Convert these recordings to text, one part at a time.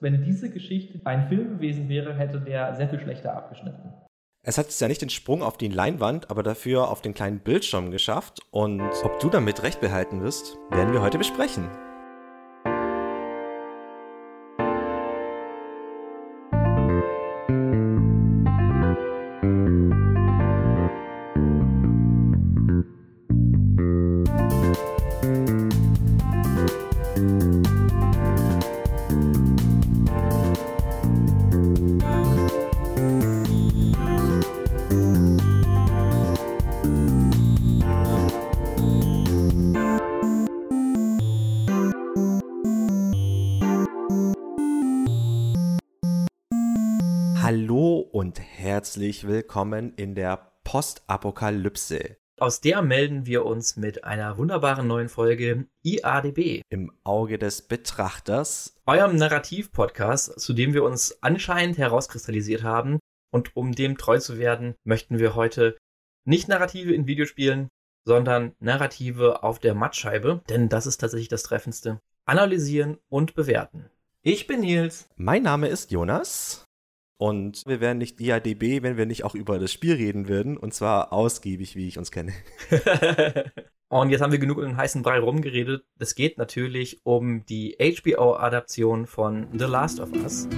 Wenn diese Geschichte ein Film gewesen wäre, hätte der sehr viel schlechter abgeschnitten. Es hat es ja nicht den Sprung auf die Leinwand, aber dafür auf den kleinen Bildschirm geschafft. Und ob du damit recht behalten wirst, werden wir heute besprechen. Herzlich willkommen in der Postapokalypse. Aus der melden wir uns mit einer wunderbaren neuen Folge IADB. Im Auge des Betrachters. Eurem Narrativ-Podcast, zu dem wir uns anscheinend herauskristallisiert haben. Und um dem treu zu werden, möchten wir heute nicht Narrative in Videospielen, sondern Narrative auf der Mattscheibe, denn das ist tatsächlich das Treffendste. Analysieren und bewerten. Ich bin Nils. Mein Name ist Jonas. Und wir wären nicht IADB, wenn wir nicht auch über das Spiel reden würden. Und zwar ausgiebig, wie ich uns kenne. und jetzt haben wir genug um den heißen Brei rumgeredet. Es geht natürlich um die HBO-Adaption von The Last of Us.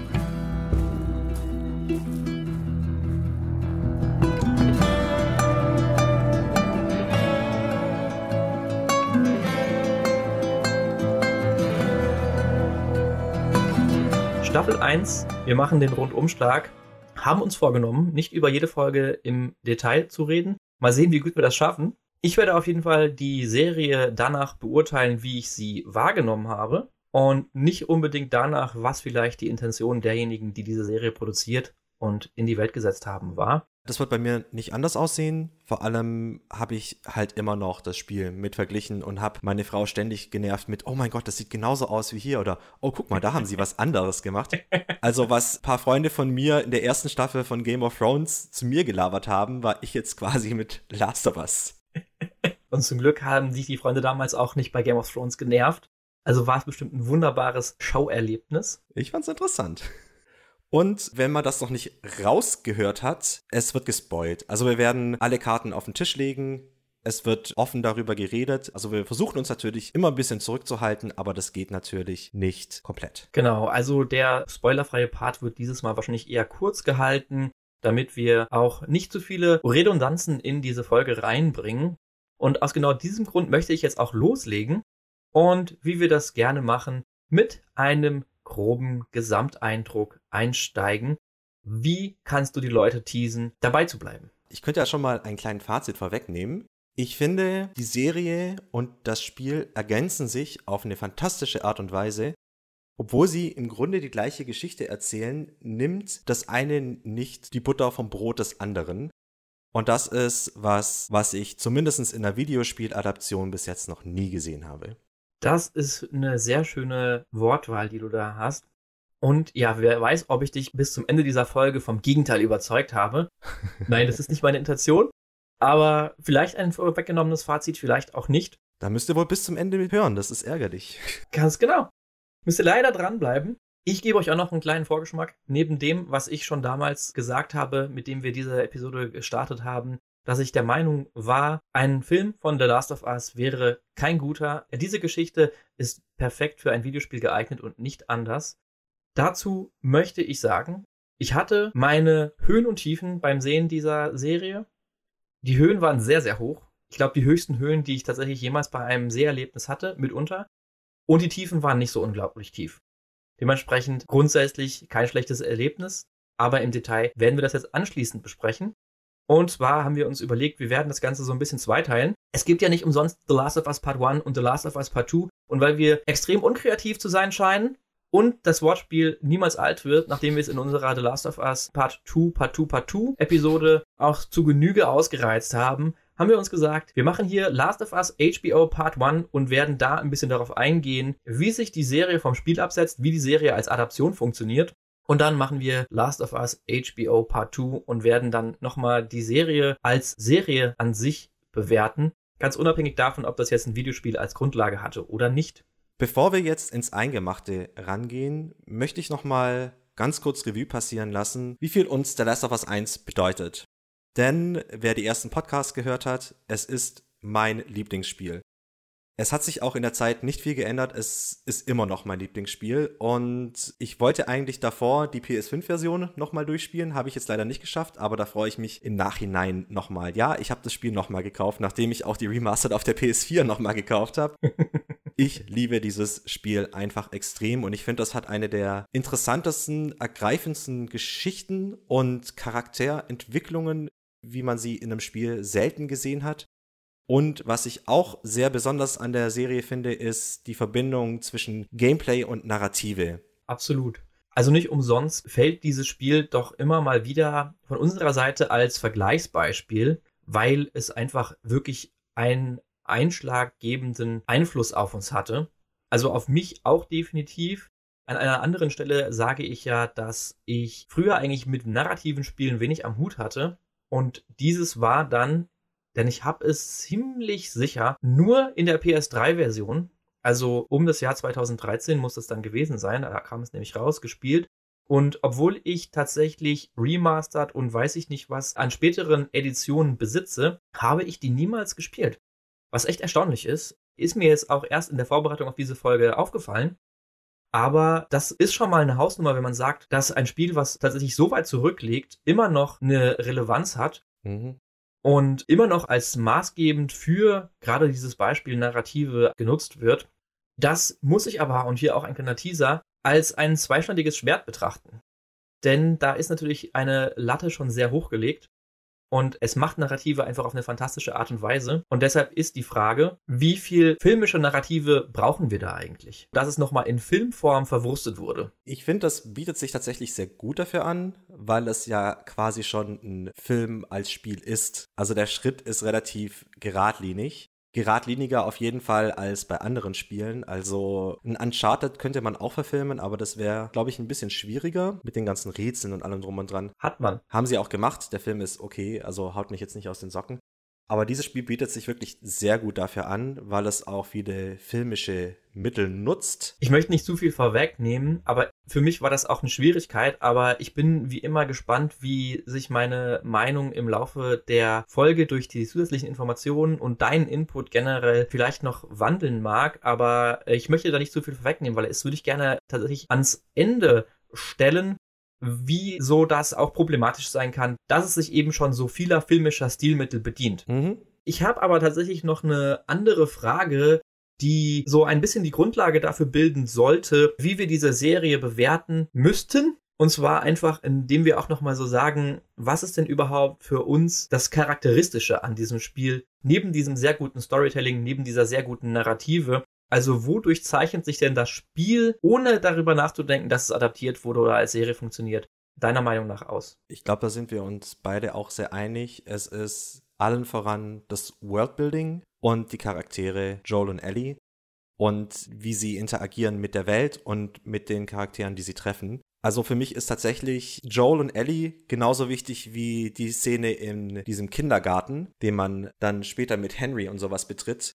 1, wir machen den Rundumschlag, haben uns vorgenommen, nicht über jede Folge im Detail zu reden. Mal sehen, wie gut wir das schaffen. Ich werde auf jeden Fall die Serie danach beurteilen, wie ich sie wahrgenommen habe und nicht unbedingt danach, was vielleicht die Intention derjenigen, die diese Serie produziert und in die Welt gesetzt haben, war. Das wird bei mir nicht anders aussehen. Vor allem habe ich halt immer noch das Spiel mit verglichen und habe meine Frau ständig genervt mit, oh mein Gott, das sieht genauso aus wie hier oder oh guck mal, da haben sie was anderes gemacht. Also was paar Freunde von mir in der ersten Staffel von Game of Thrones zu mir gelabert haben, war ich jetzt quasi mit Last of Us. Und zum Glück haben sich die Freunde damals auch nicht bei Game of Thrones genervt. Also war es bestimmt ein wunderbares Schauerlebnis. Ich fand's interessant. Und wenn man das noch nicht rausgehört hat, es wird gespoilt. Also wir werden alle Karten auf den Tisch legen. Es wird offen darüber geredet. Also wir versuchen uns natürlich immer ein bisschen zurückzuhalten, aber das geht natürlich nicht komplett. Genau, also der spoilerfreie Part wird dieses Mal wahrscheinlich eher kurz gehalten, damit wir auch nicht zu viele Redundanzen in diese Folge reinbringen. Und aus genau diesem Grund möchte ich jetzt auch loslegen und wie wir das gerne machen, mit einem groben Gesamteindruck einsteigen. Wie kannst du die Leute teasen, dabei zu bleiben? Ich könnte ja schon mal ein kleines Fazit vorwegnehmen. Ich finde, die Serie und das Spiel ergänzen sich auf eine fantastische Art und Weise. Obwohl sie im Grunde die gleiche Geschichte erzählen, nimmt das eine nicht die Butter vom Brot des anderen. Und das ist was, was ich zumindest in der Videospieladaption bis jetzt noch nie gesehen habe. Das ist eine sehr schöne Wortwahl, die du da hast. Und ja, wer weiß, ob ich dich bis zum Ende dieser Folge vom Gegenteil überzeugt habe. Nein, das ist nicht meine Intention. Aber vielleicht ein vorweggenommenes Fazit, vielleicht auch nicht. Da müsst ihr wohl bis zum Ende hören, das ist ärgerlich. Ganz genau. Müsst ihr leider dranbleiben. Ich gebe euch auch noch einen kleinen Vorgeschmack. Neben dem, was ich schon damals gesagt habe, mit dem wir diese Episode gestartet haben, dass ich der Meinung war, ein Film von The Last of Us wäre kein guter. Diese Geschichte ist perfekt für ein Videospiel geeignet und nicht anders. Dazu möchte ich sagen, ich hatte meine Höhen und Tiefen beim Sehen dieser Serie. Die Höhen waren sehr, sehr hoch. Ich glaube, die höchsten Höhen, die ich tatsächlich jemals bei einem Seherlebnis hatte, mitunter. Und die Tiefen waren nicht so unglaublich tief. Dementsprechend grundsätzlich kein schlechtes Erlebnis, aber im Detail werden wir das jetzt anschließend besprechen. Und zwar haben wir uns überlegt, wir werden das Ganze so ein bisschen zweiteilen. Es gibt ja nicht umsonst The Last of Us Part 1 und The Last of Us Part 2. Und weil wir extrem unkreativ zu sein scheinen und das Wortspiel niemals alt wird, nachdem wir es in unserer The Last of Us Part 2, Part 2, Part 2 Episode auch zu Genüge ausgereizt haben, haben wir uns gesagt, wir machen hier Last of Us HBO Part 1 und werden da ein bisschen darauf eingehen, wie sich die Serie vom Spiel absetzt, wie die Serie als Adaption funktioniert und dann machen wir Last of Us HBO Part 2 und werden dann nochmal die Serie als Serie an sich bewerten. Ganz unabhängig davon, ob das jetzt ein Videospiel als Grundlage hatte oder nicht. Bevor wir jetzt ins Eingemachte rangehen, möchte ich nochmal ganz kurz Revue passieren lassen, wie viel uns The Last of Us 1 bedeutet. Denn wer die ersten Podcasts gehört hat, es ist mein Lieblingsspiel. Es hat sich auch in der Zeit nicht viel geändert. Es ist immer noch mein Lieblingsspiel. Und ich wollte eigentlich davor die PS5-Version nochmal durchspielen. Habe ich jetzt leider nicht geschafft, aber da freue ich mich im Nachhinein nochmal. Ja, ich habe das Spiel nochmal gekauft, nachdem ich auch die Remastered auf der PS4 nochmal gekauft habe. ich liebe dieses Spiel einfach extrem und ich finde, das hat eine der interessantesten, ergreifendsten Geschichten und Charakterentwicklungen, wie man sie in einem Spiel selten gesehen hat. Und was ich auch sehr besonders an der Serie finde, ist die Verbindung zwischen Gameplay und Narrative. Absolut. Also nicht umsonst fällt dieses Spiel doch immer mal wieder von unserer Seite als Vergleichsbeispiel, weil es einfach wirklich einen einschlaggebenden Einfluss auf uns hatte. Also auf mich auch definitiv. An einer anderen Stelle sage ich ja, dass ich früher eigentlich mit narrativen Spielen wenig am Hut hatte. Und dieses war dann denn ich habe es ziemlich sicher nur in der PS3-Version, also um das Jahr 2013 muss es dann gewesen sein, da kam es nämlich raus, gespielt. Und obwohl ich tatsächlich Remastered und weiß ich nicht was an späteren Editionen besitze, habe ich die niemals gespielt. Was echt erstaunlich ist, ist mir jetzt auch erst in der Vorbereitung auf diese Folge aufgefallen. Aber das ist schon mal eine Hausnummer, wenn man sagt, dass ein Spiel, was tatsächlich so weit zurückliegt, immer noch eine Relevanz hat. Mhm und immer noch als maßgebend für gerade dieses Beispiel Narrative genutzt wird. Das muss ich aber, und hier auch ein kleiner Teaser, als ein zweischneidiges Schwert betrachten. Denn da ist natürlich eine Latte schon sehr hochgelegt und es macht Narrative einfach auf eine fantastische Art und Weise. Und deshalb ist die Frage, wie viel filmische Narrative brauchen wir da eigentlich? Dass es nochmal in Filmform verwurstet wurde. Ich finde, das bietet sich tatsächlich sehr gut dafür an, weil es ja quasi schon ein Film als Spiel ist. Also der Schritt ist relativ geradlinig geradliniger auf jeden Fall als bei anderen Spielen. Also ein Uncharted könnte man auch verfilmen, aber das wäre, glaube ich, ein bisschen schwieriger mit den ganzen Rätseln und allem drum und dran. Hat man. Haben sie auch gemacht. Der Film ist okay, also haut mich jetzt nicht aus den Socken. Aber dieses Spiel bietet sich wirklich sehr gut dafür an, weil es auch viele filmische Mittel nutzt. Ich möchte nicht zu viel vorwegnehmen, aber für mich war das auch eine Schwierigkeit. Aber ich bin wie immer gespannt, wie sich meine Meinung im Laufe der Folge durch die zusätzlichen Informationen und deinen Input generell vielleicht noch wandeln mag. Aber ich möchte da nicht zu viel vorwegnehmen, weil es würde ich gerne tatsächlich ans Ende stellen, wieso das auch problematisch sein kann, dass es sich eben schon so vieler filmischer Stilmittel bedient. Mhm. Ich habe aber tatsächlich noch eine andere Frage, die so ein bisschen die Grundlage dafür bilden sollte, wie wir diese Serie bewerten müssten. Und zwar einfach, indem wir auch nochmal so sagen, was ist denn überhaupt für uns das Charakteristische an diesem Spiel, neben diesem sehr guten Storytelling, neben dieser sehr guten Narrative, also wodurch zeichnet sich denn das Spiel, ohne darüber nachzudenken, dass es adaptiert wurde oder als Serie funktioniert, deiner Meinung nach aus? Ich glaube, da sind wir uns beide auch sehr einig. Es ist allen voran das Worldbuilding und die Charaktere Joel und Ellie und wie sie interagieren mit der Welt und mit den Charakteren, die sie treffen. Also für mich ist tatsächlich Joel und Ellie genauso wichtig wie die Szene in diesem Kindergarten, den man dann später mit Henry und sowas betritt,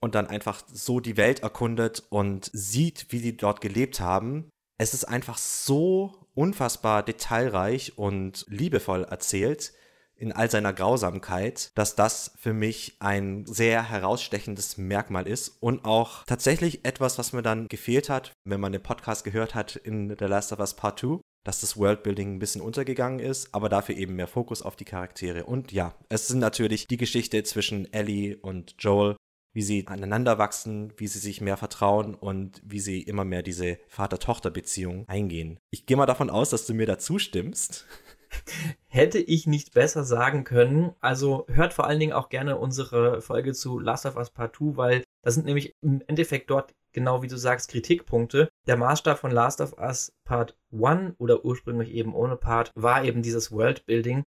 und dann einfach so die Welt erkundet und sieht, wie die dort gelebt haben. Es ist einfach so unfassbar detailreich und liebevoll erzählt in all seiner Grausamkeit, dass das für mich ein sehr herausstechendes Merkmal ist und auch tatsächlich etwas, was mir dann gefehlt hat, wenn man den Podcast gehört hat in The Last of Us Part 2, dass das Worldbuilding ein bisschen untergegangen ist, aber dafür eben mehr Fokus auf die Charaktere. Und ja, es sind natürlich die Geschichte zwischen Ellie und Joel, wie sie aneinander wachsen, wie sie sich mehr vertrauen und wie sie immer mehr diese Vater-Tochter-Beziehung eingehen. Ich gehe mal davon aus, dass du mir da zustimmst. Hätte ich nicht besser sagen können. Also hört vor allen Dingen auch gerne unsere Folge zu Last of Us Part 2, weil das sind nämlich im Endeffekt dort genau wie du sagst Kritikpunkte. Der Maßstab von Last of Us Part 1 oder ursprünglich eben ohne Part war eben dieses Worldbuilding.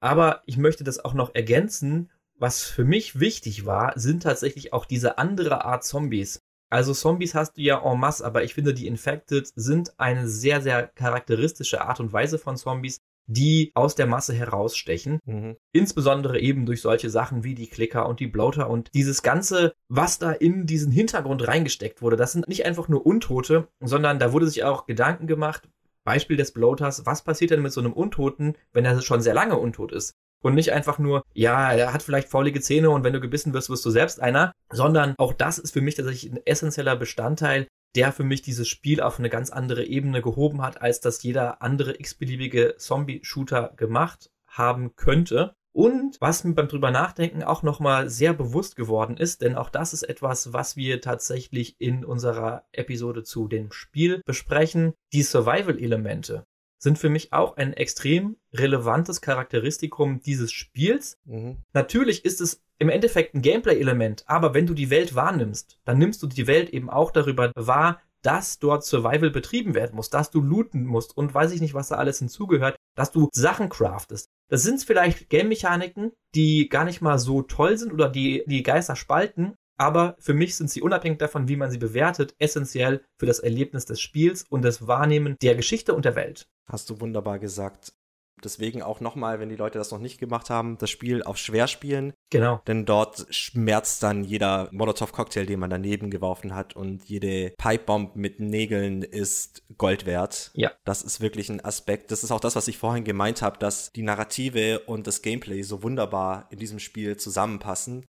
Aber ich möchte das auch noch ergänzen was für mich wichtig war, sind tatsächlich auch diese andere Art Zombies. Also Zombies hast du ja en masse, aber ich finde, die Infected sind eine sehr, sehr charakteristische Art und Weise von Zombies. die aus der Masse herausstechen. Mhm. Insbesondere eben durch solche Sachen wie die Klicker und die Bloater und dieses Ganze, was da in diesen Hintergrund reingesteckt wurde. Das sind nicht einfach nur Untote, sondern da wurde sich auch Gedanken gemacht. Beispiel des Bloaters, was passiert denn mit so einem Untoten, wenn er schon sehr lange untot ist? Und nicht einfach nur, ja, er hat vielleicht faulige Zähne und wenn du gebissen wirst, wirst du selbst einer, sondern auch das ist für mich tatsächlich ein essentieller Bestandteil der für mich dieses Spiel auf eine ganz andere Ebene gehoben hat, als das jeder andere x-beliebige Zombie-Shooter gemacht haben könnte. Und was mir beim drüber nachdenken auch nochmal sehr bewusst geworden ist, denn auch das ist etwas, was wir tatsächlich in unserer Episode zu dem Spiel besprechen, die Survival-Elemente sind für mich auch ein extrem relevantes Charakteristikum dieses Spiels. Mhm. Natürlich ist es im Endeffekt ein Gameplay-Element, aber wenn du die Welt wahrnimmst, dann nimmst du die Welt eben auch darüber wahr, dass dort Survival betrieben werden muss, dass du looten musst und weiß ich nicht, was da alles hinzugehört, dass du Sachen craftest. Das sind vielleicht Game-Mechaniken, die gar nicht mal so toll sind oder die die Geister spalten, aber für mich sind sie unabhängig davon, wie man sie bewertet, essentiell für das Erlebnis des Spiels und das Wahrnehmen der Geschichte und der Welt. Hast du wunderbar gesagt. Deswegen auch nochmal, wenn die Leute das noch nicht gemacht haben, das Spiel auf schwer spielen. Genau. Denn dort schmerzt dann jeder Molotow-Cocktail, den man daneben geworfen hat und jede Pipebomb mit Nägeln ist Gold wert. Ja. Das ist wirklich ein Aspekt. Das ist auch das, was ich vorhin gemeint habe, dass die Narrative und das Gameplay so wunderbar in diesem Spiel zusammenpassen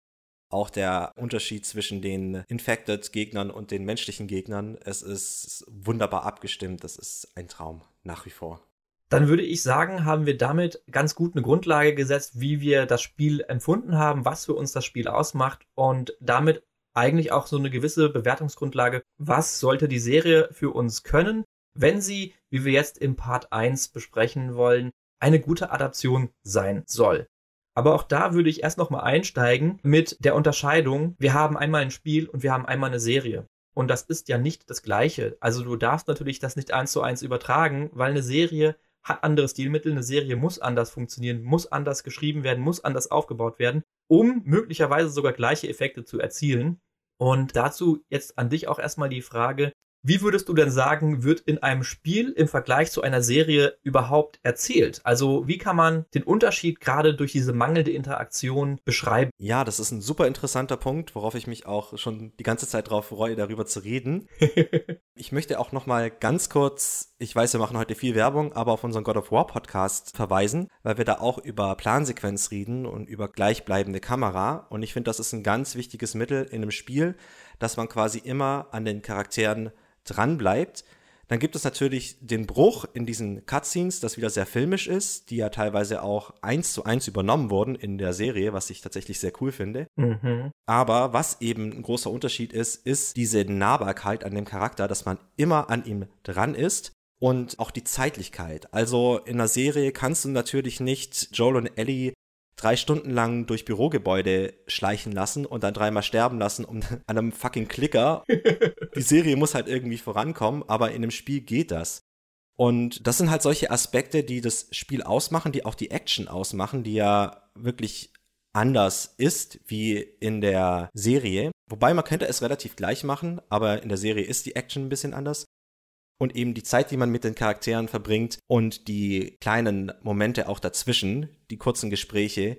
auch der Unterschied zwischen den Infected-Gegnern und den menschlichen Gegnern. Es ist wunderbar abgestimmt. Das ist ein Traum nach wie vor. Dann würde ich sagen, haben wir damit ganz gut eine Grundlage gesetzt, wie wir das Spiel empfunden haben, was für uns das Spiel ausmacht und damit eigentlich auch so eine gewisse Bewertungsgrundlage, was sollte die Serie für uns können, wenn sie, wie wir jetzt im Part 1 besprechen wollen, eine gute Adaption sein soll. Aber auch da würde ich erst nochmal einsteigen mit der Unterscheidung, wir haben einmal ein Spiel und wir haben einmal eine Serie. Und das ist ja nicht das Gleiche. Also du darfst natürlich das nicht eins zu eins übertragen, weil eine Serie hat andere Stilmittel, eine Serie muss anders funktionieren, muss anders geschrieben werden, muss anders aufgebaut werden, um möglicherweise sogar gleiche Effekte zu erzielen. Und dazu jetzt an dich auch erstmal die Frage, wie würdest du denn sagen, wird in einem Spiel im Vergleich zu einer Serie überhaupt erzählt? Also wie kann man den Unterschied gerade durch diese mangelnde Interaktion beschreiben? Ja, das ist ein super interessanter Punkt, worauf ich mich auch schon die ganze Zeit drauf freue, darüber zu reden. ich möchte auch noch mal ganz kurz, ich weiß, wir machen heute viel Werbung, aber auf unseren God of War Podcast verweisen, weil wir da auch über Plansequenz reden und über gleichbleibende Kamera. Und ich finde, das ist ein ganz wichtiges Mittel in einem Spiel, dass man quasi immer an den Charakteren dran bleibt. Dann gibt es natürlich den Bruch in diesen Cutscenes, das wieder sehr filmisch ist, die ja teilweise auch eins zu eins übernommen wurden in der Serie, was ich tatsächlich sehr cool finde. Mhm. Aber was eben ein großer Unterschied ist, ist diese Nahbarkeit an dem Charakter, dass man immer an ihm dran ist und auch die Zeitlichkeit. Also in einer Serie kannst du natürlich nicht Joel und Ellie drei Stunden lang durch Bürogebäude schleichen lassen und dann dreimal sterben lassen um an einem fucking Klicker. Die Serie muss halt irgendwie vorankommen, aber in einem Spiel geht das. Und das sind halt solche Aspekte, die das Spiel ausmachen, die auch die Action ausmachen, die ja wirklich anders ist wie in der Serie. Wobei man könnte es relativ gleich machen, aber in der Serie ist die Action ein bisschen anders und eben die Zeit, die man mit den Charakteren verbringt und die kleinen Momente auch dazwischen, die kurzen Gespräche,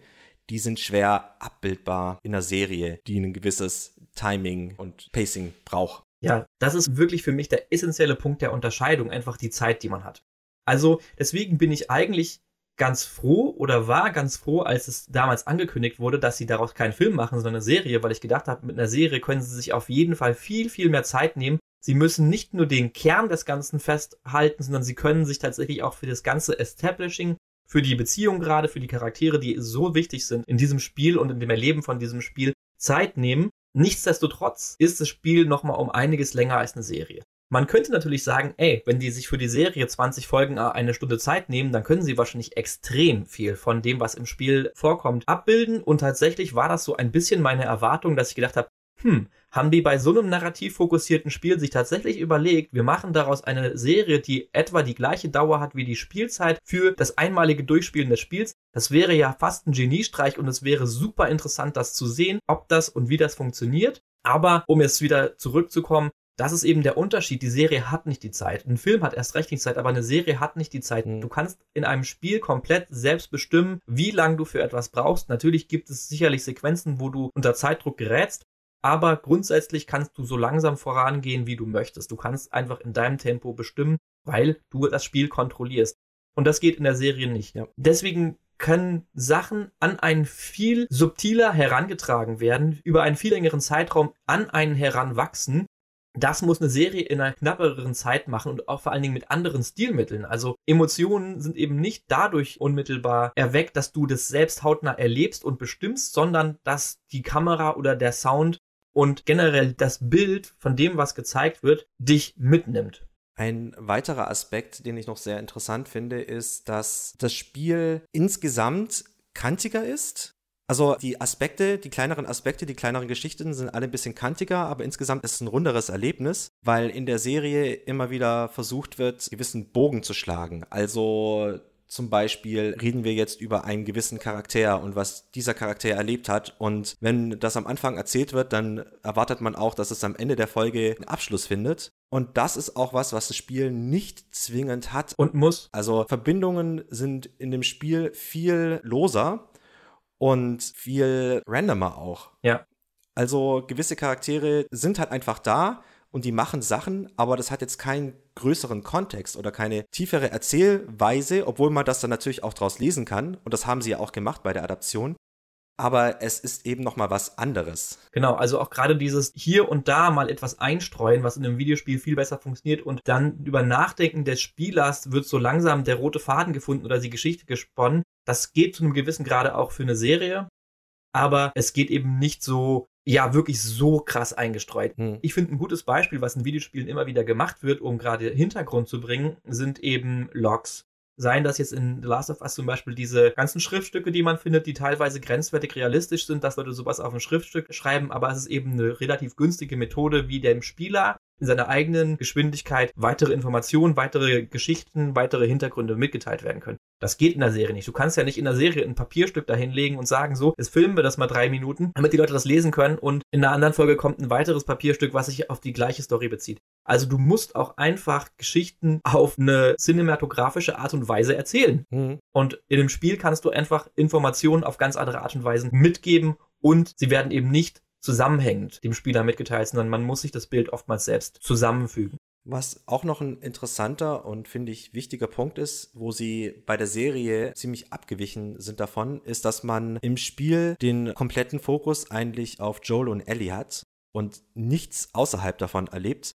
die sind schwer abbildbar in einer Serie, die ein gewisses Timing und Pacing braucht. Ja, das ist wirklich für mich der essentielle Punkt der Unterscheidung, einfach die Zeit, die man hat. Also deswegen bin ich eigentlich ganz froh oder war ganz froh, als es damals angekündigt wurde, dass sie daraus keinen Film machen, sondern eine Serie, weil ich gedacht habe, mit einer Serie können sie sich auf jeden Fall viel, viel mehr Zeit nehmen, Sie müssen nicht nur den Kern des Ganzen festhalten, sondern sie können sich tatsächlich auch für das ganze Establishing, für die Beziehung gerade, für die Charaktere, die so wichtig sind in diesem Spiel und in dem Erleben von diesem Spiel, Zeit nehmen. Nichtsdestotrotz ist das Spiel nochmal um einiges länger als eine Serie. Man könnte natürlich sagen, ey, wenn die sich für die Serie 20 Folgen eine Stunde Zeit nehmen, dann können sie wahrscheinlich extrem viel von dem, was im Spiel vorkommt, abbilden. Und tatsächlich war das so ein bisschen meine Erwartung, dass ich gedacht habe, hm, haben die bei so einem narrativ fokussierten Spiel sich tatsächlich überlegt, wir machen daraus eine Serie, die etwa die gleiche Dauer hat wie die Spielzeit für das einmalige Durchspielen des Spiels. Das wäre ja fast ein Geniestreich und es wäre super interessant, das zu sehen, ob das und wie das funktioniert. Aber um jetzt wieder zurückzukommen, Das ist eben der Unterschied. Die Serie hat nicht die Zeit. Ein Film hat erst recht nicht Zeit, aber eine Serie hat nicht die Zeit. Mhm. Du kannst in einem Spiel komplett selbst bestimmen, wie lange du für etwas brauchst. Natürlich gibt es sicherlich Sequenzen, wo du unter Zeitdruck gerätst, aber grundsätzlich kannst du so langsam vorangehen, wie du möchtest. Du kannst einfach in deinem Tempo bestimmen, weil du das Spiel kontrollierst. Und das geht in der Serie nicht. Ja. Deswegen können Sachen an einen viel subtiler herangetragen werden, über einen viel längeren Zeitraum an einen heranwachsen. Das muss eine Serie in einer knapperen Zeit machen und auch vor allen Dingen mit anderen Stilmitteln. Also Emotionen sind eben nicht dadurch unmittelbar erweckt, dass du das selbst hautnah erlebst und bestimmst, sondern dass die Kamera oder der Sound und generell das Bild von dem, was gezeigt wird, dich mitnimmt. Ein weiterer Aspekt, den ich noch sehr interessant finde, ist, dass das Spiel insgesamt kantiger ist. Also die Aspekte, die kleineren Aspekte, die kleineren Geschichten sind alle ein bisschen kantiger, aber insgesamt ist es ein runderes Erlebnis, weil in der Serie immer wieder versucht wird, gewissen Bogen zu schlagen. Also zum Beispiel reden wir jetzt über einen gewissen Charakter und was dieser Charakter erlebt hat. Und wenn das am Anfang erzählt wird, dann erwartet man auch, dass es am Ende der Folge einen Abschluss findet. Und das ist auch was, was das Spiel nicht zwingend hat. Und muss. Also Verbindungen sind in dem Spiel viel loser und viel randomer auch. Ja. Also gewisse Charaktere sind halt einfach da und die machen Sachen, aber das hat jetzt keinen größeren Kontext oder keine tiefere Erzählweise, obwohl man das dann natürlich auch draus lesen kann. Und das haben sie ja auch gemacht bei der Adaption aber es ist eben noch mal was anderes. Genau, also auch gerade dieses hier und da mal etwas einstreuen, was in einem Videospiel viel besser funktioniert und dann über Nachdenken des Spielers wird so langsam der rote Faden gefunden oder die Geschichte gesponnen. Das geht zu einem gewissen Grade auch für eine Serie, aber es geht eben nicht so ja wirklich so krass eingestreut. Hm. Ich finde ein gutes Beispiel, was in Videospielen immer wieder gemacht wird, um gerade Hintergrund zu bringen, sind eben Logs. Seien das jetzt in The Last of Us zum Beispiel diese ganzen Schriftstücke, die man findet, die teilweise grenzwertig realistisch sind, dass Leute sowas auf ein Schriftstück schreiben, aber es ist eben eine relativ günstige Methode, wie dem Spieler in seiner eigenen Geschwindigkeit weitere Informationen, weitere Geschichten, weitere Hintergründe mitgeteilt werden können. Das geht in der Serie nicht. Du kannst ja nicht in der Serie ein Papierstück dahinlegen und sagen, so, jetzt filmen wir das mal drei Minuten, damit die Leute das lesen können und in einer anderen Folge kommt ein weiteres Papierstück, was sich auf die gleiche Story bezieht. Also du musst auch einfach Geschichten auf eine cinematografische Art und Weise erzählen. Mhm. Und in dem Spiel kannst du einfach Informationen auf ganz andere Art und Weise mitgeben und sie werden eben nicht zusammenhängend dem Spieler mitgeteilt, sondern man muss sich das Bild oftmals selbst zusammenfügen. Was auch noch ein interessanter und finde ich wichtiger Punkt ist, wo sie bei der Serie ziemlich abgewichen sind davon, ist, dass man im Spiel den kompletten Fokus eigentlich auf Joel und Ellie hat und nichts außerhalb davon erlebt.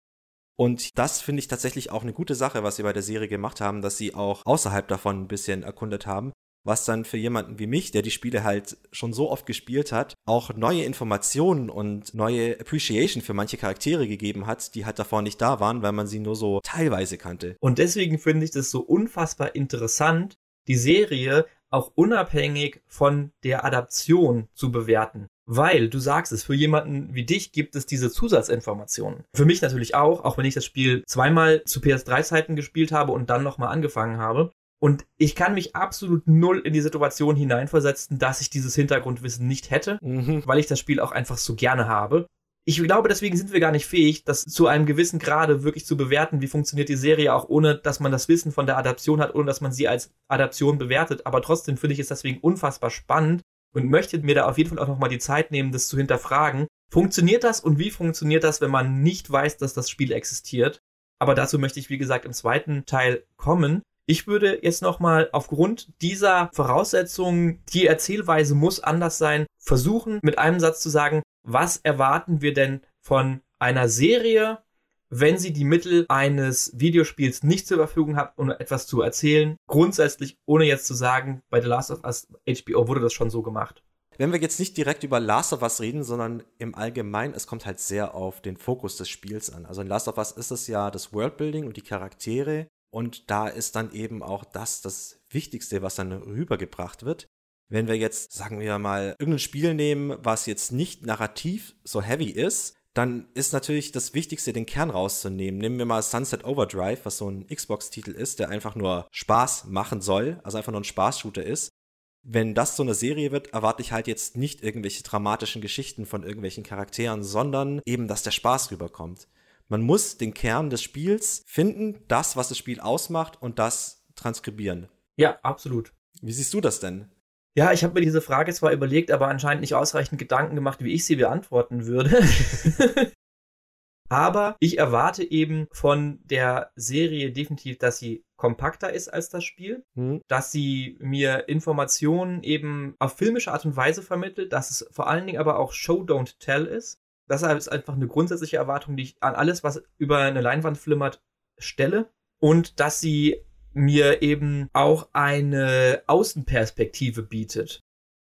Und das finde ich tatsächlich auch eine gute Sache, was sie bei der Serie gemacht haben, dass sie auch außerhalb davon ein bisschen erkundet haben was dann für jemanden wie mich, der die Spiele halt schon so oft gespielt hat, auch neue Informationen und neue Appreciation für manche Charaktere gegeben hat, die halt davor nicht da waren, weil man sie nur so teilweise kannte. Und deswegen finde ich das so unfassbar interessant, die Serie auch unabhängig von der Adaption zu bewerten. Weil, du sagst es, für jemanden wie dich gibt es diese Zusatzinformationen. Für mich natürlich auch, auch wenn ich das Spiel zweimal zu PS3-Zeiten gespielt habe und dann nochmal angefangen habe. Und ich kann mich absolut null in die Situation hineinversetzen, dass ich dieses Hintergrundwissen nicht hätte, mhm. weil ich das Spiel auch einfach so gerne habe. Ich glaube, deswegen sind wir gar nicht fähig, das zu einem gewissen Grade wirklich zu bewerten, wie funktioniert die Serie, auch ohne, dass man das Wissen von der Adaption hat, ohne dass man sie als Adaption bewertet. Aber trotzdem finde ich es deswegen unfassbar spannend und möchte mir da auf jeden Fall auch nochmal die Zeit nehmen, das zu hinterfragen. Funktioniert das und wie funktioniert das, wenn man nicht weiß, dass das Spiel existiert? Aber dazu möchte ich, wie gesagt, im zweiten Teil kommen. Ich würde jetzt nochmal aufgrund dieser Voraussetzungen, die Erzählweise muss anders sein, versuchen, mit einem Satz zu sagen, was erwarten wir denn von einer Serie, wenn sie die Mittel eines Videospiels nicht zur Verfügung hat, um etwas zu erzählen. Grundsätzlich, ohne jetzt zu sagen, bei The Last of Us HBO wurde das schon so gemacht. Wenn wir jetzt nicht direkt über Last of Us reden, sondern im Allgemeinen, es kommt halt sehr auf den Fokus des Spiels an. Also in Last of Us ist es ja das Worldbuilding und die Charaktere, und da ist dann eben auch das das Wichtigste, was dann rübergebracht wird. Wenn wir jetzt, sagen wir mal, irgendein Spiel nehmen, was jetzt nicht narrativ so heavy ist, dann ist natürlich das Wichtigste, den Kern rauszunehmen. Nehmen wir mal Sunset Overdrive, was so ein Xbox-Titel ist, der einfach nur Spaß machen soll, also einfach nur ein Spaß-Shooter ist. Wenn das so eine Serie wird, erwarte ich halt jetzt nicht irgendwelche dramatischen Geschichten von irgendwelchen Charakteren, sondern eben, dass der Spaß rüberkommt. Man muss den Kern des Spiels finden, das, was das Spiel ausmacht und das transkribieren. Ja, absolut. Wie siehst du das denn? Ja, ich habe mir diese Frage zwar überlegt, aber anscheinend nicht ausreichend Gedanken gemacht, wie ich sie beantworten würde. aber ich erwarte eben von der Serie definitiv, dass sie kompakter ist als das Spiel, hm. dass sie mir Informationen eben auf filmische Art und Weise vermittelt, dass es vor allen Dingen aber auch Show Don't Tell ist. Das ist einfach eine grundsätzliche Erwartung, die ich an alles, was über eine Leinwand flimmert, stelle. Und dass sie mir eben auch eine Außenperspektive bietet.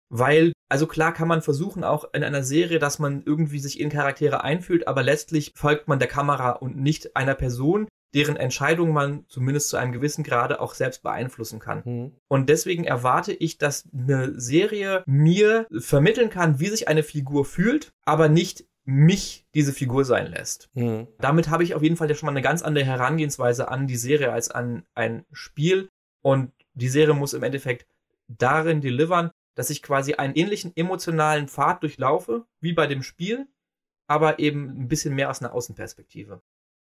Weil, also klar kann man versuchen, auch in einer Serie, dass man irgendwie sich in Charaktere einfühlt, aber letztlich folgt man der Kamera und nicht einer Person, deren Entscheidung man zumindest zu einem gewissen Grade auch selbst beeinflussen kann. Mhm. Und deswegen erwarte ich, dass eine Serie mir vermitteln kann, wie sich eine Figur fühlt, aber nicht mich diese Figur sein lässt. Mhm. Damit habe ich auf jeden Fall ja schon mal eine ganz andere Herangehensweise an die Serie als an ein Spiel. Und die Serie muss im Endeffekt darin delivern, dass ich quasi einen ähnlichen emotionalen Pfad durchlaufe, wie bei dem Spiel, aber eben ein bisschen mehr aus einer Außenperspektive.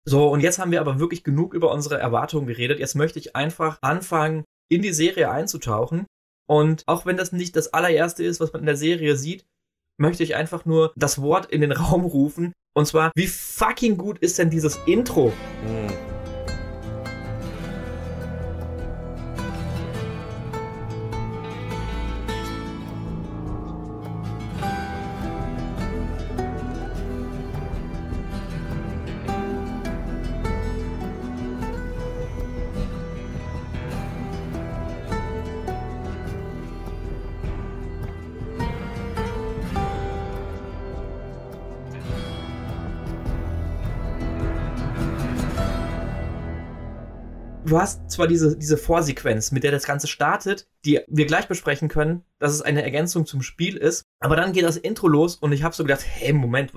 So, und jetzt haben wir aber wirklich genug über unsere Erwartungen geredet. Jetzt möchte ich einfach anfangen, in die Serie einzutauchen. Und auch wenn das nicht das allererste ist, was man in der Serie sieht, möchte ich einfach nur das Wort in den Raum rufen. Und zwar, wie fucking gut ist denn dieses Intro? Mhm. Du hast zwar diese, diese Vorsequenz, mit der das Ganze startet, die wir gleich besprechen können, dass es eine Ergänzung zum Spiel ist, aber dann geht das Intro los und ich habe so gedacht, hey, Moment,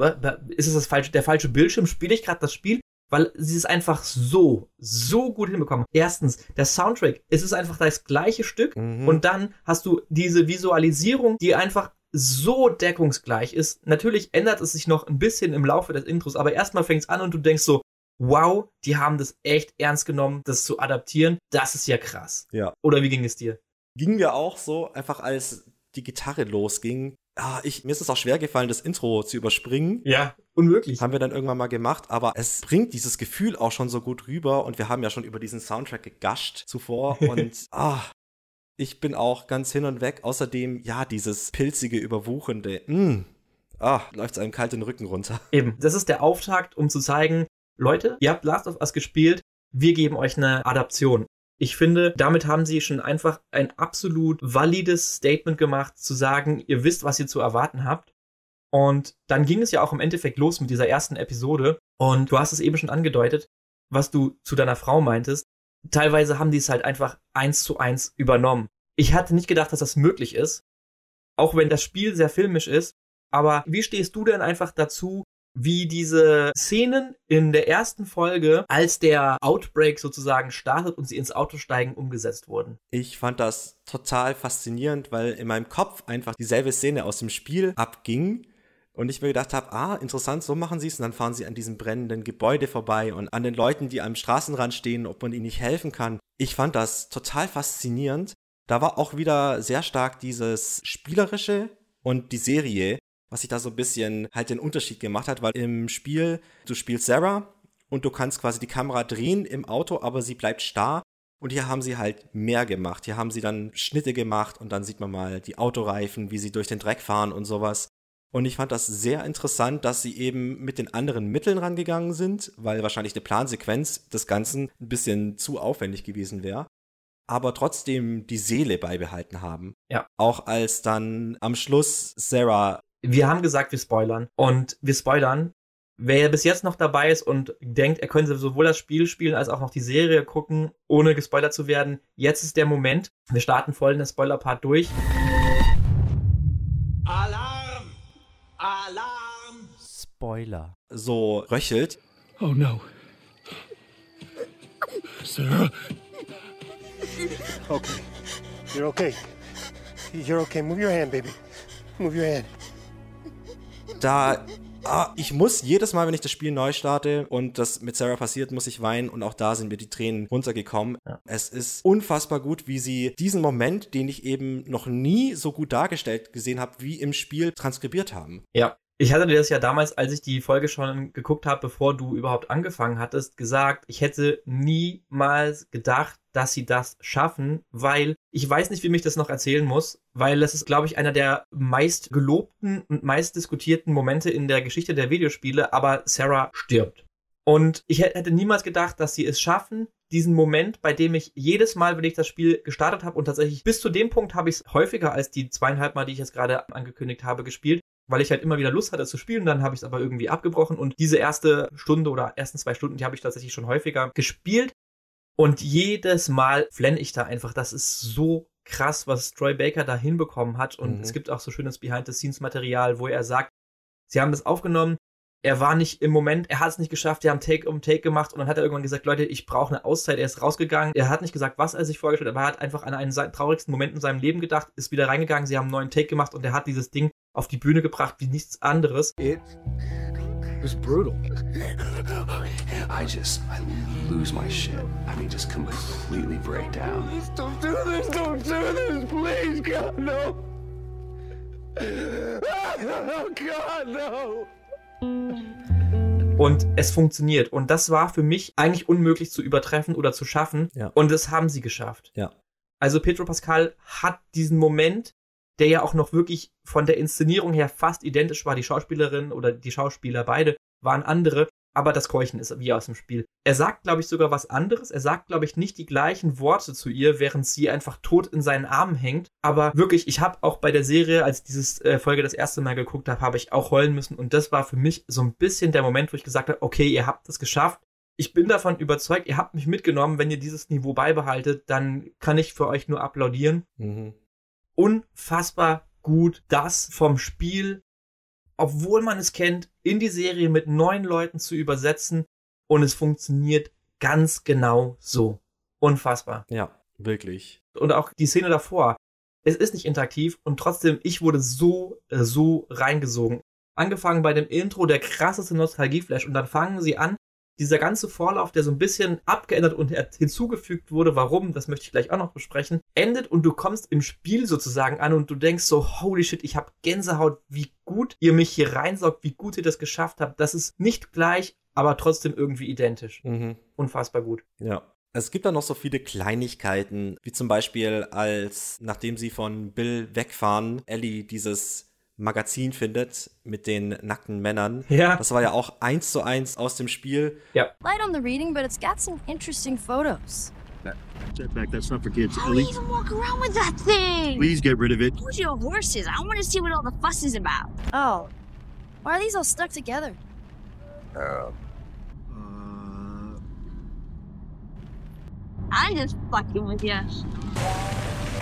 ist es das falsche, der falsche Bildschirm? Spiele ich gerade das Spiel? Weil sie es einfach so, so gut hinbekommen. Erstens, der Soundtrack, es ist einfach das gleiche Stück mhm. und dann hast du diese Visualisierung, die einfach so deckungsgleich ist. Natürlich ändert es sich noch ein bisschen im Laufe des Intros, aber erstmal fängt es an und du denkst so, wow, die haben das echt ernst genommen, das zu adaptieren. Das ist ja krass. Ja. Oder wie ging es dir? Ging mir auch so, einfach als die Gitarre losging. Ah, ich, mir ist es auch schwer gefallen, das Intro zu überspringen. Ja, unmöglich. Haben wir dann irgendwann mal gemacht, aber es bringt dieses Gefühl auch schon so gut rüber und wir haben ja schon über diesen Soundtrack gegascht zuvor und ah, ich bin auch ganz hin und weg. Außerdem, ja, dieses pilzige, überwuchende, mm, ah, läuft es einem kalt den Rücken runter. Eben, das ist der Auftakt, um zu zeigen, Leute, ihr habt Last of Us gespielt, wir geben euch eine Adaption. Ich finde, damit haben sie schon einfach ein absolut valides Statement gemacht, zu sagen, ihr wisst, was ihr zu erwarten habt. Und dann ging es ja auch im Endeffekt los mit dieser ersten Episode. Und du hast es eben schon angedeutet, was du zu deiner Frau meintest. Teilweise haben die es halt einfach eins zu eins übernommen. Ich hatte nicht gedacht, dass das möglich ist. Auch wenn das Spiel sehr filmisch ist. Aber wie stehst du denn einfach dazu, wie diese Szenen in der ersten Folge, als der Outbreak sozusagen startet und sie ins Auto steigen, umgesetzt wurden. Ich fand das total faszinierend, weil in meinem Kopf einfach dieselbe Szene aus dem Spiel abging. Und ich mir gedacht habe, ah, interessant, so machen sie es. Und dann fahren sie an diesem brennenden Gebäude vorbei und an den Leuten, die am Straßenrand stehen, ob man ihnen nicht helfen kann. Ich fand das total faszinierend. Da war auch wieder sehr stark dieses Spielerische und die Serie was sich da so ein bisschen halt den Unterschied gemacht hat, weil im Spiel, du spielst Sarah und du kannst quasi die Kamera drehen im Auto, aber sie bleibt starr. Und hier haben sie halt mehr gemacht. Hier haben sie dann Schnitte gemacht und dann sieht man mal die Autoreifen, wie sie durch den Dreck fahren und sowas. Und ich fand das sehr interessant, dass sie eben mit den anderen Mitteln rangegangen sind, weil wahrscheinlich eine Plansequenz des Ganzen ein bisschen zu aufwendig gewesen wäre. Aber trotzdem die Seele beibehalten haben. Ja. Auch als dann am Schluss Sarah wir haben gesagt, wir spoilern. Und wir spoilern. Wer bis jetzt noch dabei ist und denkt, er könnte sowohl das Spiel spielen als auch noch die Serie gucken, ohne gespoilert zu werden, jetzt ist der Moment. Wir starten voll in den Spoiler-Part durch. Alarm! Alarm! Spoiler. So röchelt. Oh no. Sarah. Okay. You're okay. You're okay. Move your hand, baby. Move your hand da ah, ich muss jedes Mal, wenn ich das Spiel neu starte und das mit Sarah passiert, muss ich weinen und auch da sind mir die Tränen runtergekommen. Ja. Es ist unfassbar gut, wie sie diesen Moment, den ich eben noch nie so gut dargestellt gesehen habe, wie im Spiel transkribiert haben. Ja. Ich hatte dir das ja damals, als ich die Folge schon geguckt habe, bevor du überhaupt angefangen hattest, gesagt, ich hätte niemals gedacht, dass sie das schaffen, weil ich weiß nicht, wie mich das noch erzählen muss, weil das ist, glaube ich, einer der meist gelobten und meist diskutierten Momente in der Geschichte der Videospiele, aber Sarah stirbt. Und ich hätte niemals gedacht, dass sie es schaffen, diesen Moment, bei dem ich jedes Mal, wenn ich das Spiel gestartet habe und tatsächlich bis zu dem Punkt habe ich es häufiger als die zweieinhalb Mal, die ich jetzt gerade angekündigt habe, gespielt, weil ich halt immer wieder Lust hatte zu spielen, dann habe ich es aber irgendwie abgebrochen und diese erste Stunde oder ersten zwei Stunden, die habe ich tatsächlich schon häufiger gespielt und jedes Mal flenne ich da einfach. Das ist so krass, was Troy Baker da hinbekommen hat und Mhm. es gibt auch so schönes Behind-the-Scenes-Material, wo er sagt, sie haben das aufgenommen, er war nicht im Moment, er hat es nicht geschafft, die haben Take um Take gemacht und dann hat er irgendwann gesagt, Leute, ich brauche eine Auszeit, er ist rausgegangen. Er hat nicht gesagt, was er sich vorgestellt hat, aber er hat einfach an einen seiner traurigsten Moment in seinem Leben gedacht, ist wieder reingegangen, sie haben einen neuen Take gemacht und er hat dieses Ding auf die Bühne gebracht wie nichts anderes. It was brutal. I just, I lose my shit. I mean, just completely break down. Don't do this! Don't do this! Please, God, no! Oh, God, no! Und es funktioniert. Und das war für mich eigentlich unmöglich zu übertreffen oder zu schaffen. Ja. Und das haben sie geschafft. Ja. Also Pedro Pascal hat diesen Moment, der ja auch noch wirklich von der Inszenierung her fast identisch war. Die Schauspielerin oder die Schauspieler beide waren andere. Aber das Keuchen ist wie aus dem Spiel. Er sagt, glaube ich, sogar was anderes. Er sagt, glaube ich, nicht die gleichen Worte zu ihr, während sie einfach tot in seinen Armen hängt. Aber wirklich, ich habe auch bei der Serie, als ich diese äh, Folge das erste Mal geguckt habe, habe ich auch heulen müssen. Und das war für mich so ein bisschen der Moment, wo ich gesagt habe, okay, ihr habt es geschafft. Ich bin davon überzeugt, ihr habt mich mitgenommen. Wenn ihr dieses Niveau beibehaltet, dann kann ich für euch nur applaudieren Mhm. unfassbar gut das vom Spiel, obwohl man es kennt, in die Serie mit neuen Leuten zu übersetzen und es funktioniert ganz genau so. Unfassbar. Ja, wirklich. Und auch die Szene davor. Es ist nicht interaktiv und trotzdem, ich wurde so, äh, so reingesogen. Angefangen bei dem Intro, der krasseste Nostalgieflash und dann fangen sie an, dieser ganze Vorlauf, der so ein bisschen abgeändert und hinzugefügt wurde, warum, das möchte ich gleich auch noch besprechen, endet und du kommst im Spiel sozusagen an und du denkst so, holy shit, ich habe Gänsehaut, wie gut ihr mich hier reinsaugt, wie gut ihr das geschafft habt. Das ist nicht gleich, aber trotzdem irgendwie identisch. Mhm. Unfassbar gut. Ja. Es gibt da noch so viele Kleinigkeiten, wie zum Beispiel, als nachdem sie von Bill wegfahren, Ellie dieses Magazin findet mit den nackten Männern. Ja. Das war ja auch eins zu eins aus dem Spiel. Light on the reading, but it's got some interesting photos. Jetpack, that's not for kids. How do you even walk around with that thing? please get rid of it. Told you horses. I want to see what all the fuss is about. Oh. Why are these all stuck together? Uh, I'm just fucking with you.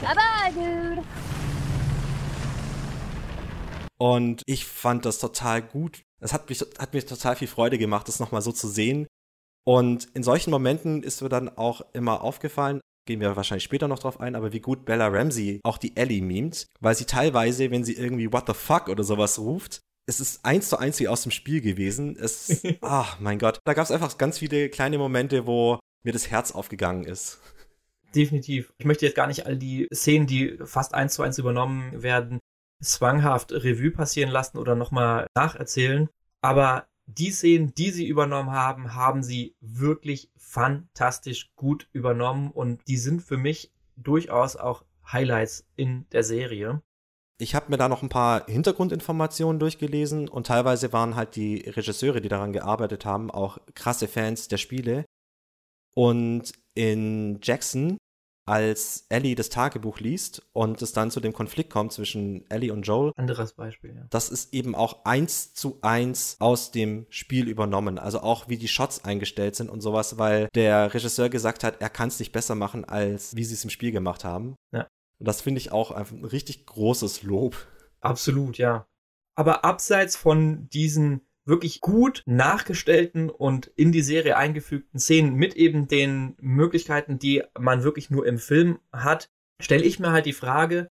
Bye bye, dude. Und ich fand das total gut. Es hat, mich, hat mir total viel Freude gemacht, das nochmal so zu sehen. Und in solchen Momenten ist mir dann auch immer aufgefallen, gehen wir wahrscheinlich später noch drauf ein, aber wie gut Bella Ramsey auch die Ellie memt, weil sie teilweise, wenn sie irgendwie What the fuck oder sowas ruft, es ist eins zu eins wie aus dem Spiel gewesen. Es, ah, mein Gott. Da gab es einfach ganz viele kleine Momente, wo mir das Herz aufgegangen ist. Definitiv. Ich möchte jetzt gar nicht all die Szenen, die fast eins zu eins übernommen werden, zwanghaft Revue passieren lassen oder nochmal nacherzählen. Aber die Szenen, die sie übernommen haben, haben sie wirklich fantastisch gut übernommen und die sind für mich durchaus auch Highlights in der Serie. Ich habe mir da noch ein paar Hintergrundinformationen durchgelesen und teilweise waren halt die Regisseure, die daran gearbeitet haben, auch krasse Fans der Spiele. Und in Jackson, als Ellie das Tagebuch liest und es dann zu dem Konflikt kommt zwischen Ellie und Joel, Anderes Beispiel, ja. das ist eben auch eins zu eins aus dem Spiel übernommen. Also auch wie die Shots eingestellt sind und sowas, weil der Regisseur gesagt hat, er kann es nicht besser machen, als wie sie es im Spiel gemacht haben. Ja. Und das finde ich auch einfach ein richtig großes Lob. Absolut, ja. Aber abseits von diesen wirklich gut nachgestellten und in die Serie eingefügten Szenen mit eben den Möglichkeiten, die man wirklich nur im Film hat, stelle ich mir halt die Frage,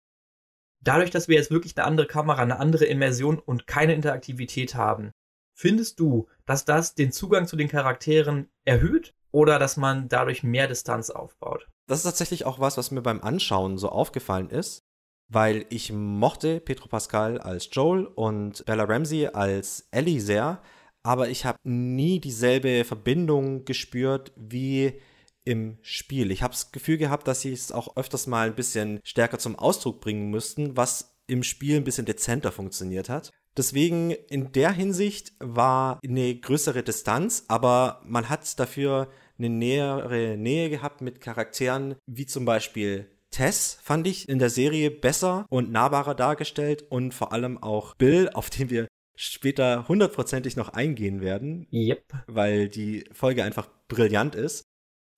dadurch, dass wir jetzt wirklich eine andere Kamera, eine andere Immersion und keine Interaktivität haben, Findest du, dass das den Zugang zu den Charakteren erhöht oder dass man dadurch mehr Distanz aufbaut? Das ist tatsächlich auch was, was mir beim Anschauen so aufgefallen ist, weil ich mochte Petro Pascal als Joel und Bella Ramsey als Ellie sehr, aber ich habe nie dieselbe Verbindung gespürt wie im Spiel. Ich habe das Gefühl gehabt, dass sie es auch öfters mal ein bisschen stärker zum Ausdruck bringen müssten, was im Spiel ein bisschen dezenter funktioniert hat. Deswegen in der Hinsicht war eine größere Distanz, aber man hat dafür eine nähere Nähe gehabt mit Charakteren wie zum Beispiel Tess fand ich in der Serie besser und nahbarer dargestellt und vor allem auch Bill, auf den wir später hundertprozentig noch eingehen werden. Yep. Weil die Folge einfach brillant ist.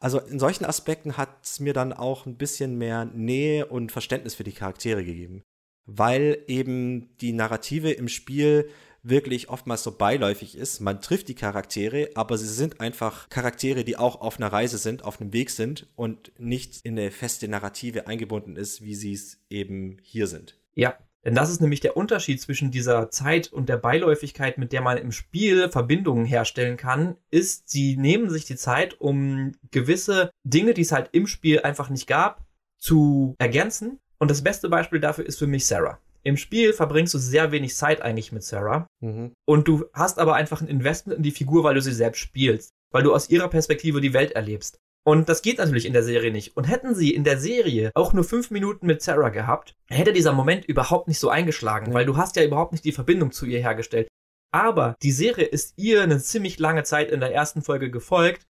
Also in solchen Aspekten hat es mir dann auch ein bisschen mehr Nähe und Verständnis für die Charaktere gegeben. Weil eben die Narrative im Spiel wirklich oftmals so beiläufig ist. Man trifft die Charaktere, aber sie sind einfach Charaktere, die auch auf einer Reise sind, auf einem Weg sind und nicht in eine feste Narrative eingebunden ist, wie sie es eben hier sind. Ja, denn das ist nämlich der Unterschied zwischen dieser Zeit und der Beiläufigkeit, mit der man im Spiel Verbindungen herstellen kann, ist, sie nehmen sich die Zeit, um gewisse Dinge, die es halt im Spiel einfach nicht gab, zu ergänzen. Und das beste Beispiel dafür ist für mich Sarah. Im Spiel verbringst du sehr wenig Zeit eigentlich mit Sarah. Mhm. Und du hast aber einfach ein Investment in die Figur, weil du sie selbst spielst. Weil du aus ihrer Perspektive die Welt erlebst. Und das geht natürlich in der Serie nicht. Und hätten sie in der Serie auch nur fünf Minuten mit Sarah gehabt, hätte dieser Moment überhaupt nicht so eingeschlagen, weil du hast ja überhaupt nicht die Verbindung zu ihr hergestellt. Aber die Serie ist ihr eine ziemlich lange Zeit in der ersten Folge gefolgt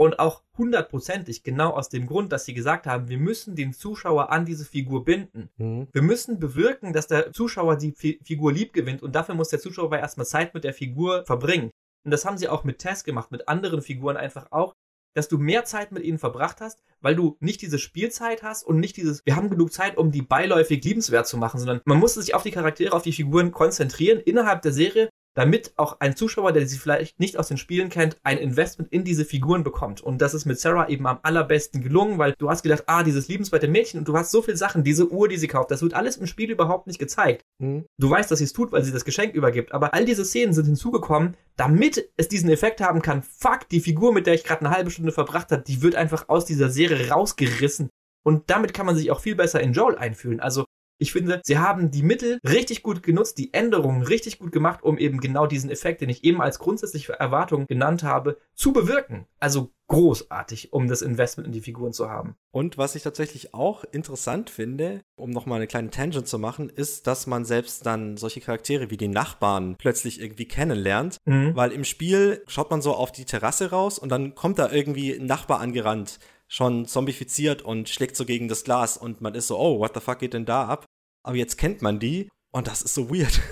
und auch hundertprozentig genau aus dem Grund, dass sie gesagt haben, wir müssen den Zuschauer an diese Figur binden. Mhm. Wir müssen bewirken, dass der Zuschauer die Fi Figur lieb gewinnt und dafür muss der Zuschauer aber erstmal Zeit mit der Figur verbringen. Und das haben sie auch mit Tess gemacht, mit anderen Figuren einfach auch, dass du mehr Zeit mit ihnen verbracht hast, weil du nicht diese Spielzeit hast und nicht dieses, wir haben genug Zeit, um die beiläufig liebenswert zu machen, sondern man musste sich auf die Charaktere, auf die Figuren konzentrieren innerhalb der Serie damit auch ein Zuschauer, der sie vielleicht nicht aus den Spielen kennt, ein Investment in diese Figuren bekommt. Und das ist mit Sarah eben am allerbesten gelungen, weil du hast gedacht, ah, dieses liebenswerte Mädchen und du hast so viel Sachen, diese Uhr, die sie kauft, das wird alles im Spiel überhaupt nicht gezeigt. Mhm. Du weißt, dass sie es tut, weil sie das Geschenk übergibt, aber all diese Szenen sind hinzugekommen, damit es diesen Effekt haben kann, fuck, die Figur, mit der ich gerade eine halbe Stunde verbracht habe, die wird einfach aus dieser Serie rausgerissen. Und damit kann man sich auch viel besser in Joel einfühlen. Also ich finde, sie haben die Mittel richtig gut genutzt, die Änderungen richtig gut gemacht, um eben genau diesen Effekt, den ich eben als grundsätzliche Erwartung genannt habe, zu bewirken. Also großartig, um das Investment in die Figuren zu haben. Und was ich tatsächlich auch interessant finde, um nochmal eine kleine Tangent zu machen, ist, dass man selbst dann solche Charaktere wie die Nachbarn plötzlich irgendwie kennenlernt. Mhm. Weil im Spiel schaut man so auf die Terrasse raus und dann kommt da irgendwie ein Nachbar angerannt, schon zombifiziert und schlägt so gegen das Glas und man ist so, oh, what the fuck geht denn da ab? Aber jetzt kennt man die und das ist so weird.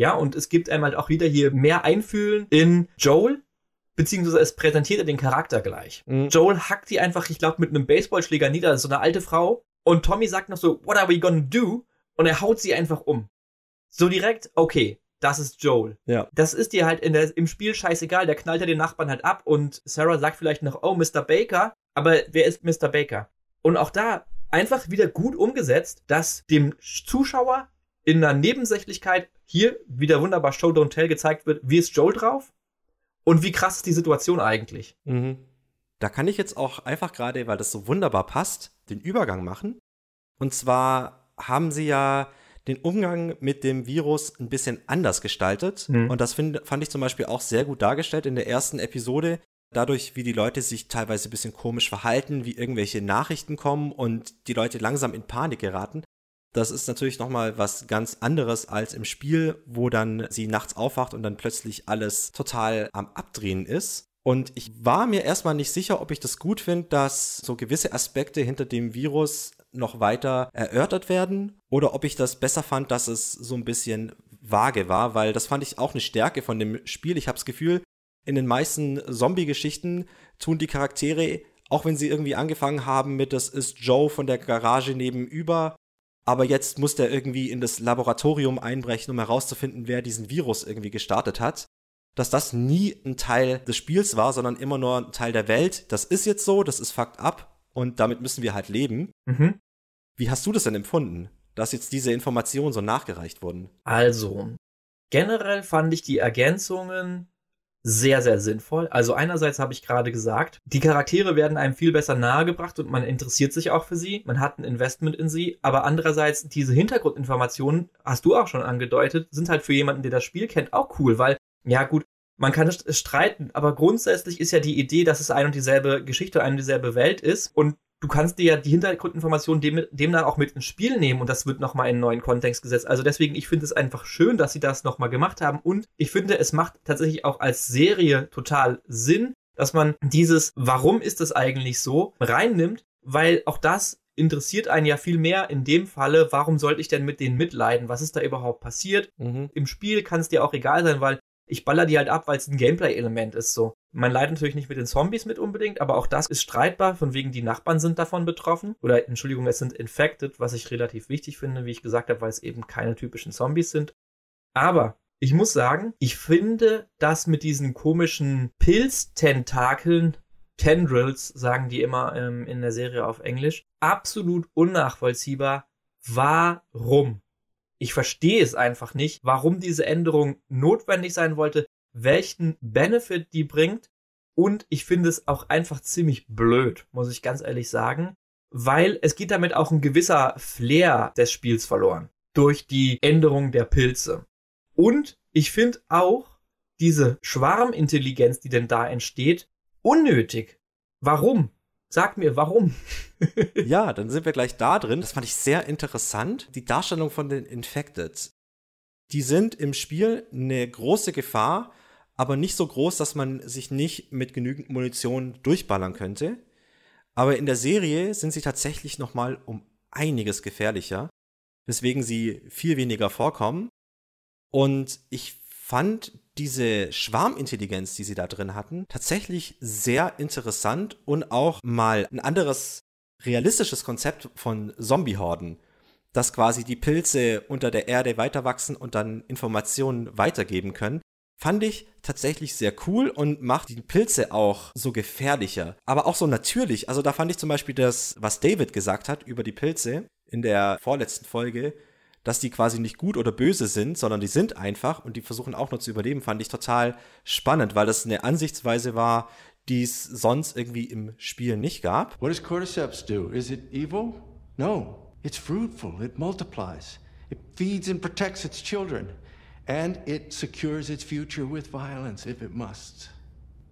Ja, und es gibt einem halt auch wieder hier mehr Einfühlen in Joel, beziehungsweise es präsentiert er den Charakter gleich. Mhm. Joel hackt die einfach, ich glaube, mit einem Baseballschläger nieder, so eine alte Frau. Und Tommy sagt noch so, what are we gonna do? Und er haut sie einfach um. So direkt, okay, das ist Joel. Ja. Das ist dir halt in der, im Spiel scheißegal, der knallt ja den Nachbarn halt ab und Sarah sagt vielleicht noch, oh, Mr. Baker, aber wer ist Mr. Baker? Und auch da einfach wieder gut umgesetzt, dass dem Zuschauer in einer Nebensächlichkeit hier wieder wunderbar Show Don't Tell gezeigt wird, wie ist Joel drauf und wie krass ist die Situation eigentlich. Mhm. Da kann ich jetzt auch einfach gerade, weil das so wunderbar passt, den Übergang machen. Und zwar haben sie ja den Umgang mit dem Virus ein bisschen anders gestaltet. Mhm. Und das find, fand ich zum Beispiel auch sehr gut dargestellt in der ersten Episode. Dadurch, wie die Leute sich teilweise ein bisschen komisch verhalten, wie irgendwelche Nachrichten kommen und die Leute langsam in Panik geraten. Das ist natürlich nochmal was ganz anderes als im Spiel, wo dann sie nachts aufwacht und dann plötzlich alles total am Abdrehen ist. Und ich war mir erstmal nicht sicher, ob ich das gut finde, dass so gewisse Aspekte hinter dem Virus noch weiter erörtert werden oder ob ich das besser fand, dass es so ein bisschen vage war, weil das fand ich auch eine Stärke von dem Spiel. Ich habe das Gefühl, in den meisten Zombie-Geschichten tun die Charaktere, auch wenn sie irgendwie angefangen haben mit, das ist Joe von der Garage nebenüber, aber jetzt muss der irgendwie in das Laboratorium einbrechen, um herauszufinden, wer diesen Virus irgendwie gestartet hat. Dass das nie ein Teil des Spiels war, sondern immer nur ein Teil der Welt. Das ist jetzt so, das ist Fakt ab und damit müssen wir halt leben. Mhm. Wie hast du das denn empfunden, dass jetzt diese Informationen so nachgereicht wurden? Also, Generell fand ich die Ergänzungen sehr, sehr sinnvoll. Also einerseits habe ich gerade gesagt, die Charaktere werden einem viel besser nahegebracht und man interessiert sich auch für sie, man hat ein Investment in sie, aber andererseits diese Hintergrundinformationen, hast du auch schon angedeutet, sind halt für jemanden, der das Spiel kennt, auch cool, weil, ja gut, man kann es streiten, aber grundsätzlich ist ja die Idee, dass es ein und dieselbe Geschichte, eine und dieselbe Welt ist. Und du kannst dir ja die Hintergrundinformationen dem, dem dann auch mit ins Spiel nehmen und das wird nochmal in einen neuen Kontext gesetzt. Also deswegen, ich finde es einfach schön, dass sie das nochmal gemacht haben und ich finde, es macht tatsächlich auch als Serie total Sinn, dass man dieses, warum ist das eigentlich so, reinnimmt, weil auch das interessiert einen ja viel mehr in dem Falle, warum sollte ich denn mit denen mitleiden? Was ist da überhaupt passiert? Mhm. Im Spiel kann es dir auch egal sein, weil ich baller die halt ab, weil es ein Gameplay-Element ist so. Man leidet natürlich nicht mit den Zombies mit unbedingt, aber auch das ist streitbar, von wegen die Nachbarn sind davon betroffen. Oder Entschuldigung, es sind infected, was ich relativ wichtig finde, wie ich gesagt habe, weil es eben keine typischen Zombies sind. Aber ich muss sagen, ich finde das mit diesen komischen Pilztentakeln, Tendrils, sagen die immer ähm, in der Serie auf Englisch, absolut unnachvollziehbar. Warum? Ich verstehe es einfach nicht, warum diese Änderung notwendig sein wollte, welchen Benefit die bringt. Und ich finde es auch einfach ziemlich blöd, muss ich ganz ehrlich sagen, weil es geht damit auch ein gewisser Flair des Spiels verloren durch die Änderung der Pilze. Und ich finde auch diese Schwarmintelligenz, die denn da entsteht, unnötig. Warum? Sag mir, warum? ja, dann sind wir gleich da drin. Das fand ich sehr interessant. Die Darstellung von den Infected. Die sind im Spiel eine große Gefahr, aber nicht so groß, dass man sich nicht mit genügend Munition durchballern könnte. Aber in der Serie sind sie tatsächlich noch mal um einiges gefährlicher, weswegen sie viel weniger vorkommen. Und ich fand diese Schwarmintelligenz, die sie da drin hatten, tatsächlich sehr interessant und auch mal ein anderes realistisches Konzept von Zombiehorden, dass quasi die Pilze unter der Erde weiterwachsen und dann Informationen weitergeben können, fand ich tatsächlich sehr cool und macht die Pilze auch so gefährlicher, aber auch so natürlich. Also da fand ich zum Beispiel das, was David gesagt hat über die Pilze in der vorletzten Folge, dass die quasi nicht gut oder böse sind, sondern die sind einfach und die versuchen auch nur zu überleben, fand ich total spannend, weil das eine Ansichtsweise war, die es sonst irgendwie im Spiel nicht gab. What does Cordyceps do? Is it evil? No. It's fruitful. It multiplies. It feeds and protects its children. And it secures its future with violence if it must.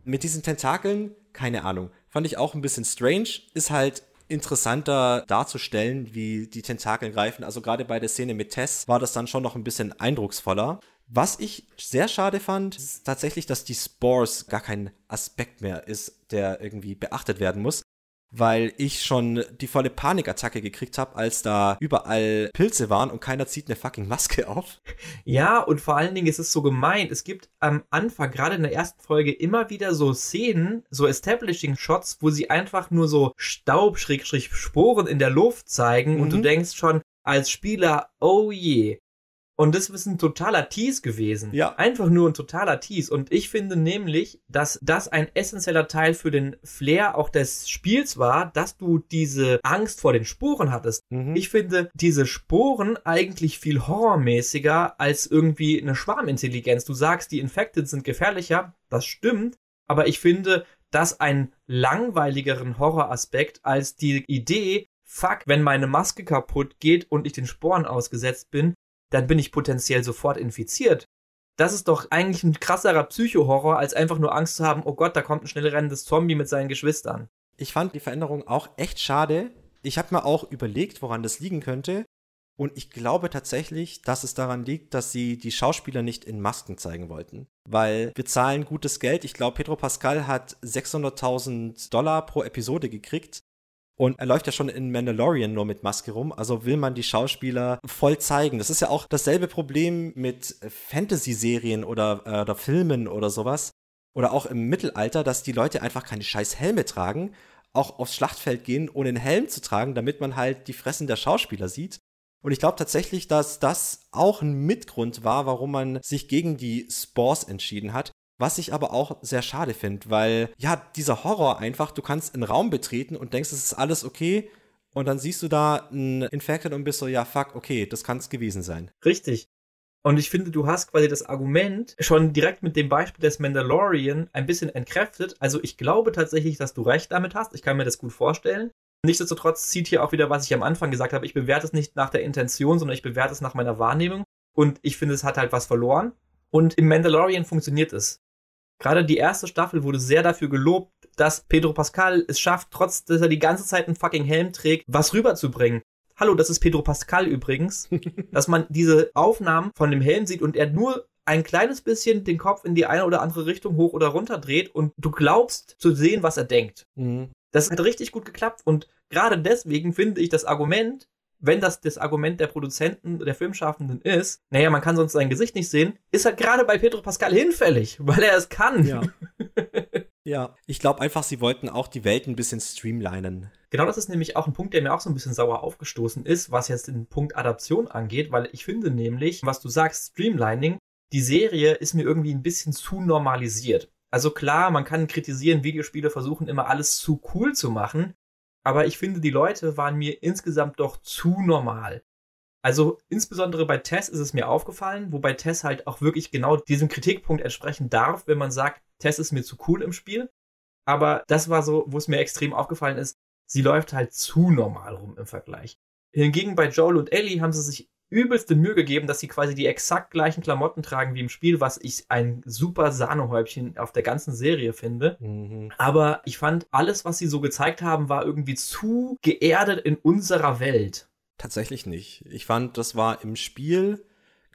Mit diesen Tentakeln, keine Ahnung. Fand ich auch ein bisschen strange. Ist halt interessanter darzustellen, wie die Tentakel greifen. Also gerade bei der Szene mit Tess war das dann schon noch ein bisschen eindrucksvoller. Was ich sehr schade fand, ist tatsächlich, dass die Spores gar kein Aspekt mehr ist, der irgendwie beachtet werden muss weil ich schon die volle Panikattacke gekriegt habe, als da überall Pilze waren und keiner zieht eine fucking Maske auf. Ja, und vor allen Dingen ist es so gemeint. Es gibt am Anfang, gerade in der ersten Folge, immer wieder so Szenen, so Establishing-Shots, wo sie einfach nur so Staub, Schrägstrich, Sporen in der Luft zeigen mhm. und du mhm. denkst schon als Spieler, oh je, und das ist ein totaler Tease gewesen. Ja. Einfach nur ein totaler Tease. Und ich finde nämlich, dass das ein essentieller Teil für den Flair auch des Spiels war, dass du diese Angst vor den Sporen hattest. Mhm. Ich finde diese Sporen eigentlich viel horrormäßiger als irgendwie eine Schwarmintelligenz. Du sagst, die Infected sind gefährlicher. Das stimmt. Aber ich finde das einen langweiligeren Horroraspekt als die Idee, fuck, wenn meine Maske kaputt geht und ich den Sporen ausgesetzt bin, dann bin ich potenziell sofort infiziert. Das ist doch eigentlich ein krasserer Psychohorror, als einfach nur Angst zu haben, oh Gott, da kommt ein schnell rennendes Zombie mit seinen Geschwistern. Ich fand die Veränderung auch echt schade. Ich habe mir auch überlegt, woran das liegen könnte. Und ich glaube tatsächlich, dass es daran liegt, dass sie die Schauspieler nicht in Masken zeigen wollten. Weil wir zahlen gutes Geld. Ich glaube, Pedro Pascal hat 600.000 Dollar pro Episode gekriegt. Und er läuft ja schon in Mandalorian nur mit Maske rum, also will man die Schauspieler voll zeigen. Das ist ja auch dasselbe Problem mit Fantasy-Serien oder, äh, oder Filmen oder sowas. Oder auch im Mittelalter, dass die Leute einfach keine scheiß Helme tragen, auch aufs Schlachtfeld gehen, ohne einen Helm zu tragen, damit man halt die Fressen der Schauspieler sieht. Und ich glaube tatsächlich, dass das auch ein Mitgrund war, warum man sich gegen die Spores entschieden hat, was ich aber auch sehr schade finde, weil ja, dieser Horror einfach, du kannst einen Raum betreten und denkst, es ist alles okay. Und dann siehst du da ein Infected und bist so, ja, fuck, okay, das kann es gewesen sein. Richtig. Und ich finde, du hast quasi das Argument schon direkt mit dem Beispiel des Mandalorian ein bisschen entkräftet. Also ich glaube tatsächlich, dass du recht damit hast. Ich kann mir das gut vorstellen. Nichtsdestotrotz zieht hier auch wieder, was ich am Anfang gesagt habe. Ich bewerte es nicht nach der Intention, sondern ich bewerte es nach meiner Wahrnehmung. Und ich finde, es hat halt was verloren. Und im Mandalorian funktioniert es. Gerade die erste Staffel wurde sehr dafür gelobt, dass Pedro Pascal es schafft, trotz dass er die ganze Zeit einen fucking Helm trägt, was rüberzubringen. Hallo, das ist Pedro Pascal übrigens, dass man diese Aufnahmen von dem Helm sieht und er nur ein kleines bisschen den Kopf in die eine oder andere Richtung hoch oder runter dreht und du glaubst zu sehen, was er denkt. Mhm. Das hat richtig gut geklappt und gerade deswegen finde ich das Argument, wenn das das Argument der Produzenten, der Filmschaffenden ist, naja, man kann sonst sein Gesicht nicht sehen, ist halt gerade bei Pedro Pascal hinfällig, weil er es kann. Ja. ja, ich glaube einfach, sie wollten auch die Welt ein bisschen streamlinen. Genau das ist nämlich auch ein Punkt, der mir auch so ein bisschen sauer aufgestoßen ist, was jetzt den Punkt Adaption angeht, weil ich finde nämlich, was du sagst, Streamlining, die Serie ist mir irgendwie ein bisschen zu normalisiert. Also klar, man kann kritisieren, Videospiele versuchen immer alles zu cool zu machen, aber ich finde, die Leute waren mir insgesamt doch zu normal. Also insbesondere bei Tess ist es mir aufgefallen, wobei Tess halt auch wirklich genau diesem Kritikpunkt entsprechen darf, wenn man sagt, Tess ist mir zu cool im Spiel. Aber das war so, wo es mir extrem aufgefallen ist, sie läuft halt zu normal rum im Vergleich. Hingegen bei Joel und Ellie haben sie sich übelste Mühe gegeben, dass sie quasi die exakt gleichen Klamotten tragen wie im Spiel, was ich ein super Sahnehäubchen auf der ganzen Serie finde. Mhm. Aber ich fand, alles, was sie so gezeigt haben, war irgendwie zu geerdet in unserer Welt. Tatsächlich nicht. Ich fand, das war im Spiel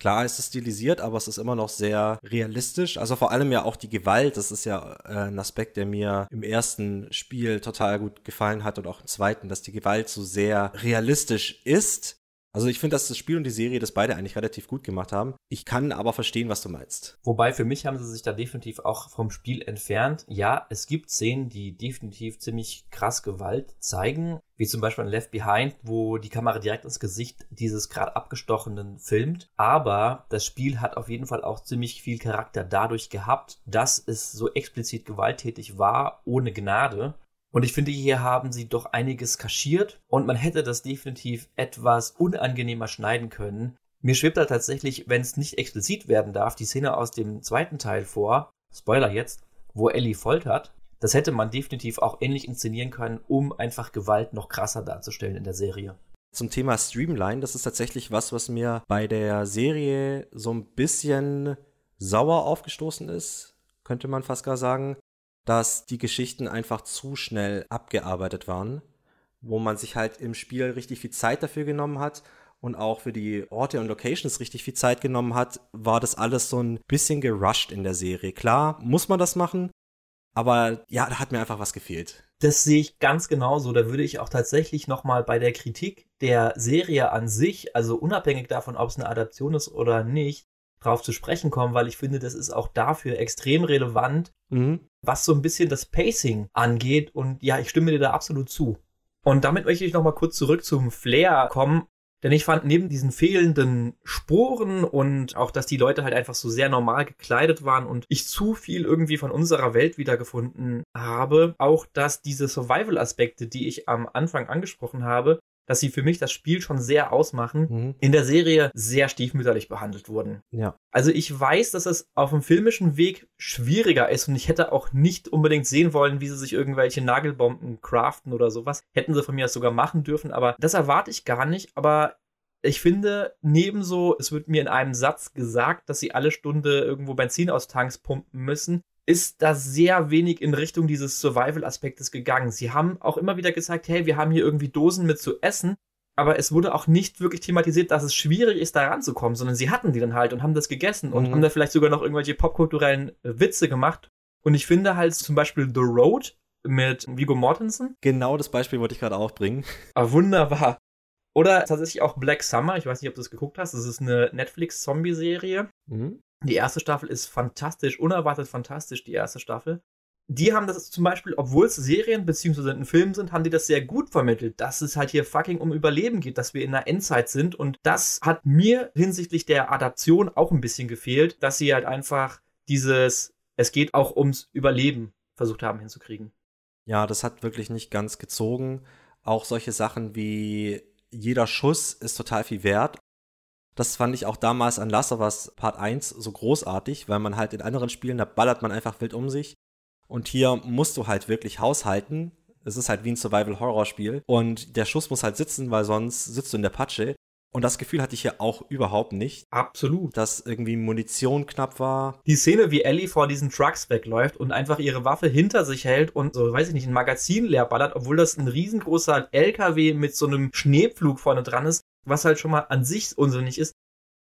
Klar ist es stilisiert, aber es ist immer noch sehr realistisch. Also vor allem ja auch die Gewalt, das ist ja äh, ein Aspekt, der mir im ersten Spiel total gut gefallen hat und auch im zweiten, dass die Gewalt so sehr realistisch ist. Also ich finde, dass das Spiel und die Serie das beide eigentlich relativ gut gemacht haben. Ich kann aber verstehen, was du meinst. Wobei für mich haben sie sich da definitiv auch vom Spiel entfernt. Ja, es gibt Szenen, die definitiv ziemlich krass Gewalt zeigen, wie zum Beispiel in Left Behind, wo die Kamera direkt ins Gesicht dieses gerade abgestochenen filmt. Aber das Spiel hat auf jeden Fall auch ziemlich viel Charakter dadurch gehabt, dass es so explizit gewalttätig war, ohne Gnade. Und ich finde, hier haben sie doch einiges kaschiert und man hätte das definitiv etwas unangenehmer schneiden können. Mir schwebt da tatsächlich, wenn es nicht explizit werden darf, die Szene aus dem zweiten Teil vor, Spoiler jetzt, wo Ellie foltert. Das hätte man definitiv auch ähnlich inszenieren können, um einfach Gewalt noch krasser darzustellen in der Serie. Zum Thema Streamline, das ist tatsächlich was, was mir bei der Serie so ein bisschen sauer aufgestoßen ist, könnte man fast gar sagen dass die Geschichten einfach zu schnell abgearbeitet waren, wo man sich halt im Spiel richtig viel Zeit dafür genommen hat und auch für die Orte und Locations richtig viel Zeit genommen hat, war das alles so ein bisschen gerusht in der Serie. Klar, muss man das machen, aber ja, da hat mir einfach was gefehlt. Das sehe ich ganz genauso. Da würde ich auch tatsächlich nochmal bei der Kritik der Serie an sich, also unabhängig davon, ob es eine Adaption ist oder nicht, drauf zu sprechen kommen, weil ich finde, das ist auch dafür extrem relevant, Mhm. was so ein bisschen das Pacing angeht. Und ja, ich stimme dir da absolut zu. Und damit möchte ich nochmal kurz zurück zum Flair kommen. Denn ich fand neben diesen fehlenden Sporen und auch, dass die Leute halt einfach so sehr normal gekleidet waren und ich zu viel irgendwie von unserer Welt wiedergefunden habe, auch dass diese Survival-Aspekte, die ich am Anfang angesprochen habe, dass sie für mich das Spiel schon sehr ausmachen, Mhm. in der Serie sehr stiefmütterlich behandelt wurden. Ja. Also ich weiß, dass es auf dem filmischen Weg schwieriger ist und ich hätte auch nicht unbedingt sehen wollen, wie sie sich irgendwelche Nagelbomben craften oder sowas. Hätten sie von mir aus sogar machen dürfen, aber das erwarte ich gar nicht. Aber ich finde, nebenso, es wird mir in einem Satz gesagt, dass sie alle Stunde irgendwo Benzin aus Tanks pumpen müssen ist da sehr wenig in Richtung dieses Survival-Aspektes gegangen. Sie haben auch immer wieder gesagt, hey, wir haben hier irgendwie Dosen mit zu essen, aber es wurde auch nicht wirklich thematisiert, dass es schwierig ist, da ranzukommen, sondern sie hatten die dann halt und haben das gegessen und Mhm. haben da vielleicht sogar noch irgendwelche popkulturellen Witze gemacht. Und ich finde halt zum Beispiel The Road mit Vigo Mortensen, Genau das Beispiel wollte ich gerade auch bringen. ah, wunderbar. Oder tatsächlich auch Black Summer, ich weiß nicht, ob du das geguckt hast, das ist eine Netflix-Zombie-Serie. Mhm. Die erste Staffel ist fantastisch, unerwartet fantastisch, die erste Staffel. Die haben das zum Beispiel, obwohl es Serien beziehungsweise ein Film sind, haben die das sehr gut vermittelt, dass es halt hier fucking um Überleben geht, dass wir in der Endzeit sind. Und das hat mir hinsichtlich der Adaption auch ein bisschen gefehlt, dass sie halt einfach dieses, es geht auch ums Überleben versucht haben hinzukriegen. Ja, das hat wirklich nicht ganz gezogen. Auch solche Sachen wie jeder Schuss ist total viel wert. Das fand ich auch damals an Last of Us Part 1 so großartig, weil man halt in anderen Spielen, da ballert man einfach wild um sich. Und hier musst du halt wirklich haushalten. Es ist halt wie ein Survival-Horror-Spiel. Und der Schuss muss halt sitzen, weil sonst sitzt du in der Patsche. Und das Gefühl hatte ich hier auch überhaupt nicht, Absolut. dass irgendwie Munition knapp war. Die Szene, wie Ellie vor diesen Trucks wegläuft und einfach ihre Waffe hinter sich hält und so, weiß ich nicht, ein Magazin leer ballert, obwohl das ein riesengroßer LKW mit so einem Schneepflug vorne dran ist, was halt schon mal an sich unsinnig ist.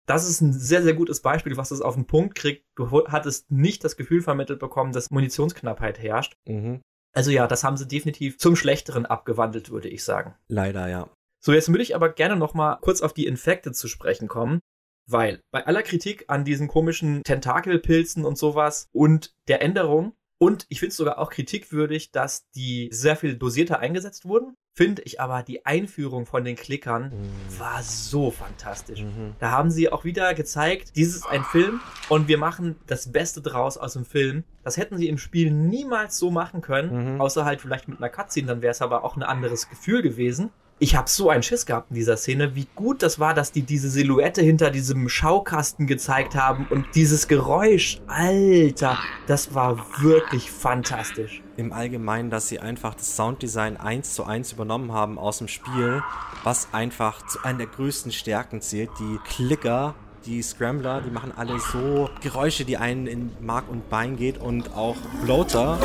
Das ist ein sehr, sehr gutes Beispiel, was das auf den Punkt kriegt. Du hattest nicht das Gefühl vermittelt bekommen, dass Munitionsknappheit herrscht. Mhm. Also ja, das haben sie definitiv zum Schlechteren abgewandelt, würde ich sagen. Leider, ja. So, jetzt würde ich aber gerne noch mal kurz auf die Infekte zu sprechen kommen, weil bei aller Kritik an diesen komischen Tentakelpilzen und sowas und der Änderung und ich finde es sogar auch kritikwürdig, dass die sehr viel dosierter eingesetzt wurden, finde ich aber die Einführung von den Klickern war so fantastisch. Mhm. Da haben sie auch wieder gezeigt, dies ist ein Film und wir machen das Beste draus aus dem Film. Das hätten sie im Spiel niemals so machen können, Mhm. außer halt vielleicht mit einer Cutscene, dann wäre es aber auch ein anderes Gefühl gewesen. Ich habe so einen Schiss gehabt in dieser Szene, wie gut das war, dass die diese Silhouette hinter diesem Schaukasten gezeigt haben und dieses Geräusch, Alter, das war wirklich fantastisch. Im Allgemeinen, dass sie einfach das Sounddesign eins zu eins übernommen haben aus dem Spiel, was einfach zu einer der größten Stärken zählt. Die Klicker, die Scrambler, die machen alle so Geräusche, die einen in Mark und Bein geht und auch Bloater,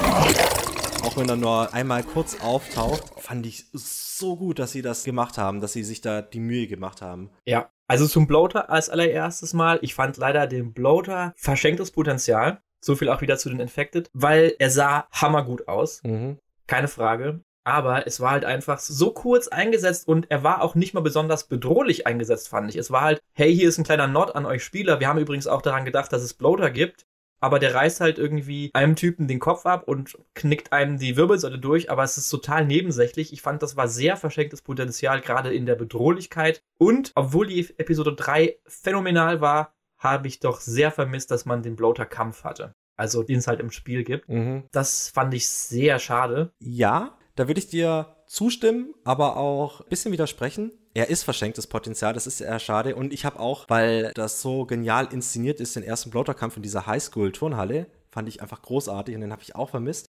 auch wenn er nur einmal kurz auftaucht, fand ich so gut, dass sie das gemacht haben, dass sie sich da die Mühe gemacht haben. Ja. Also zum Bloater als allererstes Mal. Ich fand leider den Bloater verschenktes Potenzial. So viel auch wieder zu den Infected, weil er sah hammergut aus. Mhm. Keine Frage. Aber es war halt einfach so kurz eingesetzt und er war auch nicht mal besonders bedrohlich eingesetzt, fand ich. Es war halt, hey, hier ist ein kleiner Nod an euch Spieler. Wir haben übrigens auch daran gedacht, dass es Bloater gibt. Aber der reißt halt irgendwie einem Typen den Kopf ab und knickt einem die Wirbelsäule durch. Aber es ist total nebensächlich. Ich fand, das war sehr verschenktes Potenzial, gerade in der Bedrohlichkeit. Und obwohl die Episode 3 phänomenal war, habe ich doch sehr vermisst, dass man den Bloater-Kampf hatte. Also, den es halt im Spiel gibt. Mhm. Das fand ich sehr schade. Ja, da würde ich dir zustimmen, aber auch ein bisschen widersprechen. Er ist verschenktes Potenzial, das ist eher schade. Und ich habe auch, weil das so genial inszeniert ist, den ersten Bloater-Kampf in dieser Highschool-Turnhalle, fand ich einfach großartig und den habe ich auch vermisst.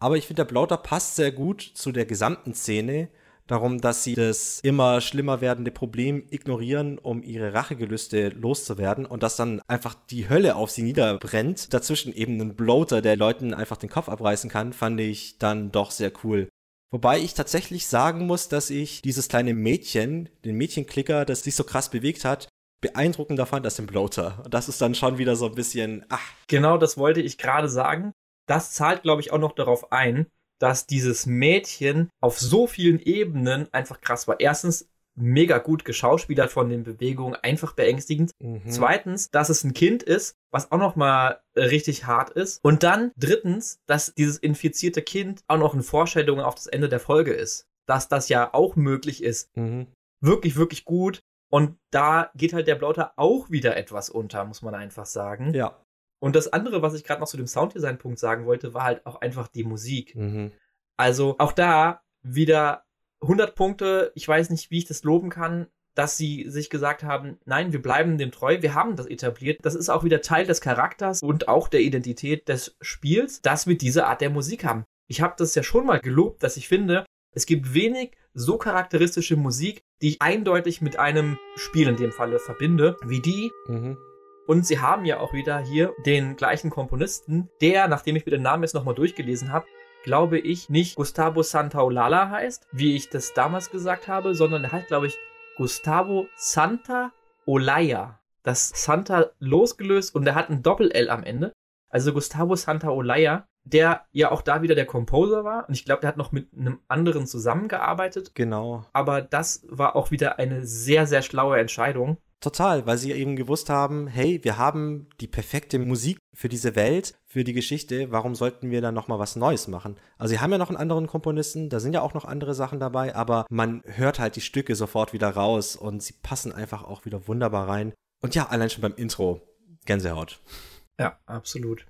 Aber ich finde, der Bloater passt sehr gut zu der gesamten Szene, darum, dass sie das immer schlimmer werdende Problem ignorieren, um ihre Rachegelüste loszuwerden und dass dann einfach die Hölle auf sie niederbrennt. Dazwischen eben ein Bloater, der Leuten einfach den Kopf abreißen kann, fand ich dann doch sehr cool. Wobei ich tatsächlich sagen muss, dass ich dieses kleine Mädchen, den Mädchenklicker, das sich so krass bewegt hat, beeindruckender fand als den Bloater. Und das ist dann schon wieder so ein bisschen, ach, Genau das wollte ich gerade sagen. Das zahlt, glaube ich, auch noch darauf ein, dass dieses Mädchen auf so vielen Ebenen einfach krass war. Erstens, mega gut geschauspielert von den Bewegungen, einfach beängstigend. mhm. Zweitens, dass es ein Kind ist, was auch noch mal äh, richtig hart ist. Und dann drittens, dass dieses infizierte Kind auch noch eine Vorstellung auf das Ende der Folge ist. Dass das ja auch möglich ist. Mhm. Wirklich, wirklich gut. Und da geht halt der Blauter auch wieder etwas unter, muss man einfach sagen. Ja. Und das andere, was ich gerade noch zu dem Sounddesign-Punkt sagen wollte, war halt auch einfach die Musik. Mhm. Also auch da wieder 100 Punkte. Ich weiß nicht, wie ich das loben kann, dass sie sich gesagt haben, nein, wir bleiben dem treu, wir haben das etabliert. Das ist auch wieder Teil des Charakters und auch der Identität des Spiels, dass wir diese Art der Musik haben. Ich habe das ja schon mal gelobt, dass ich finde, es gibt wenig so charakteristische Musik, die ich eindeutig mit einem Spiel in dem Falle verbinde, wie die. Mhm. Und sie haben ja auch wieder hier den gleichen Komponisten, der, nachdem ich mir den Namen jetzt nochmal durchgelesen habe, glaube ich, nicht Gustavo Santaolalla heißt, wie ich das damals gesagt habe, sondern er heißt, glaube ich, Gustavo Santa Olaya. Das Santa losgelöst und er hat ein Doppel-L am Ende. Also Gustavo Santa Olaya, der ja auch da wieder der Composer war. Und ich glaube, der hat noch mit einem anderen zusammengearbeitet. Genau. Aber das war auch wieder eine sehr, sehr schlaue Entscheidung. Total, weil sie eben gewusst haben, hey, wir haben die perfekte Musik für diese Welt, für die Geschichte, warum sollten wir dann nochmal was Neues machen? Also sie haben ja noch einen anderen Komponisten, da sind ja auch noch andere Sachen dabei, aber man hört halt die Stücke sofort wieder raus und sie passen einfach auch wieder wunderbar rein. Und ja, allein schon beim Intro, Gänsehaut. Ja, absolut.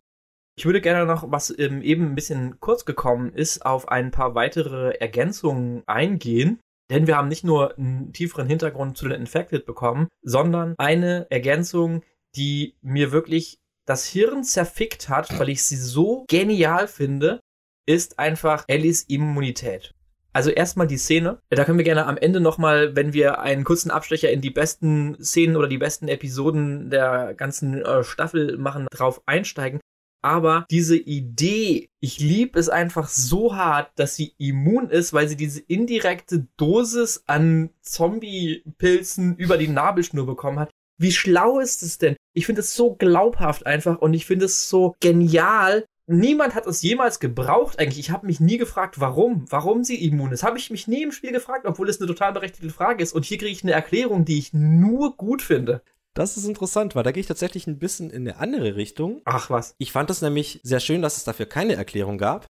Ich würde gerne noch, was ähm, eben ein bisschen kurz gekommen ist, auf ein paar weitere Ergänzungen eingehen. Denn wir haben nicht nur einen tieferen Hintergrund zu den Infected bekommen, sondern eine Ergänzung, die mir wirklich das Hirn zerfickt hat, weil ich sie so genial finde, ist einfach Ellies Immunität. Also erstmal die Szene. Da können wir gerne am Ende nochmal, wenn wir einen kurzen Abstecher in die besten Szenen oder die besten Episoden der ganzen äh, Staffel machen, drauf einsteigen. Aber diese Idee, ich liebe es einfach so hart, dass sie immun ist, weil sie diese indirekte Dosis an Zombie-Pilzen über die Nabelschnur bekommen hat. Wie schlau ist es denn? Ich finde es so glaubhaft einfach und ich finde es so genial, niemand hat es jemals gebraucht eigentlich. Ich habe mich nie gefragt, warum, warum sie immun ist. Habe ich mich nie im Spiel gefragt, obwohl es eine total berechtigte Frage ist. Und hier kriege ich eine Erklärung, die ich nur gut finde. Das ist interessant, weil da gehe ich tatsächlich ein bisschen in eine andere Richtung. Ach was. Ich fand es nämlich sehr schön, dass es dafür keine Erklärung gab,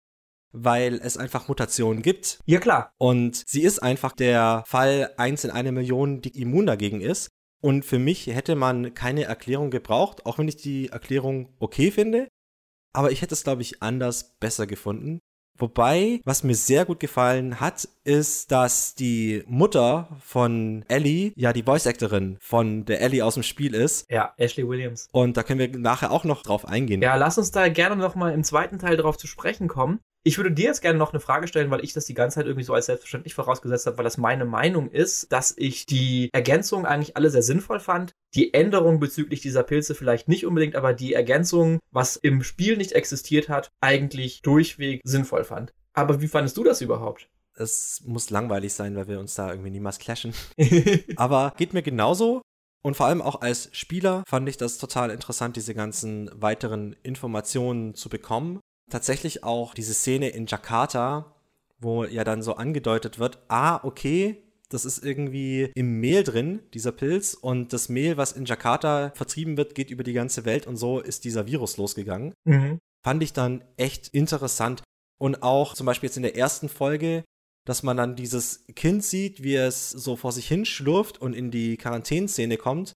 weil es einfach Mutationen gibt. Ja klar. Und sie ist einfach der Fall eins in eine Million, die immun dagegen ist. Und für mich hätte man keine Erklärung gebraucht, auch wenn ich die Erklärung okay finde. Aber ich hätte es, glaube ich, anders besser gefunden. Wobei, was mir sehr gut gefallen hat, ist, dass die Mutter von Ellie ja die Voice-Actorin von der Ellie aus dem Spiel ist. Ja, Ashley Williams. Und da können wir nachher auch noch drauf eingehen. Ja, lass uns da gerne noch mal im zweiten Teil drauf zu sprechen kommen. Ich würde dir jetzt gerne noch eine Frage stellen, weil ich das die ganze Zeit irgendwie so als selbstverständlich vorausgesetzt habe, weil das meine Meinung ist, dass ich die Ergänzungen eigentlich alle sehr sinnvoll fand. Die Änderung bezüglich dieser Pilze vielleicht nicht unbedingt, aber die Ergänzung, was im Spiel nicht existiert hat, eigentlich durchweg sinnvoll fand. Aber wie fandest du das überhaupt? Es muss langweilig sein, weil wir uns da irgendwie niemals clashen. Aber geht mir genauso. Und vor allem auch als Spieler fand ich das total interessant, diese ganzen weiteren Informationen zu bekommen tatsächlich auch diese Szene in Jakarta, wo ja dann so angedeutet wird, ah, okay, das ist irgendwie im Mehl drin, dieser Pilz, und das Mehl, was in Jakarta vertrieben wird, geht über die ganze Welt und so ist dieser Virus losgegangen. Mhm. Fand ich dann echt interessant. Und auch zum Beispiel jetzt in der ersten Folge, dass man dann dieses Kind sieht, wie es so vor sich hin schlurft und in die Quarantänszene kommt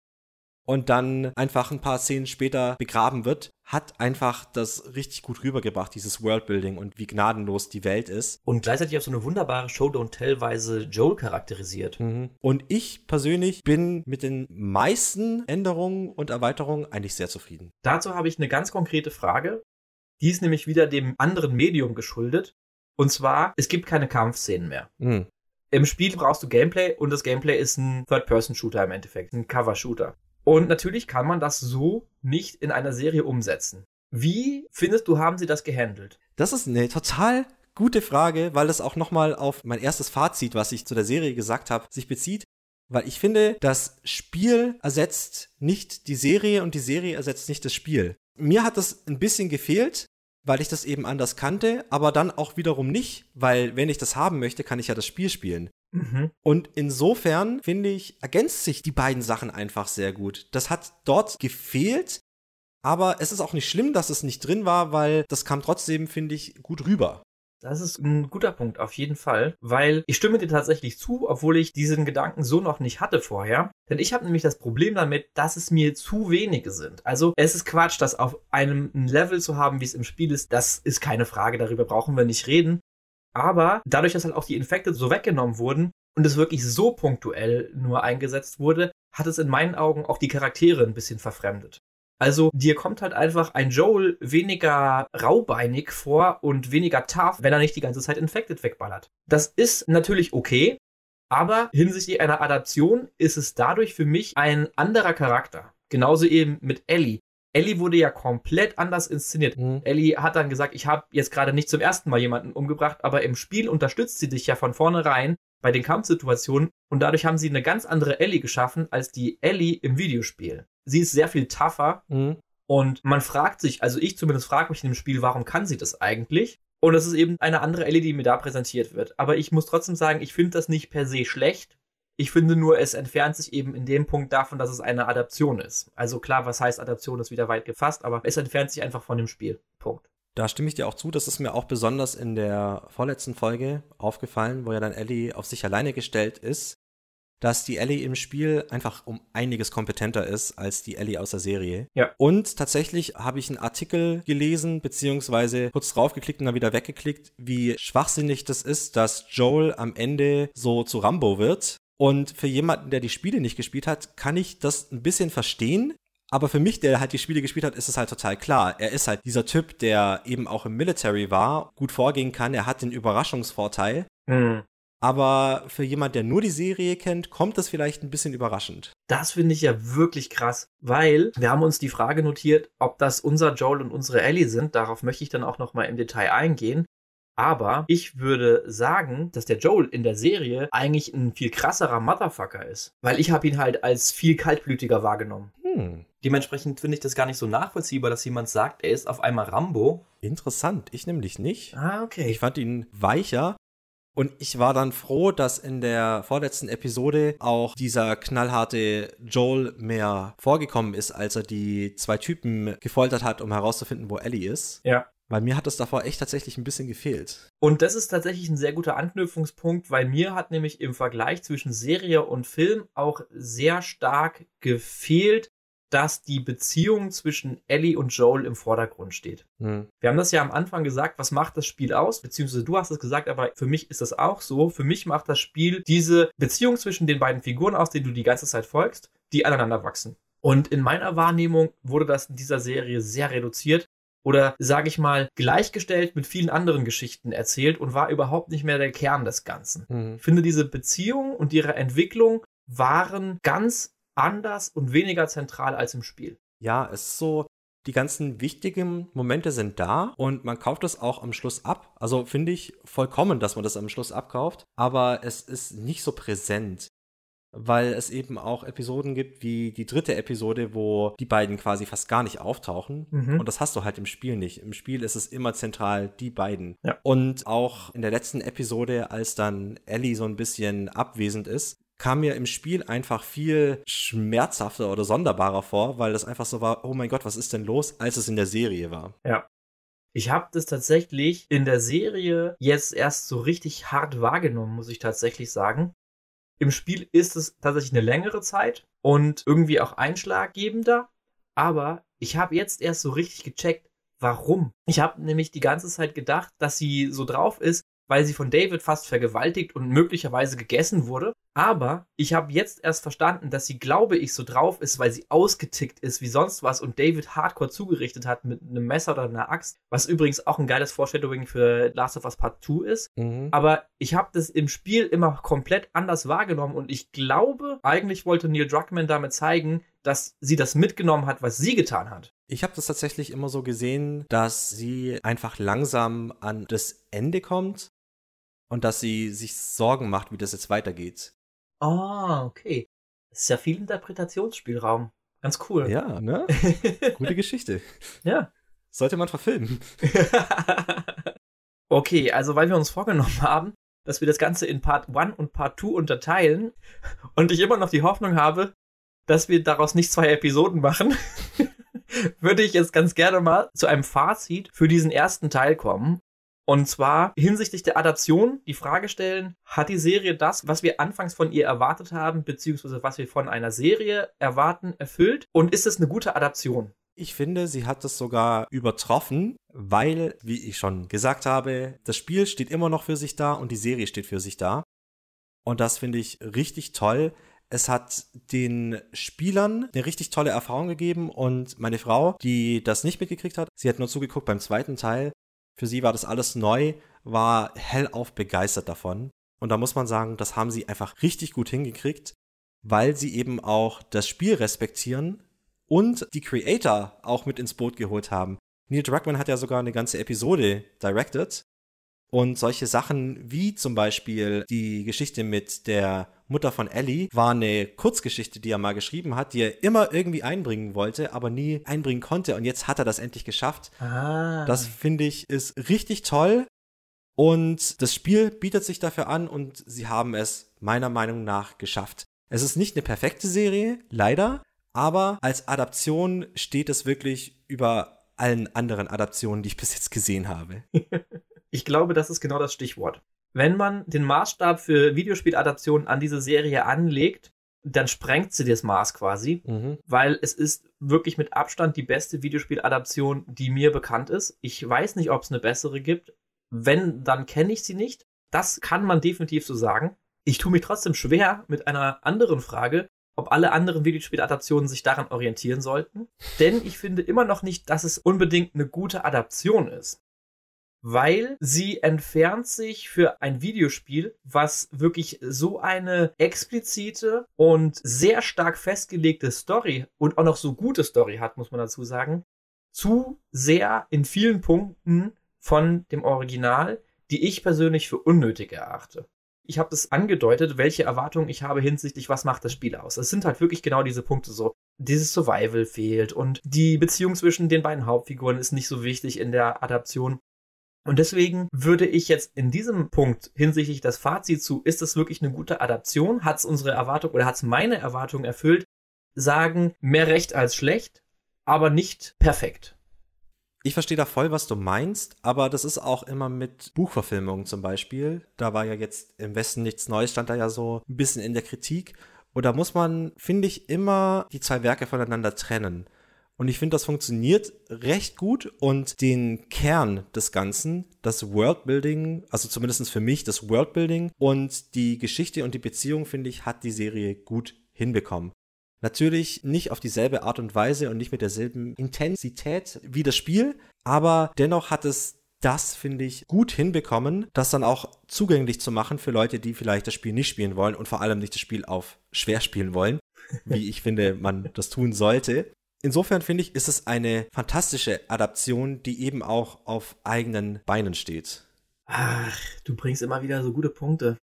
und dann einfach ein paar Szenen später begraben wird, hat einfach das richtig gut rübergebracht, dieses Worldbuilding und wie gnadenlos die Welt ist. Und gleichzeitig auf so eine wunderbare Show-Don't-Tell-Weise Joel charakterisiert. Mhm. Und ich persönlich bin mit den meisten Änderungen und Erweiterungen eigentlich sehr zufrieden. Dazu habe ich eine ganz konkrete Frage. Die ist nämlich wieder dem anderen Medium geschuldet. Und zwar, es gibt keine Kampfszenen mehr. Mhm. Im Spiel brauchst du Gameplay und das Gameplay ist ein Third-Person-Shooter im Endeffekt, ein Cover-Shooter. Und natürlich kann man das so nicht in einer Serie umsetzen. Wie findest du, haben sie das gehandelt? Das ist eine total gute Frage, weil es auch nochmal auf mein erstes Fazit, was ich zu der Serie gesagt habe, sich bezieht. Weil ich finde, das Spiel ersetzt nicht die Serie und die Serie ersetzt nicht das Spiel. Mir hat das ein bisschen gefehlt, weil ich das eben anders kannte, aber dann auch wiederum nicht, weil wenn ich das haben möchte, kann ich ja das Spiel spielen. Mhm. Und insofern finde ich, ergänzt sich die beiden Sachen einfach sehr gut. Das hat dort gefehlt, aber es ist auch nicht schlimm, dass es nicht drin war, weil das kam trotzdem, finde ich, gut rüber. Das ist ein guter Punkt, auf jeden Fall, weil ich stimme dir tatsächlich zu, obwohl ich diesen Gedanken so noch nicht hatte vorher. Denn ich habe nämlich das Problem damit, dass es mir zu wenige sind. Also es ist Quatsch, das auf einem Level zu haben, wie es im Spiel ist. Das ist keine Frage, darüber brauchen wir nicht reden. Aber dadurch, dass halt auch die Infekte so weggenommen wurden und es wirklich so punktuell nur eingesetzt wurde, hat es in meinen Augen auch die Charaktere ein bisschen verfremdet. Also dir kommt halt einfach ein Joel weniger raubeinig vor und weniger tough, wenn er nicht die ganze Zeit Infected wegballert. Das ist natürlich okay, aber hinsichtlich einer Adaption ist es dadurch für mich ein anderer Charakter. Genauso eben mit Ellie. Ellie wurde ja komplett anders inszeniert. Mhm. Ellie hat dann gesagt, ich habe jetzt gerade nicht zum ersten Mal jemanden umgebracht, aber im Spiel unterstützt sie dich ja von vornherein bei den Kampfsituationen und dadurch haben sie eine ganz andere Ellie geschaffen als die Ellie im Videospiel. Sie ist sehr viel tougher Mhm. und man fragt sich, also ich zumindest frage mich in dem Spiel, warum kann sie das eigentlich? Und es ist eben eine andere Ellie, die mir da präsentiert wird. Aber ich muss trotzdem sagen, ich finde das nicht per se schlecht. Ich finde nur, es entfernt sich eben in dem Punkt davon, dass es eine Adaption ist. Also klar, was heißt Adaption, ist wieder weit gefasst, aber es entfernt sich einfach von dem Spiel. Punkt. Da stimme ich dir auch zu. Das ist mir auch besonders in der vorletzten Folge aufgefallen, wo ja dann Ellie auf sich alleine gestellt ist. dass die Ellie im Spiel einfach um einiges kompetenter ist als die Ellie aus der Serie. Ja. Und tatsächlich habe ich einen Artikel gelesen, beziehungsweise kurz draufgeklickt und dann wieder weggeklickt, wie schwachsinnig das ist, dass Joel am Ende so zu Rambo wird. Und für jemanden, der die Spiele nicht gespielt hat, kann ich das ein bisschen verstehen. Aber für mich, der halt die Spiele gespielt hat, ist es halt total klar. Er ist halt dieser Typ, der eben auch im Military war, gut vorgehen kann. Er hat den Überraschungsvorteil. Hm. Aber für jemand, der nur die Serie kennt, kommt das vielleicht ein bisschen überraschend. Das finde ich ja wirklich krass, weil wir haben uns die Frage notiert, ob das unser Joel und unsere Ellie sind. Darauf möchte ich dann auch noch mal im Detail eingehen. Aber ich würde sagen, dass der Joel in der Serie eigentlich ein viel krasserer Motherfucker ist. Weil ich habe ihn halt als viel kaltblütiger wahrgenommen. Hm, Dementsprechend finde ich das gar nicht so nachvollziehbar, dass jemand sagt, er ist auf einmal Rambo. interessant. Ich nämlich nicht. Ah, okay. Ich fand ihn weicher. Und ich war dann froh, dass in der vorletzten Episode auch dieser knallharte Joel mehr vorgekommen ist, als er die zwei Typen gefoltert hat, um herauszufinden, wo Ellie ist. ja. Weil mir hat es davor echt tatsächlich ein bisschen gefehlt. Und das ist tatsächlich ein sehr guter Anknüpfungspunkt, weil mir hat nämlich im Vergleich zwischen Serie und Film auch sehr stark gefehlt, dass die Beziehung zwischen Ellie und Joel im Vordergrund steht. Hm. Wir haben das ja am Anfang gesagt, was macht das Spiel aus? Beziehungsweise du hast es gesagt, aber für mich ist das auch so. Für mich macht das Spiel diese Beziehung zwischen den beiden Figuren aus, denen du die ganze Zeit folgst, die aneinander wachsen. Und in meiner Wahrnehmung wurde das in dieser Serie sehr reduziert oder, sage ich mal, gleichgestellt mit vielen anderen Geschichten erzählt und war überhaupt nicht mehr der Kern des Ganzen. Hm. Ich finde, diese Beziehung und ihre Entwicklung waren ganz anders und weniger zentral als im Spiel. Ja, es ist so, die ganzen wichtigen Momente sind da und man kauft es auch am Schluss ab. Also finde ich vollkommen, dass man das am Schluss abkauft, aber es ist nicht so präsent. Weil es eben auch Episoden gibt, wie die dritte Episode, wo die beiden quasi fast gar nicht auftauchen. Mhm. Und das hast du halt im Spiel nicht. Im Spiel ist es immer zentral, die beiden. Ja. Und auch in der letzten Episode, als dann Ellie so ein bisschen abwesend ist, kam mir im Spiel einfach viel schmerzhafter oder sonderbarer vor, weil das einfach so war, oh mein Gott, was ist denn los, als es in der Serie war. Ja. Ich habe das tatsächlich in der Serie jetzt erst so richtig hart wahrgenommen, muss ich tatsächlich sagen. Im Spiel ist es tatsächlich eine längere Zeit und irgendwie auch einschlaggebender, aber ich habe jetzt erst so richtig gecheckt, warum. Ich habe nämlich die ganze Zeit gedacht, dass sie so drauf ist, weil sie von David fast vergewaltigt und möglicherweise gegessen wurde. Aber ich habe jetzt erst verstanden, dass sie, glaube ich, so drauf ist, weil sie ausgetickt ist wie sonst was und David hardcore zugerichtet hat mit einem Messer oder einer Axt, was übrigens auch ein geiles Foreshadowing für Last of Us Part 2 ist. Aber ich habe das im Spiel immer komplett anders wahrgenommen und ich glaube, eigentlich wollte Neil Druckmann damit zeigen, dass sie das mitgenommen hat, was sie getan hat. Ich habe das tatsächlich immer so gesehen, dass sie einfach langsam an das Ende kommt und dass sie sich Sorgen macht, wie das jetzt weitergeht. Ah, okay. Das ist ja viel Interpretationsspielraum. Ganz cool. Ja, ne? Gute Geschichte. ja. Sollte man verfilmen. okay, also weil wir uns vorgenommen haben, dass wir das Ganze in Part 1 und Part 2 unterteilen und ich immer noch die Hoffnung habe, dass wir daraus nicht zwei Episoden machen, würde ich jetzt ganz gerne mal zu einem Fazit für diesen ersten Teil kommen. Und zwar hinsichtlich der Adaption die Frage stellen, hat die Serie das, was wir anfangs von ihr erwartet haben, beziehungsweise was wir von einer Serie erwarten, erfüllt? Und ist es eine gute Adaption? Ich finde, sie hat es sogar übertroffen, weil, wie ich schon gesagt habe, das Spiel steht immer noch für sich da und die Serie steht für sich da. Und das finde ich richtig toll. Es hat den Spielern eine richtig tolle Erfahrung gegeben und meine Frau, die das nicht mitgekriegt hat, sie hat nur zugeguckt beim zweiten Teil. Für sie war das alles neu, war hellauf begeistert davon. Und da muss man sagen, das haben sie einfach richtig gut hingekriegt, weil sie eben auch das Spiel respektieren und die Creator auch mit ins Boot geholt haben. Neil Druckmann hat ja sogar eine ganze Episode directed. Und solche Sachen wie zum Beispiel die Geschichte mit der Mutter von Ellie war eine Kurzgeschichte, die er mal geschrieben hat, die er immer irgendwie einbringen wollte, aber nie einbringen konnte. Und jetzt hat er das endlich geschafft. Ah. Das finde ich ist richtig toll. Und das Spiel bietet sich dafür an und sie haben es meiner Meinung nach geschafft. Es ist nicht eine perfekte Serie, leider, aber als Adaption steht es wirklich über allen anderen Adaptionen, die ich bis jetzt gesehen habe. Ich glaube, das ist genau das Stichwort. Wenn man den Maßstab für Videospieladaptionen an diese Serie anlegt, dann sprengt sie das Maß quasi, Mhm. weil es ist wirklich mit Abstand die beste Videospieladaption, die mir bekannt ist. Ich weiß nicht, ob es eine bessere gibt. Wenn, dann kenne ich sie nicht. Das kann man definitiv so sagen. Ich tue mich trotzdem schwer mit einer anderen Frage, ob alle anderen Videospieladaptionen sich daran orientieren sollten. Denn ich finde immer noch nicht, dass es unbedingt eine gute Adaption ist. Weil sie entfernt sich für ein Videospiel, was wirklich so eine explizite und sehr stark festgelegte Story und auch noch so gute Story hat, muss man dazu sagen, zu sehr in vielen Punkten von dem Original, die ich persönlich für unnötig erachte. Ich habe das angedeutet, welche Erwartungen ich habe hinsichtlich, was macht das Spiel aus. Es sind halt wirklich genau diese Punkte so. Dieses Survival fehlt und die Beziehung zwischen den beiden Hauptfiguren ist nicht so wichtig in der Adaption. Und deswegen würde ich jetzt in diesem Punkt hinsichtlich das Fazit zu, ist das wirklich eine gute Adaption? Hat es unsere Erwartung oder hat es meine Erwartung erfüllt? Sagen, mehr recht als schlecht, aber nicht perfekt. Ich verstehe da voll, was du meinst, aber das ist auch immer mit Buchverfilmungen zum Beispiel. Da war ja jetzt im Westen nichts Neues, stand da ja so ein bisschen in der Kritik. Und da muss man, finde ich, immer die zwei Werke voneinander trennen. Und ich finde, das funktioniert recht gut und den Kern des Ganzen, das Worldbuilding, also zumindest für mich das Worldbuilding und die Geschichte und die Beziehung, finde ich, hat die Serie gut hinbekommen. Natürlich nicht auf dieselbe Art und Weise und nicht mit derselben Intensität wie das Spiel, aber dennoch hat es das, finde ich, gut hinbekommen, das dann auch zugänglich zu machen für Leute, die vielleicht das Spiel nicht spielen wollen und vor allem nicht das Spiel auf schwer spielen wollen, wie ich finde, man das tun sollte. Insofern finde ich, ist es eine fantastische Adaption, die eben auch auf eigenen Beinen steht. Ach, du bringst immer wieder so gute Punkte.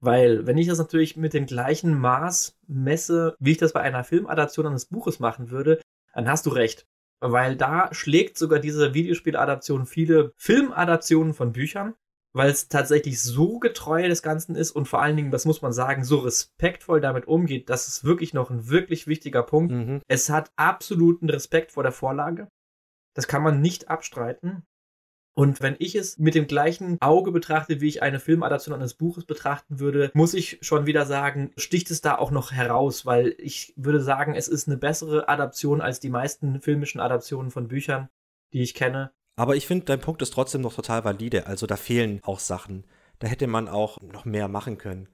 Weil, wenn ich das natürlich mit dem gleichen Maß messe, wie ich das bei einer Filmadaption eines Buches machen würde, dann hast du recht. Weil da schlägt sogar diese Videospieladaption viele Filmadaptionen von Büchern, weil es tatsächlich so getreu des Ganzen ist und vor allen Dingen, das muss man sagen, so respektvoll damit umgeht. Das ist wirklich noch ein wirklich wichtiger Punkt. Mhm. Es hat absoluten Respekt vor der Vorlage. Das kann man nicht abstreiten. Und wenn ich es mit dem gleichen Auge betrachte, wie ich eine Filmadaption eines Buches betrachten würde, muss ich schon wieder sagen, sticht es da auch noch heraus, weil ich würde sagen, es ist eine bessere Adaption als die meisten filmischen Adaptionen von Büchern, die ich kenne. Aber ich finde, dein Punkt ist trotzdem noch total valide. Also da fehlen auch Sachen. Da hätte man auch noch mehr machen können.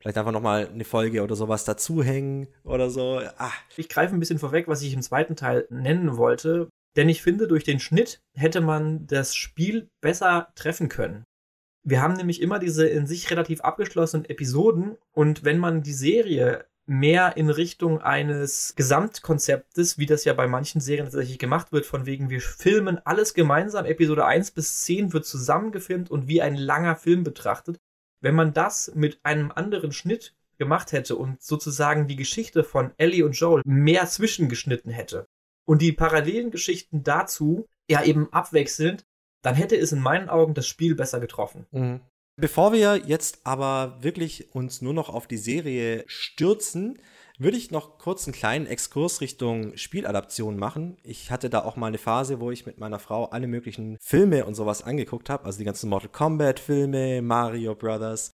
Vielleicht einfach noch mal eine Folge oder sowas dazuhängen oder so. Ah, Ich greife ein bisschen vorweg, was ich im zweiten Teil nennen wollte, denn ich finde, durch den Schnitt hätte man das Spiel besser treffen können. Wir haben nämlich immer diese in sich relativ abgeschlossenen Episoden und wenn man die Serie mehr in Richtung eines Gesamtkonzeptes, wie das ja bei manchen Serien tatsächlich gemacht wird, von wegen wir filmen alles gemeinsam, Episode 1 bis 10 wird zusammengefilmt und wie ein langer Film betrachtet. Wenn man das mit einem anderen Schnitt gemacht hätte und sozusagen die Geschichte von Ellie und Joel mehr zwischengeschnitten hätte und die parallelen Geschichten dazu ja eben abwechselnd, dann hätte es in meinen Augen das Spiel besser getroffen. Mhm. Bevor wir jetzt aber wirklich uns nur noch auf die Serie stürzen, würde ich noch kurz einen kleinen Exkurs Richtung Spieladaption machen. Ich hatte da auch mal eine Phase, wo ich mit meiner Frau alle möglichen Filme und sowas angeguckt habe, also die ganzen Mortal Kombat Filme, Mario Brothers,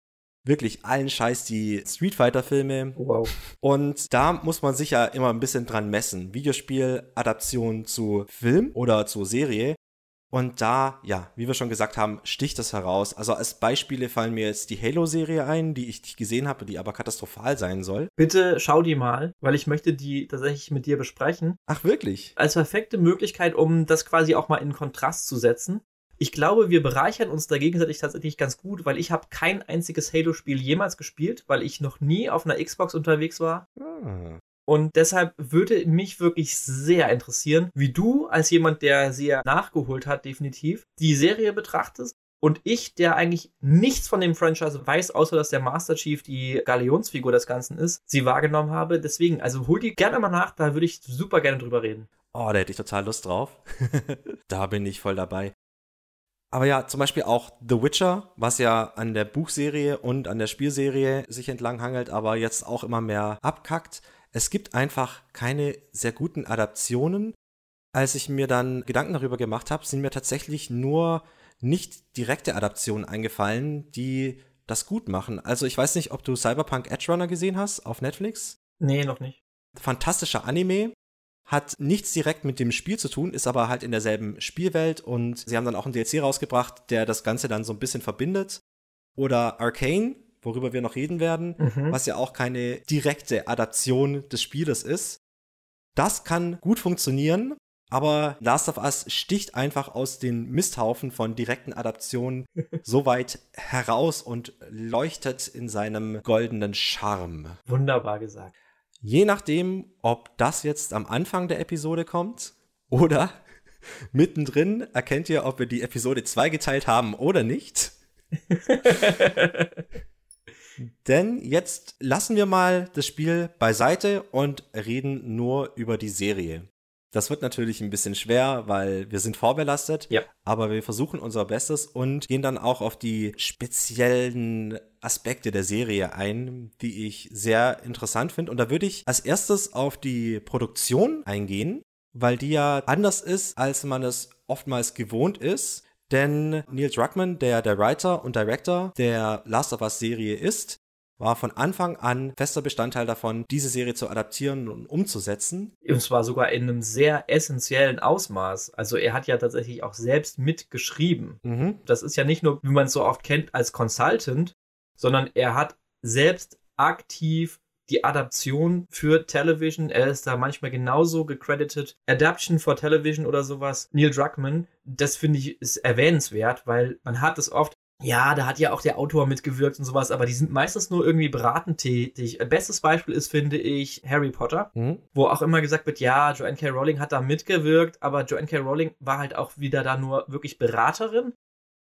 wirklich allen Scheiß die Street Fighter Filme. Wow. Und da muss man sich ja immer ein bisschen dran messen. Videospiel, Adaption zu Film oder zu Serie. Und da, ja, wie wir schon gesagt haben, sticht das heraus. Also als Beispiele fallen mir jetzt die Halo-Serie ein, die ich nicht gesehen habe, die aber katastrophal sein soll. Bitte schau die mal, weil ich möchte die tatsächlich mit dir besprechen. Ach, wirklich? Als perfekte Möglichkeit, um das quasi auch mal in Kontrast zu setzen. Ich glaube, wir bereichern uns da gegenseitig tatsächlich ganz gut, weil ich habe kein einziges Halo-Spiel jemals gespielt, weil ich noch nie auf einer Xbox unterwegs war. Ah. Und deshalb würde mich wirklich sehr interessieren, wie du als jemand, der sie ja nachgeholt hat, definitiv, die Serie betrachtest. Und ich, der eigentlich nichts von dem Franchise weiß, außer dass der Master Chief die Galionsfigur des Ganzen ist, sie wahrgenommen habe. Deswegen, also hol die gerne mal nach, da würde ich super gerne drüber reden. Oh, da hätte ich total Lust drauf. da bin ich voll dabei. Aber ja, zum Beispiel auch The Witcher, was ja an der Buchserie und an der Spielserie sich entlang hangelt, aber jetzt auch immer mehr abkackt. Es gibt einfach keine sehr guten Adaptionen. Als ich mir dann Gedanken darüber gemacht habe, sind mir tatsächlich nur nicht direkte Adaptionen eingefallen, die das gut machen. Also ich weiß nicht, ob du Cyberpunk Edge Runner gesehen hast auf Netflix. Nee, noch nicht. Fantastischer Anime, hat nichts direkt mit dem Spiel zu tun, ist aber halt in derselben Spielwelt und sie haben dann auch einen DLC rausgebracht, der das Ganze dann so ein bisschen verbindet. Oder Arcane, worüber wir noch reden werden, Mhm. was ja auch keine direkte Adaption des Spieles ist. Das kann gut funktionieren, aber Last of Us sticht einfach aus den Misthaufen von direkten Adaptionen so weit heraus und leuchtet in seinem goldenen Charme. Wunderbar gesagt. Je nachdem, ob das jetzt am Anfang der Episode kommt oder mittendrin, erkennt ihr, ob wir die Episode zweigeteilt haben oder nicht. Denn jetzt lassen wir mal das Spiel beiseite und reden nur über die Serie. Das wird natürlich ein bisschen schwer, weil wir sind vorbelastet, Ja. aber wir versuchen unser Bestes und gehen dann auch auf die speziellen Aspekte der Serie ein, die ich sehr interessant finde. Und da würde ich als erstes auf die Produktion eingehen, weil die ja anders ist, als man es oftmals gewohnt ist. Denn Neil Druckmann, der der Writer und Director der Last of Us Serie ist, war von Anfang an fester Bestandteil davon, diese Serie zu adaptieren und umzusetzen. Und zwar sogar in einem sehr essentiellen Ausmaß. Also er hat ja tatsächlich auch selbst mitgeschrieben. Mhm. Das ist ja nicht nur, wie man es so oft kennt, als Consultant, sondern er hat selbst aktiv die Adaption für Television. Er ist da manchmal genauso gecredited. Adaption for Television oder sowas. Neil Druckmann, das finde ich ist erwähnenswert, weil man hat es oft, ja, da hat ja auch der Autor mitgewirkt und sowas, aber die sind meistens nur irgendwie beratend tätig. Bestes Beispiel ist, finde ich, Harry Potter Mhm. wo auch immer gesagt wird, ja, Joanne K. Rowling hat da mitgewirkt, aber Joanne K. Rowling war halt auch wieder da nur wirklich Beraterin.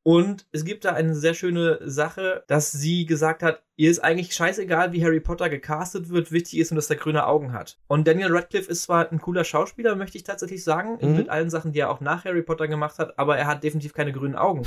Und es gibt da eine sehr schöne Sache, dass sie gesagt hat, ihr ist eigentlich scheißegal, wie Harry Potter gecastet wird, wichtig ist nur, dass er grüne Augen hat. Und Daniel Radcliffe ist zwar ein cooler Schauspieler, möchte ich tatsächlich sagen, Mhm. mit allen Sachen, die er auch nach Harry Potter gemacht hat, aber er hat definitiv keine grünen Augen.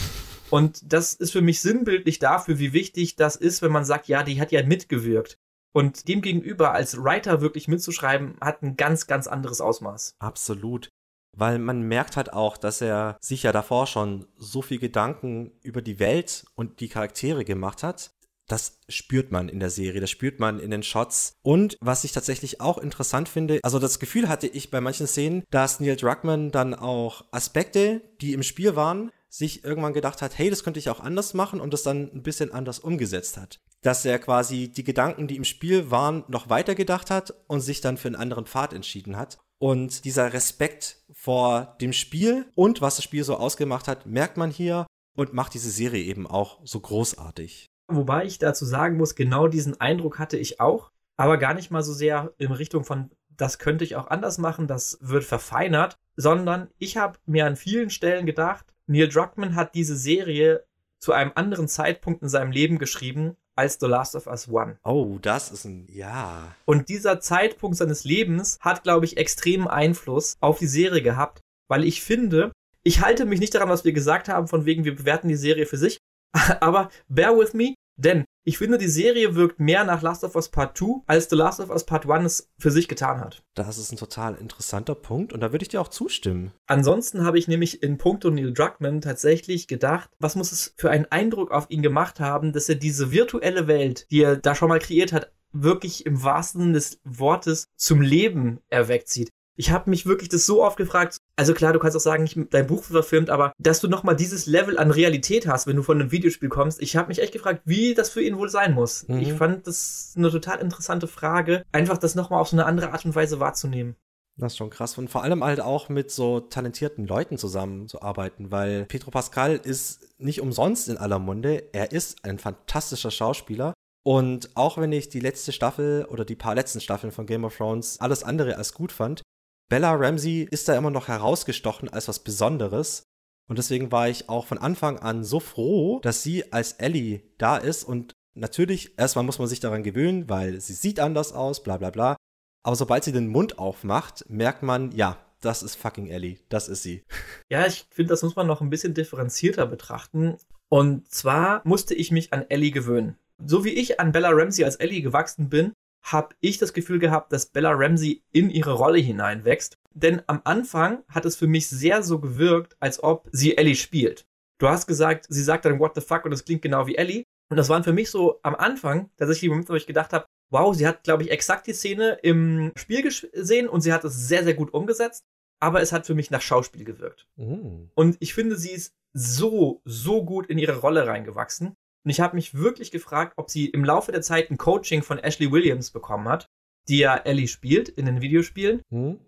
Und das ist für mich sinnbildlich dafür, wie wichtig das ist, wenn man sagt, ja, die hat ja mitgewirkt. Und demgegenüber als Writer wirklich mitzuschreiben, hat ein ganz, ganz anderes Ausmaß. Absolut. Weil man merkt halt auch, dass er sich ja davor schon so viel Gedanken über die Welt und die Charaktere gemacht hat. Das spürt man in der Serie, das spürt man in den Shots. Und was ich tatsächlich auch interessant finde, also das Gefühl hatte ich bei manchen Szenen, dass Neil Druckmann dann auch Aspekte, die im Spiel waren, sich irgendwann gedacht hat, hey, das könnte ich auch anders machen und das dann ein bisschen anders umgesetzt hat. Dass er quasi die Gedanken, die im Spiel waren, noch weiter gedacht hat und sich dann für einen anderen Pfad entschieden hat. Und dieser Respekt vor dem Spiel und was das Spiel so ausgemacht hat, merkt man hier und macht diese Serie eben auch so großartig. Wobei ich dazu sagen muss, genau diesen Eindruck hatte ich auch, aber gar nicht mal so sehr in Richtung von, das könnte ich auch anders machen, das wird verfeinert, sondern ich habe mir an vielen Stellen gedacht, Neil Druckmann hat diese Serie zu einem anderen Zeitpunkt in seinem Leben geschrieben als The Last of Us One. Oh, das ist ein, ja. Und dieser Zeitpunkt seines Lebens hat, glaube ich, extremen Einfluss auf die Serie gehabt, weil ich finde, ich halte mich nicht daran, was wir gesagt haben, von wegen, wir bewerten die Serie für sich, aber bear with me, denn ich finde, die Serie wirkt mehr nach Last of Us Part 2, als The Last of Us Part 1 es für sich getan hat. Das ist ein total interessanter Punkt und da würde ich dir auch zustimmen. Ansonsten habe ich nämlich in puncto Neil Druckmann tatsächlich gedacht, was muss es für einen Eindruck auf ihn gemacht haben, dass er diese virtuelle Welt, die er da schon mal kreiert hat, wirklich im wahrsten Sinne des Wortes zum Leben erweckt sieht. Ich habe mich wirklich das so oft gefragt. Also klar, du kannst auch sagen, nicht dein Buch verfilmt, aber dass du nochmal dieses Level an Realität hast, wenn du von einem Videospiel kommst. Ich habe mich echt gefragt, wie das für ihn wohl sein muss. Mhm. Ich fand das eine total interessante Frage, einfach das nochmal auf so eine andere Art und Weise wahrzunehmen. Das ist schon krass. Und vor allem halt auch mit so talentierten Leuten zusammenzuarbeiten, weil Pedro Pascal ist nicht umsonst in aller Munde. Er ist ein fantastischer Schauspieler. Und auch wenn ich die letzte Staffel oder die paar letzten Staffeln von Game of Thrones alles andere als gut fand, Bella Ramsey ist da immer noch herausgestochen als was Besonderes. Und deswegen war ich auch von Anfang an so froh, dass sie als Ellie da ist. Und natürlich, erstmal muss man sich daran gewöhnen, weil sie sieht anders aus, bla bla bla. Aber sobald sie den Mund aufmacht, merkt man, ja, das ist fucking Ellie. Das ist sie. Ja, ich finde, das muss man noch ein bisschen differenzierter betrachten. Und zwar musste ich mich an Ellie gewöhnen. So wie ich an Bella Ramsey als Ellie gewachsen bin, habe ich das Gefühl gehabt, dass Bella Ramsey in ihre Rolle hineinwächst. Denn am Anfang hat es für mich sehr so gewirkt, als ob sie Ellie spielt. Du hast gesagt, sie sagt dann What the fuck und das klingt genau wie Ellie. Und das waren für mich so am Anfang tatsächlich Momente, wo ich gedacht habe, wow, sie hat, glaube ich, exakt die Szene im Spiel gesehen und sie hat es sehr, sehr gut umgesetzt. Aber es hat für mich nach Schauspiel gewirkt. Mhm. Und ich finde, sie ist so, so gut in ihre Rolle reingewachsen. Und ich habe mich wirklich gefragt, ob sie im Laufe der Zeit ein Coaching von Ashley Williams bekommen hat, die ja Ellie spielt in den Videospielen, Mhm.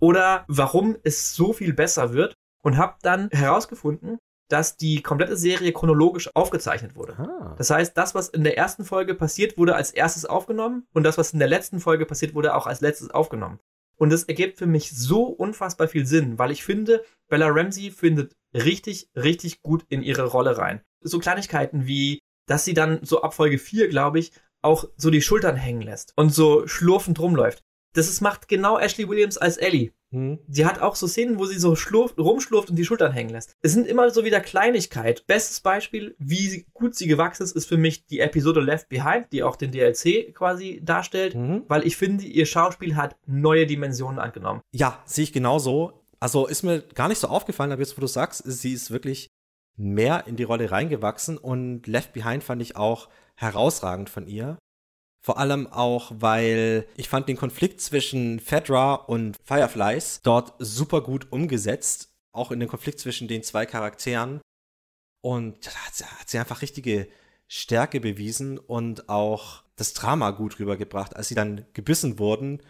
oder warum es so viel besser wird. Und habe dann herausgefunden, dass die komplette Serie chronologisch aufgezeichnet wurde. Ah. Das heißt, das, was in der ersten Folge passiert, wurde als erstes aufgenommen und das, was in der letzten Folge passiert, wurde auch als letztes aufgenommen. Und das ergibt für mich so unfassbar viel Sinn, weil ich finde, Bella Ramsey findet richtig, richtig gut in ihre Rolle rein. So Kleinigkeiten wie, dass sie dann so ab Folge 4, glaube ich, auch so die Schultern hängen lässt und so schlurfend rumläuft. Das ist, macht genau Ashley Williams als Ellie. Mhm. Sie hat auch so Szenen, wo sie so schlurft, rumschlurft und die Schultern hängen lässt. Es sind immer so wieder Kleinigkeit. Bestes Beispiel, wie gut sie gewachsen ist, ist für mich die Episode Left Behind, die auch den DLC quasi darstellt, Mhm. weil ich finde, ihr Schauspiel hat neue Dimensionen angenommen. Ja, sehe ich genauso. Also ist mir gar nicht so aufgefallen, aber jetzt, wo du sagst, sie ist wirklich mehr in die Rolle reingewachsen und Left Behind fand ich auch herausragend von ihr. Vor allem auch, weil ich fand den Konflikt zwischen Fedra und Fireflies dort super gut umgesetzt. Auch in den Konflikt zwischen den zwei Charakteren. Und da hat sie, hat sie einfach richtige Stärke bewiesen und auch das Drama gut rübergebracht, als sie dann gebissen wurden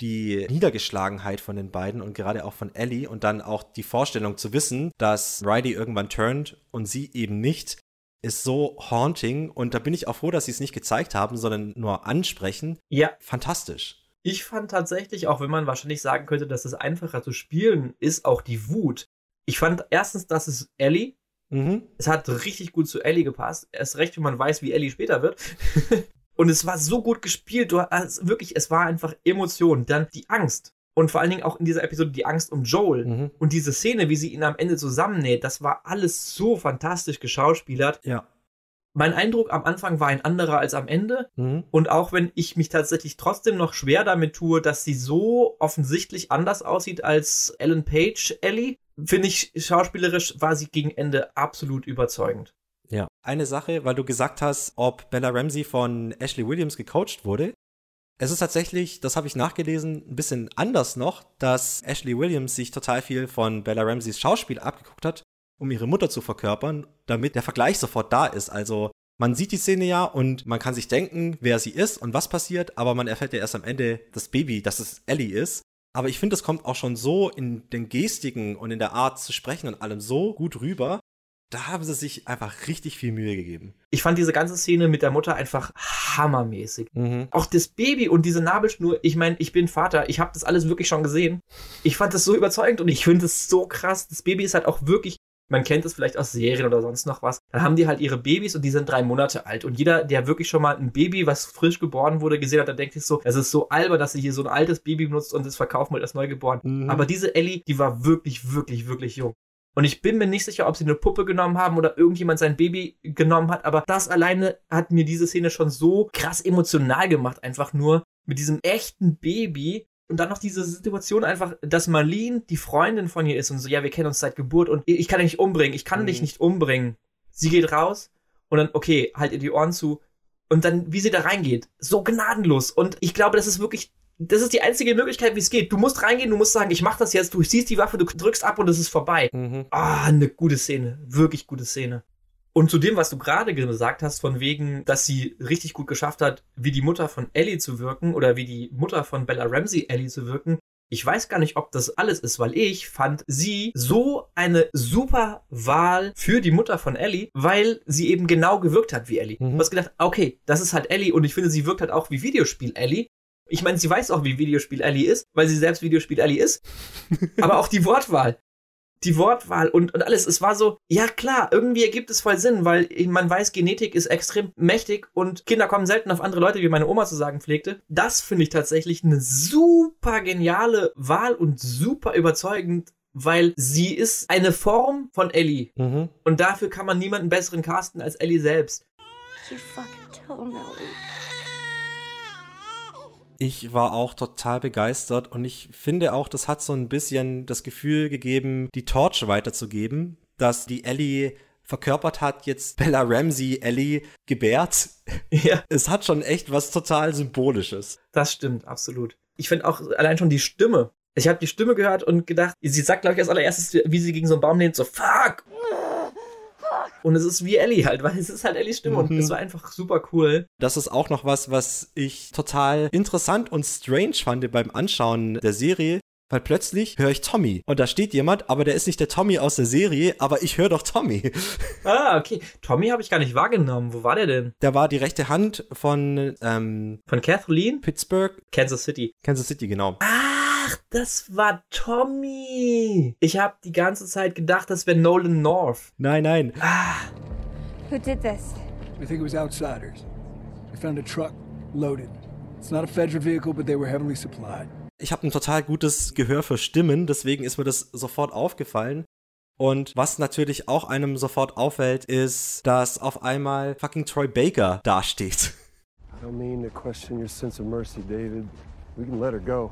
die Niedergeschlagenheit von den beiden und gerade auch von Ellie und dann auch die Vorstellung zu wissen, dass Riley irgendwann turnt und sie eben nicht, ist so haunting und da bin ich auch froh, dass sie es nicht gezeigt haben, sondern nur ansprechen. Ja, Fantastisch. ich fand tatsächlich, auch wenn man wahrscheinlich sagen könnte, dass es einfacher zu spielen ist, auch die Wut. Ich fand erstens, dass es Ellie, Mhm. es hat richtig gut zu Ellie gepasst. Erst recht, wenn man weiß, wie Ellie später wird. Und es war so gut gespielt. Du hast wirklich, es war einfach Emotion. Dann die Angst. Und vor allen Dingen auch in dieser Episode die Angst um Joel. Mhm. Und diese Szene, wie sie ihn am Ende zusammennäht, das war alles so fantastisch geschauspielert. Ja. Mein Eindruck am Anfang war ein anderer als am Ende. Mhm. Und auch wenn ich mich tatsächlich trotzdem noch schwer damit tue, dass sie so offensichtlich anders aussieht als Ellen Page Ellie, finde ich, schauspielerisch war sie gegen Ende absolut überzeugend. Ja. Eine Sache, weil du gesagt hast, ob Bella Ramsey von Ashley Williams gecoacht wurde. Es ist tatsächlich, das habe ich nachgelesen, ein bisschen anders noch, dass Ashley Williams sich total viel von Bella Ramseys Schauspiel abgeguckt hat, um ihre Mutter zu verkörpern, damit der Vergleich sofort da ist. Also man sieht die Szene ja und man kann sich denken, wer sie ist und was passiert, aber man erfährt ja erst am Ende das Baby, dass es Ellie ist. Aber ich finde, das kommt auch schon so in den Gestiken und in der Art zu sprechen und allem so gut rüber. Da haben sie sich einfach richtig viel Mühe gegeben. Ich fand diese ganze Szene mit der Mutter einfach hammermäßig. Mhm. Auch das Baby und diese Nabelschnur, ich meine, ich bin Vater, ich habe das alles wirklich schon gesehen. Ich fand das so überzeugend und ich finde es so krass. Das Baby ist halt auch wirklich, man kennt es vielleicht aus Serien oder sonst noch was. Dann haben die halt ihre Babys und die sind drei Monate alt. Und jeder, der wirklich schon mal ein Baby, was frisch geboren wurde, gesehen hat, der denkt sich so, es ist so albern, dass sie hier so ein altes Baby benutzt und das verkaufen will als neugeboren. Mhm. Aber diese Ellie, die war wirklich, wirklich, wirklich jung. Und ich bin mir nicht sicher, ob sie eine Puppe genommen haben oder irgendjemand sein Baby genommen hat, aber das alleine hat mir diese Szene schon so krass emotional gemacht, einfach nur mit diesem echten Baby. Und dann noch diese Situation einfach, dass Marlene die Freundin von ihr ist und so, ja, wir kennen uns seit Geburt und ich kann dich nicht umbringen, ich kann Mhm. dich nicht umbringen. Sie geht raus und dann, okay, halt ihr die Ohren zu. Und dann, wie sie da reingeht, so gnadenlos. Und ich glaube, das ist wirklich das ist die einzige Möglichkeit, wie es geht. Du musst reingehen, du musst sagen, ich mach das jetzt, du siehst die Waffe, du drückst ab und es ist vorbei. Mhm. Ah, eine gute Szene. Wirklich gute Szene. Und zu dem, was du gerade gesagt hast, von wegen, dass sie richtig gut geschafft hat, wie die Mutter von Ellie zu wirken oder wie die Mutter von Bella Ramsey Ellie zu wirken. Ich weiß gar nicht, ob das alles ist, weil ich fand sie so eine super Wahl für die Mutter von Ellie, weil sie eben genau gewirkt hat wie Ellie. Mhm. Du hast gedacht, okay, das ist halt Ellie und ich finde, sie wirkt halt auch wie Videospiel Ellie. Ich meine, sie weiß auch, wie Videospiel Ellie ist, weil sie selbst Videospiel Ellie ist. Aber auch die Wortwahl. Die Wortwahl und, und alles. Es war so, ja klar, irgendwie ergibt es voll Sinn, weil man weiß, Genetik ist extrem mächtig und Kinder kommen selten auf andere Leute, wie meine Oma zu sagen pflegte. Das finde ich tatsächlich eine super geniale Wahl und super überzeugend, weil sie ist eine Form von Ellie. Mhm. Und dafür kann man niemanden besseren casten als Ellie selbst. You fucking toenail. Ich war auch total begeistert und ich finde auch, das hat so ein bisschen das Gefühl gegeben, die Torch weiterzugeben, dass die Ellie verkörpert hat, jetzt Bella Ramsey Ellie gebärt. Ja, Es hat schon echt was total Symbolisches. das stimmt, absolut. Ich finde auch allein schon die Stimme. Ich habe die Stimme gehört und gedacht, sie sagt, glaube ich, als allererstes, wie sie gegen so einen Baum lehnt, so fuck. Und es ist wie Ellie halt, weil es ist halt Ellies Stimme und Mhm. es war einfach super cool. Das ist auch noch was, was ich total interessant und strange fand beim Anschauen der Serie, weil plötzlich höre ich Tommy und da steht jemand, aber der ist nicht der Tommy aus der Serie, aber ich höre doch Tommy. Ah, okay. Tommy habe ich gar nicht wahrgenommen. Wo war der denn? Der war die rechte Hand von ähm, Von Kathleen? Pittsburgh, Kansas City. Kansas City, genau. Ach, das war Tommy. Ich habe die ganze Zeit gedacht, das wäre Nolan North. Nein, nein. Who did this? We think it was outsiders. They found a truck loaded. It's not a federal vehicle, but they were heavily supplied. Ich habe ein total gutes Gehör für Stimmen, deswegen ist mir das sofort aufgefallen. Und was natürlich auch einem sofort auffällt, ist, dass auf einmal fucking Troy Baker dasteht. I don't mean to question your sense of mercy, David. We can let her go.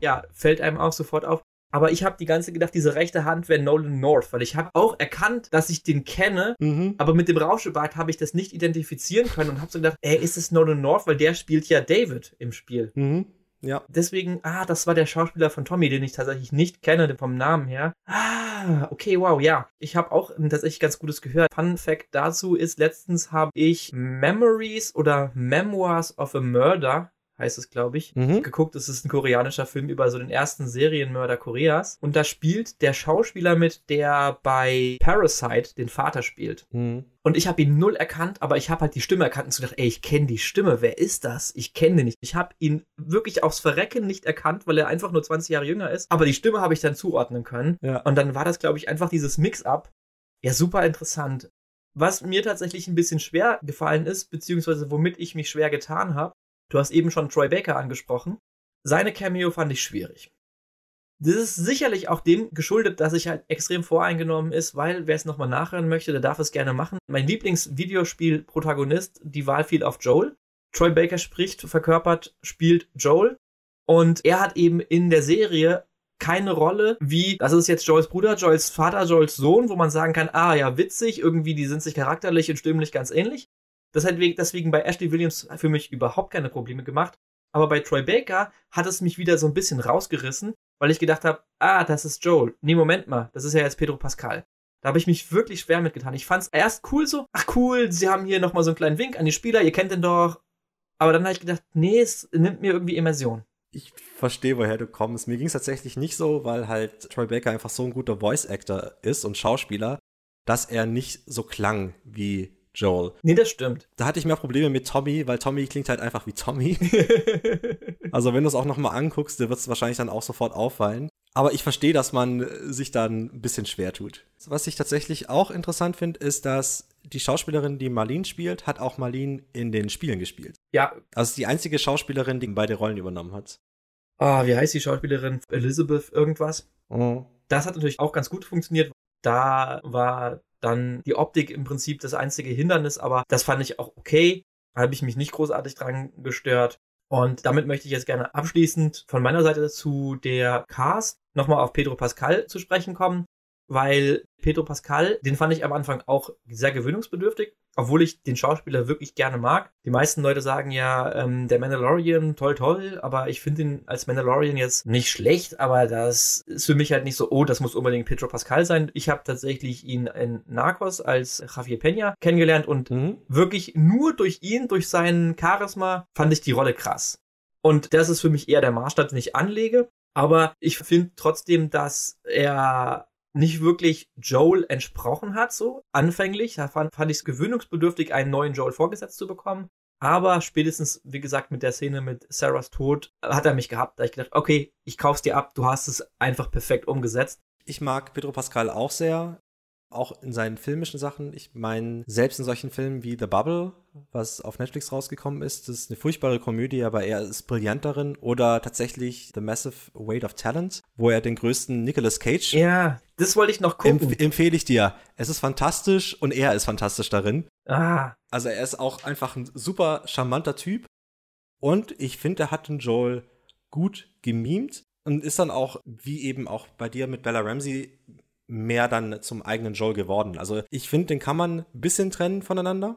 Ja, fällt einem auch sofort auf. Aber ich habe die ganze gedacht, diese rechte Hand wäre Nolan North, weil ich habe auch erkannt, dass ich den kenne, Mhm. aber mit dem Rauschebart habe ich das nicht identifizieren können und habe so gedacht, ey, ist es Nolan North, weil der spielt ja David im Spiel. Mhm. Ja. Deswegen, ah, das war der Schauspieler von Tommy, den ich tatsächlich nicht kenne vom Namen her. Ah, okay, wow, ja. Ich habe auch tatsächlich ganz gutes gehört. Fun Fact dazu ist, letztens habe ich Memories oder Memoirs of a Murder heißt es, glaube ich, Mhm. geguckt. Es ist ein koreanischer Film über so den ersten Serienmörder Koreas. Und da spielt der Schauspieler mit, der bei Parasite den Vater spielt. Mhm. Und ich habe ihn null erkannt, aber ich habe halt die Stimme erkannt und so gedacht, ey, ich kenne die Stimme, wer ist das? Ich kenne den nicht. Ich habe ihn wirklich aufs Verrecken nicht erkannt, weil er einfach nur 20 Jahre jünger ist. Aber die Stimme habe ich dann zuordnen können. Ja. Und dann war das, glaube ich, einfach dieses Mix-up. Ja, super interessant. Was mir tatsächlich ein bisschen schwer gefallen ist, beziehungsweise womit ich mich schwer getan habe, du hast eben schon Troy Baker angesprochen. Seine Cameo fand ich schwierig. Das ist sicherlich auch dem geschuldet, dass ich halt extrem voreingenommen ist, weil wer es nochmal nachhören möchte, der darf es gerne machen. Mein Lieblingsvideospiel-Protagonist, die Wahl fiel auf Joel. Troy Baker spricht, verkörpert, spielt Joel. Und er hat eben in der Serie keine Rolle wie, das ist jetzt Joels Bruder, Joels Vater, Joels Sohn, wo man sagen kann, ah ja, witzig, irgendwie, die sind sich charakterlich und stimmlich ganz ähnlich. Das hat we- deswegen bei Ashley Williams für mich überhaupt keine Probleme gemacht. Aber bei Troy Baker hat es mich wieder so ein bisschen rausgerissen, weil ich gedacht habe, ah, das ist Joel. Nee, Moment mal, das ist ja jetzt Pedro Pascal. Da habe ich mich wirklich schwer mitgetan. Ich fand's erst cool so, ach cool, sie haben hier nochmal so einen kleinen Wink an die Spieler, ihr kennt den doch. Aber dann habe ich gedacht, nee, es nimmt mir irgendwie Immersion. Ich verstehe, woher du kommst. Mir ging es tatsächlich nicht so, weil halt Troy Baker einfach so ein guter Voice-Actor ist und Schauspieler, dass er nicht so klang wie Joel. Nee, das stimmt. Da hatte ich mehr Probleme mit Tommy, weil Tommy klingt halt einfach wie Tommy. Also wenn du es auch nochmal anguckst, dir wird es wahrscheinlich dann auch sofort auffallen. Aber ich verstehe, dass man sich dann ein bisschen schwer tut. Was ich tatsächlich auch interessant finde, ist, dass die Schauspielerin, die Marlene spielt, hat auch Marlene in den Spielen gespielt. Ja, Also die einzige Schauspielerin, die beide Rollen übernommen hat. ah, wie heißt die Schauspielerin? Elizabeth irgendwas? Oh. Das hat natürlich auch ganz gut funktioniert. Da war dann die Optik im Prinzip das einzige Hindernis, aber das fand ich auch okay. Da habe ich mich nicht großartig dran gestört. Und damit möchte ich jetzt gerne abschließend von meiner Seite zu der Cast nochmal auf Pedro Pascal zu sprechen kommen, weil Pedro Pascal, den fand ich am Anfang auch sehr gewöhnungsbedürftig, obwohl ich den Schauspieler wirklich gerne mag. Die meisten Leute sagen ja, ähm, der Mandalorian, toll, toll, aber ich finde ihn als Mandalorian jetzt nicht schlecht, aber das ist für mich halt nicht so, oh, das muss unbedingt Pedro Pascal sein. Ich habe tatsächlich ihn in Narcos als Javier Peña kennengelernt und Mhm. wirklich nur durch ihn, durch seinen Charisma, fand ich die Rolle krass. Und das ist für mich eher der Maßstab, den ich anlege. Aber ich finde trotzdem, dass er nicht wirklich Joel entsprochen hat, so anfänglich. Da fand, fand ich es gewöhnungsbedürftig, einen neuen Joel vorgesetzt zu bekommen. Aber spätestens, wie gesagt, mit der Szene mit Sarahs Tod hat er mich gehabt. Da ich gedacht, okay, ich kauf's dir ab, du hast es einfach perfekt umgesetzt. Ich mag Pedro Pascal auch sehr, auch in seinen filmischen Sachen. Ich meine, selbst in solchen Filmen wie The Bubble, was auf Netflix rausgekommen ist, das ist eine furchtbare Komödie, aber er ist brillant darin. Oder tatsächlich The Massive Weight of Talent, wo er den größten Nicolas Cage Ja, das wollte ich noch gucken. empf empfehle ich dir. Es ist fantastisch und er ist fantastisch darin. ah, Also er ist auch einfach ein super charmanter Typ. Und ich finde, er hat den Joel gut gemimt. und ist dann auch, wie eben auch bei dir mit Bella Ramsey, mehr dann zum eigenen Joel geworden. Also ich finde, den kann man ein bisschen trennen voneinander.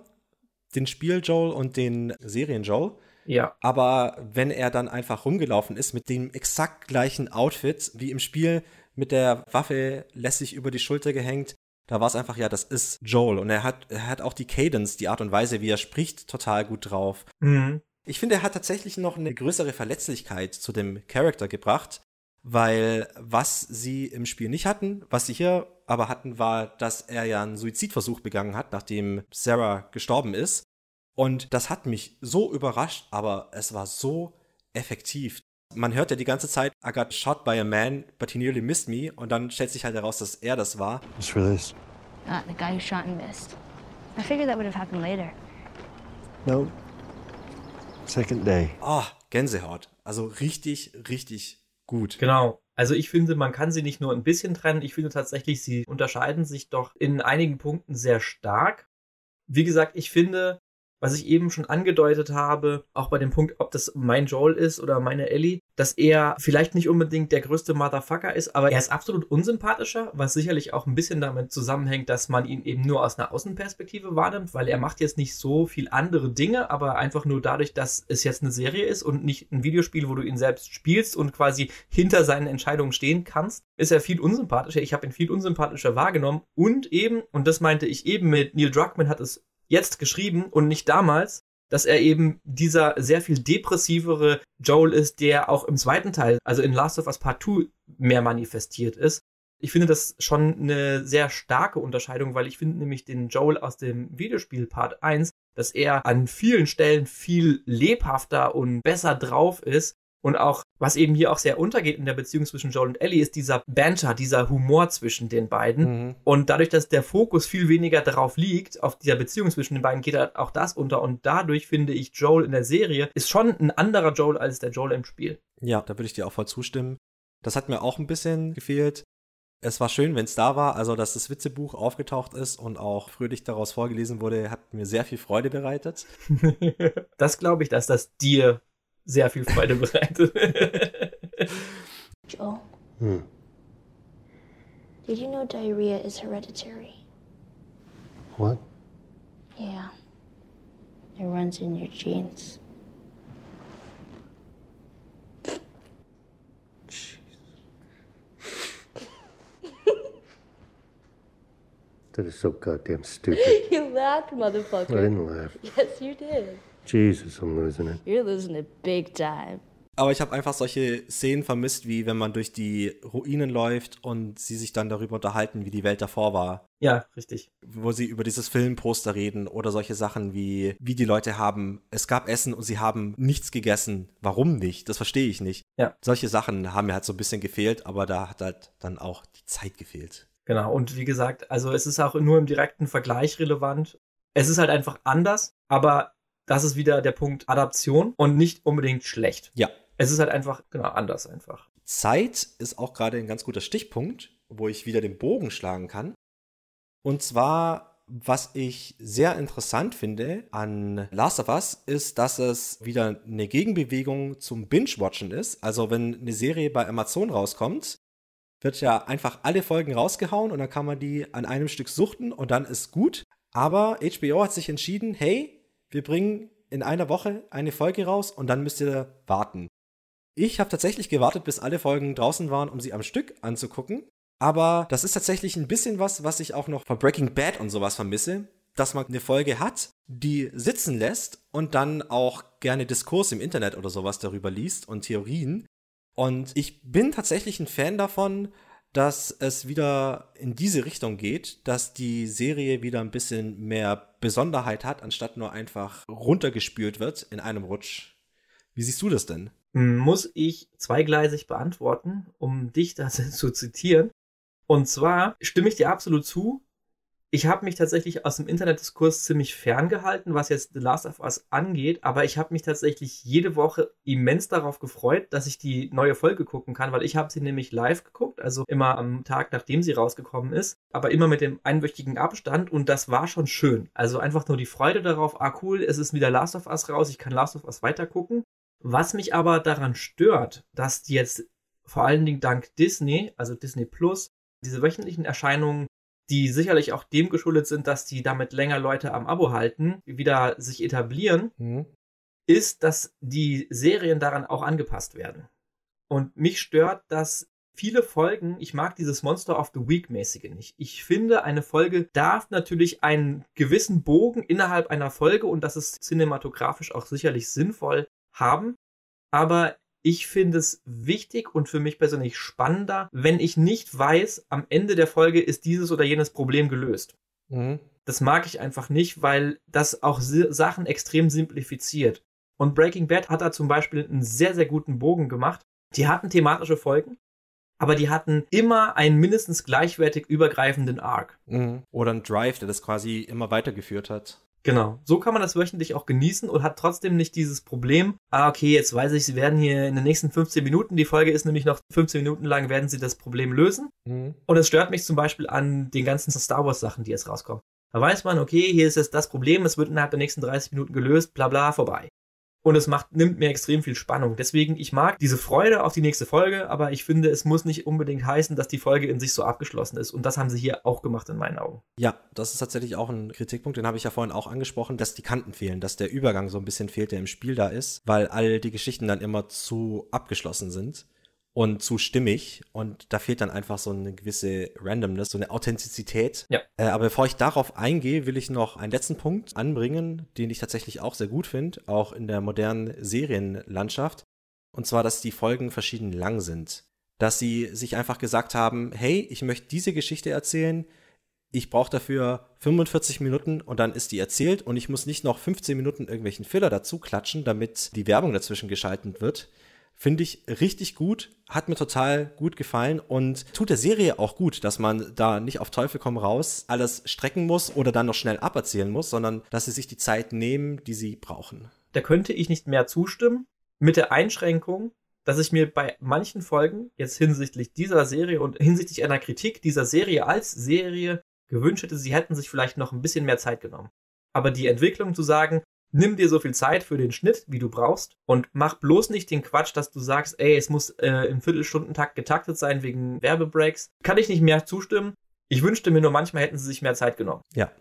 Den Spiel Joel und den Serien Joel. Ja. Aber wenn er dann einfach rumgelaufen ist mit dem exakt gleichen Outfit wie im Spiel, mit der Waffe lässig über die Schulter gehängt, da war es einfach, ja, das ist Joel. Und er hat, er hat auch die Cadence, die Art und Weise, wie er spricht, total gut drauf. Mhm. Ich finde, er hat tatsächlich noch eine größere Verletzlichkeit zu dem Charakter gebracht, weil was sie im Spiel nicht hatten, was sie hier aber hatten, war, dass er ja einen Suizidversuch begangen hat, nachdem Sarah gestorben ist. Und das hat mich so überrascht, aber es war so effektiv. Man hört ja die ganze Zeit, I got shot by a man, but he nearly missed me. Und dann stellt sich halt heraus, dass er das war. What's for this? Not the guy who shot and missed. I figured that would have happened later. No. Second day. Ah, Gänsehaut. Also richtig, richtig gut. Genau. Also ich finde, man kann sie nicht nur ein bisschen trennen. Ich finde tatsächlich, sie unterscheiden sich doch in einigen Punkten sehr stark. Wie gesagt, ich finde, was ich eben schon angedeutet habe, auch bei dem Punkt, ob das mein Joel ist oder meine Ellie, dass er vielleicht nicht unbedingt der größte Motherfucker ist, aber er ist absolut unsympathischer, was sicherlich auch ein bisschen damit zusammenhängt, dass man ihn eben nur aus einer Außenperspektive wahrnimmt, weil er macht jetzt nicht so viel andere Dinge, aber einfach nur dadurch, dass es jetzt eine Serie ist und nicht ein Videospiel, wo du ihn selbst spielst und quasi hinter seinen Entscheidungen stehen kannst, ist er viel unsympathischer. Ich habe ihn viel unsympathischer wahrgenommen und eben, und das meinte ich eben mit Neil Druckmann hat es jetzt geschrieben und nicht damals, dass er eben dieser sehr viel depressivere Joel ist, der auch im zweiten Teil, also in Last of Us Part 2, mehr manifestiert ist. Ich finde das schon eine sehr starke Unterscheidung, weil ich finde nämlich den Joel aus dem Videospiel Part 1, dass er an vielen Stellen viel lebhafter und besser drauf ist und auch, was eben hier auch sehr untergeht in der Beziehung zwischen Joel und Ellie, ist dieser Banter, dieser Humor zwischen den beiden. Mhm. Und dadurch, dass der Fokus viel weniger darauf liegt, auf dieser Beziehung zwischen den beiden, geht halt auch das unter. Und dadurch finde ich, Joel in der Serie ist schon ein anderer Joel als der Joel im Spiel. Ja, da würde ich dir auch voll zustimmen. Das hat mir auch ein bisschen gefehlt. Es war schön, wenn es da war. Also, dass das Witzebuch aufgetaucht ist und auch fröhlich daraus vorgelesen wurde, hat mir sehr viel Freude bereitet. das glaube ich, dass das dir sehr viel Freude bereitet. Joel, Hmm. did you know diarrhea is hereditary? What? Yeah. It runs in your genes. That is so goddamn stupid. You laughed, motherfucker. I didn't laugh. Yes, you did. Jesus, I'm losing it. You're losing it big time. Aber ich habe einfach solche Szenen vermisst, wie wenn man durch die Ruinen läuft und sie sich dann darüber unterhalten, wie die Welt davor war. ja, richtig. Wo sie über dieses Filmposter reden oder solche Sachen wie, wie die Leute haben, es gab Essen und sie haben nichts gegessen. Warum nicht? Das verstehe ich nicht. Ja. Solche Sachen haben mir halt so ein bisschen gefehlt, aber da hat halt dann auch die Zeit gefehlt. Genau. Und wie gesagt, also es ist auch nur im direkten Vergleich relevant. Es ist halt einfach anders, aber das ist wieder der Punkt Adaption und nicht unbedingt schlecht. Ja. Es ist halt einfach, genau, anders einfach. Zeit ist auch gerade ein ganz guter Stichpunkt, wo ich wieder den Bogen schlagen kann. Und zwar, was ich sehr interessant finde an Last of Us, ist, dass es wieder eine Gegenbewegung zum Binge-Watchen ist. Also wenn eine Serie bei Amazon rauskommt, wird ja einfach alle Folgen rausgehauen und dann kann man die an einem Stück suchten und dann ist gut. Aber HBO hat sich entschieden, hey, wir bringen in einer Woche eine Folge raus und dann müsst ihr warten. Ich habe tatsächlich gewartet, bis alle Folgen draußen waren, um sie am Stück anzugucken. Aber das ist tatsächlich ein bisschen was, was ich auch noch von Breaking Bad und sowas vermisse. Dass man eine Folge hat, die sitzen lässt und dann auch gerne Diskurs im Internet oder sowas darüber liest und Theorien. Und ich bin tatsächlich ein Fan davon, dass es wieder in diese Richtung geht, dass die Serie wieder ein bisschen mehr Besonderheit hat, anstatt nur einfach runtergespült wird in einem Rutsch. Wie siehst du das denn? Muss ich zweigleisig beantworten, um dich das zu zitieren. Und zwar stimme ich dir absolut zu. Ich habe mich tatsächlich aus dem Internetdiskurs ziemlich ferngehalten, was jetzt The Last of Us angeht, aber ich habe mich tatsächlich jede Woche immens darauf gefreut, dass ich die neue Folge gucken kann, weil ich habe sie nämlich live geguckt, also immer am Tag, nachdem sie rausgekommen ist, aber immer mit dem einwöchigen Abstand und das war schon schön. Also einfach nur die Freude darauf, ah cool, es ist wieder Last of Us raus, ich kann Last of Us weitergucken. Was mich aber daran stört, dass die jetzt vor allen Dingen dank Disney, also Disney Plus, diese wöchentlichen Erscheinungen, die sicherlich auch dem geschuldet sind, dass die damit länger Leute am Abo halten, wieder sich etablieren, Mhm. ist, dass die Serien daran auch angepasst werden. Und mich stört, dass viele Folgen, ich mag dieses Monster of the Week mäßige nicht. Ich finde, eine Folge darf natürlich einen gewissen Bogen innerhalb einer Folge und das ist cinematografisch auch sicherlich sinnvoll haben. Aber ich finde es wichtig und für mich persönlich spannender, wenn ich nicht weiß, am Ende der Folge ist dieses oder jenes Problem gelöst. Mhm. Das mag ich einfach nicht, weil das auch Sachen extrem simplifiziert. Und Breaking Bad hat da zum Beispiel einen sehr, sehr guten Bogen gemacht. Die hatten thematische Folgen, aber die hatten immer einen mindestens gleichwertig übergreifenden Arc. Mhm. Oder ein Drive, der das quasi immer weitergeführt hat. Genau. So kann man das wöchentlich auch genießen und hat trotzdem nicht dieses Problem, ah, okay, jetzt weiß ich, sie werden hier in den nächsten 15 Minuten, die Folge ist nämlich noch 15 Minuten lang, werden sie das Problem lösen. Mhm. Und es stört mich zum Beispiel an den ganzen Star Wars Sachen, die jetzt rauskommen. Da weiß man, okay, hier ist jetzt das Problem, es wird innerhalb der nächsten 30 Minuten gelöst, bla bla, vorbei. Und es macht, nimmt mir extrem viel Spannung. Deswegen, ich mag diese Freude auf die nächste Folge, aber ich finde, es muss nicht unbedingt heißen, dass die Folge in sich so abgeschlossen ist. Und das haben sie hier auch gemacht in meinen Augen. Ja, das ist tatsächlich auch ein Kritikpunkt, den habe ich ja vorhin auch angesprochen, dass die Kanten fehlen, dass der Übergang so ein bisschen fehlt, der im Spiel da ist, weil all die Geschichten dann immer zu abgeschlossen sind und zu stimmig und da fehlt dann einfach so eine gewisse Randomness, so eine Authentizität. Ja. Äh, aber bevor ich darauf eingehe, will ich noch einen letzten Punkt anbringen, den ich tatsächlich auch sehr gut finde, auch in der modernen Serienlandschaft. Und zwar, dass die Folgen verschieden lang sind. Dass sie sich einfach gesagt haben, hey, ich möchte diese Geschichte erzählen, ich brauche dafür 45 Minuten und dann ist die erzählt und ich muss nicht noch 15 Minuten irgendwelchen Filler dazu klatschen, damit die Werbung dazwischen geschaltet wird. Finde ich richtig gut, hat mir total gut gefallen und tut der Serie auch gut, dass man da nicht auf Teufel komm raus alles strecken muss oder dann noch schnell aberzählen muss, sondern dass sie sich die Zeit nehmen, die sie brauchen. Da könnte ich nicht mehr zustimmen, mit der Einschränkung, dass ich mir bei manchen Folgen jetzt hinsichtlich dieser Serie und hinsichtlich einer Kritik dieser Serie als Serie gewünscht hätte, sie hätten sich vielleicht noch ein bisschen mehr Zeit genommen. Aber die Entwicklung zu sagen, nimm dir so viel Zeit für den Schnitt, wie du brauchst und mach bloß nicht den Quatsch, dass du sagst, ey, es muss äh, im Viertelstundentakt getaktet sein wegen Werbebreaks, kann ich nicht mehr zustimmen. Ich wünschte mir nur, manchmal hätten sie sich mehr Zeit genommen. Ja.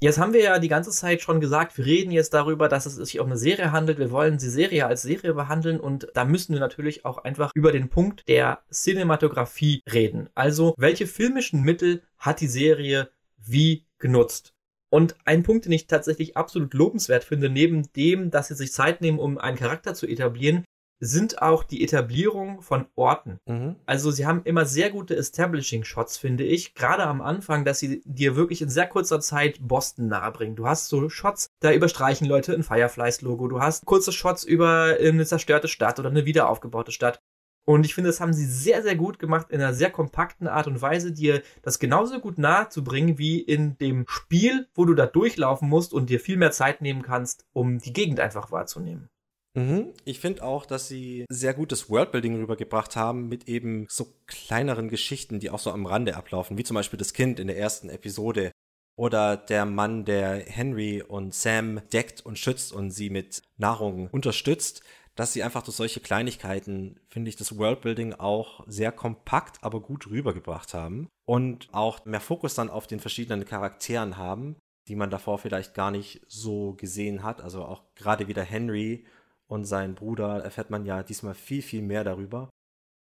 Jetzt haben wir ja die ganze Zeit schon gesagt, wir reden jetzt darüber, dass es sich um eine Serie handelt. Wir wollen die Serie als Serie behandeln und da müssen wir natürlich auch einfach über den Punkt der Cinematografie reden. Also, welche filmischen Mittel hat die Serie wie genutzt? Und ein Punkt, den ich tatsächlich absolut lobenswert finde, neben dem, dass sie sich Zeit nehmen, um einen Charakter zu etablieren, sind auch die Etablierung von Orten. Mhm. Also sie haben immer sehr gute Establishing-Shots, finde ich. Gerade am Anfang, dass sie dir wirklich in sehr kurzer Zeit Boston nahebringen. Du hast so Shots, da überstreichen Leute ein Fireflies-Logo. Du hast kurze Shots über eine zerstörte Stadt oder eine wiederaufgebaute Stadt. Und ich finde, das haben sie sehr, sehr gut gemacht in einer sehr kompakten Art und Weise, dir das genauso gut nahe zu bringen wie in dem Spiel, wo du da durchlaufen musst und dir viel mehr Zeit nehmen kannst, um die Gegend einfach wahrzunehmen. Mhm. Ich finde auch, dass sie sehr gutes Worldbuilding rübergebracht haben mit eben so kleineren Geschichten, die auch so am Rande ablaufen, wie zum Beispiel das Kind in der ersten Episode oder der Mann, der Henry und Sam deckt und schützt und sie mit Nahrung unterstützt, dass sie einfach durch solche Kleinigkeiten, finde ich, das Worldbuilding auch sehr kompakt, aber gut rübergebracht haben und auch mehr Fokus dann auf den verschiedenen Charakteren haben, die man davor vielleicht gar nicht so gesehen hat. Also auch gerade wieder Henry und sein Bruder erfährt man ja diesmal viel, viel mehr darüber.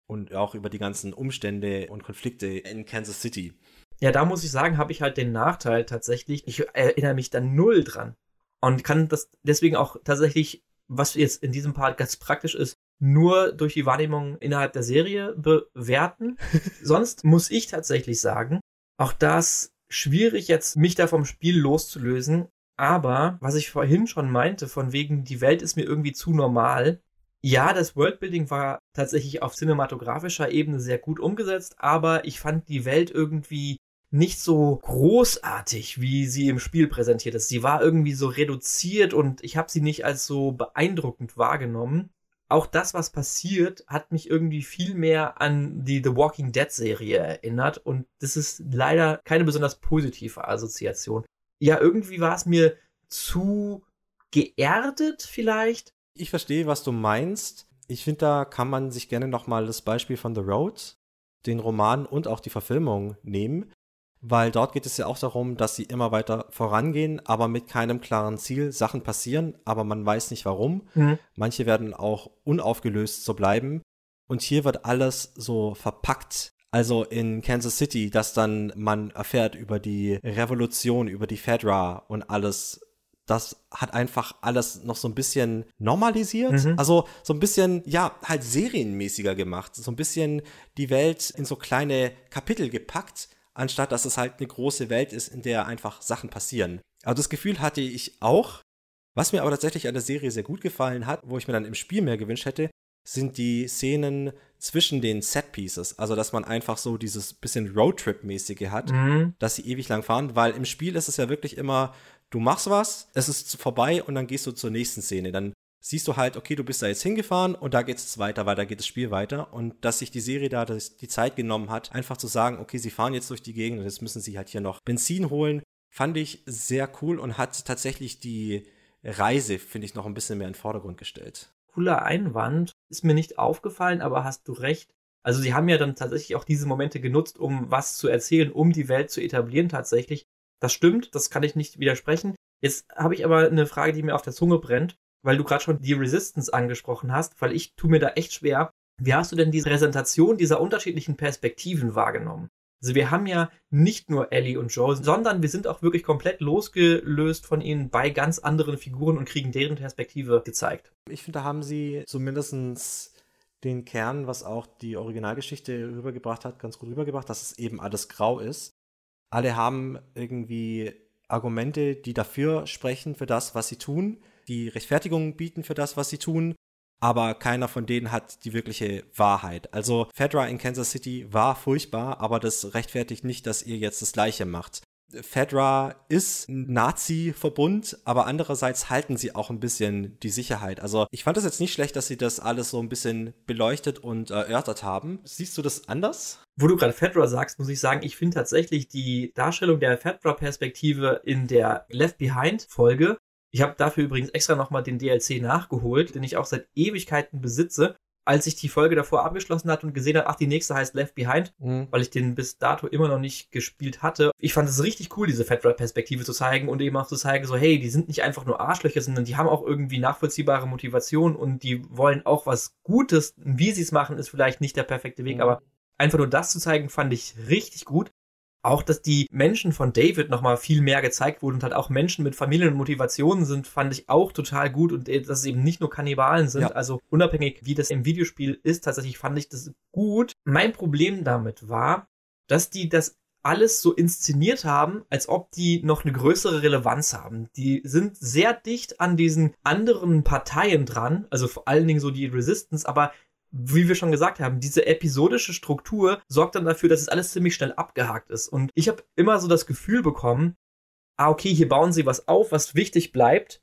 Und auch über die ganzen Umstände und Konflikte in Kansas City. Ja, da muss ich sagen, habe ich halt den Nachteil tatsächlich, ich erinnere mich da null dran. Und kann das deswegen auch tatsächlich, was jetzt in diesem Part ganz praktisch ist, nur durch die Wahrnehmung innerhalb der Serie bewerten. Sonst muss ich tatsächlich sagen, auch das schwierig jetzt, mich da vom Spiel loszulösen. Aber was ich vorhin schon meinte, von wegen, die Welt ist mir irgendwie zu normal. Ja, das Worldbuilding war tatsächlich auf cinematografischer Ebene sehr gut umgesetzt, aber ich fand die Welt irgendwie nicht so großartig, wie sie im Spiel präsentiert ist. Sie war irgendwie so reduziert und ich habe sie nicht als so beeindruckend wahrgenommen. Auch das, was passiert, hat mich irgendwie viel mehr an die The Walking Dead Serie erinnert und das ist leider keine besonders positive Assoziation. Ja, irgendwie war es mir zu geerdet vielleicht. Ich verstehe, was du meinst, Ich finde, da kann man sich gerne nochmal das Beispiel von The Road, den Roman und auch die Verfilmung nehmen, weil dort geht es ja auch darum, dass sie immer weiter vorangehen, aber mit keinem klaren Ziel. Sachen passieren, aber man weiß nicht warum. Mhm. Manche werden auch unaufgelöst so bleiben. Und hier wird alles so verpackt. Also in Kansas City, dass dann man erfährt über die Revolution, über die Fedra und alles. Das hat einfach alles noch so ein bisschen normalisiert. Mhm. Also so ein bisschen, ja, halt serienmäßiger gemacht. So ein bisschen die Welt in so kleine Kapitel gepackt anstatt dass es halt eine große Welt ist, in der einfach Sachen passieren. Also das Gefühl hatte ich auch. Was mir aber tatsächlich an der Serie sehr gut gefallen hat, wo ich mir dann im Spiel mehr gewünscht hätte, sind die Szenen zwischen den Set-Pieces. Also, dass man einfach so dieses bisschen Roadtrip-mäßige hat, Mhm. dass sie ewig lang fahren, weil im Spiel ist es ja wirklich immer, du machst was, es ist vorbei und dann gehst du zur nächsten Szene. Dann siehst du halt, okay, du bist da jetzt hingefahren und da geht es weiter, weil da geht das Spiel weiter. Und dass sich die Serie da die Zeit genommen hat, einfach zu sagen, okay, sie fahren jetzt durch die Gegend und jetzt müssen sie halt hier noch Benzin holen, fand ich sehr cool und hat tatsächlich die Reise, finde ich, noch ein bisschen mehr in den Vordergrund gestellt. Cooler Einwand. Ist mir nicht aufgefallen, aber hast du recht. Also sie haben ja dann tatsächlich auch diese Momente genutzt, um was zu erzählen, um die Welt zu etablieren tatsächlich. Das stimmt, das kann ich nicht widersprechen. Jetzt habe ich aber eine Frage, die mir auf der Zunge brennt, weil du gerade schon die Resistance angesprochen hast, weil ich tu mir da echt schwer. Wie hast du denn diese Präsentation dieser unterschiedlichen Perspektiven wahrgenommen? Also wir haben ja nicht nur Ellie und Joe, sondern wir sind auch wirklich komplett losgelöst von ihnen bei ganz anderen Figuren und kriegen deren Perspektive gezeigt. Ich finde, da haben sie zumindest den Kern, was auch die Originalgeschichte rübergebracht hat, ganz gut rübergebracht, dass es eben alles grau ist. Alle haben irgendwie Argumente, die dafür sprechen, für das, was sie tun, die Rechtfertigung bieten für das, was sie tun, aber keiner von denen hat die wirkliche Wahrheit. Also Fedra in Kansas City war furchtbar, aber das rechtfertigt nicht, dass ihr jetzt das gleiche macht. Fedra ist ein Nazi-Verbund, aber andererseits halten sie auch ein bisschen die Sicherheit. Also ich fand es jetzt nicht schlecht, dass sie das alles so ein bisschen beleuchtet und erörtert haben. Siehst du das anders? Wo du gerade Fedra sagst, muss ich sagen, ich finde tatsächlich die Darstellung der Fedra-Perspektive in der Left Behind-Folge ich habe dafür übrigens extra nochmal den DLC nachgeholt, den ich auch seit Ewigkeiten besitze. Als ich die Folge davor abgeschlossen hatte und gesehen habe, ach, die nächste heißt Left Behind, Mhm. weil ich den bis dato immer noch nicht gespielt hatte. Ich fand es richtig cool, diese Fedra-Perspektive zu zeigen und eben auch zu zeigen, so, hey, die sind nicht einfach nur Arschlöcher, sondern die haben auch irgendwie nachvollziehbare Motivation und die wollen auch was Gutes. Wie sie es machen, ist vielleicht nicht der perfekte Weg, Mhm. aber einfach nur das zu zeigen, fand ich richtig gut. Auch, dass die Menschen von David nochmal viel mehr gezeigt wurden und halt auch Menschen mit Familien und Motivationen sind, fand ich auch total gut und äh, dass es eben nicht nur Kannibalen sind. Ja. Also unabhängig, wie das im Videospiel ist, tatsächlich fand ich das gut. Mein Problem damit war, dass die das alles so inszeniert haben, als ob die noch eine größere Relevanz haben. Die sind sehr dicht an diesen anderen Parteien dran, also vor allen Dingen so die Resistance, aber wie wir schon gesagt haben, diese episodische Struktur sorgt dann dafür, dass es alles ziemlich schnell abgehakt ist. Und ich habe immer so das Gefühl bekommen, ah, okay, hier bauen sie was auf, was wichtig bleibt.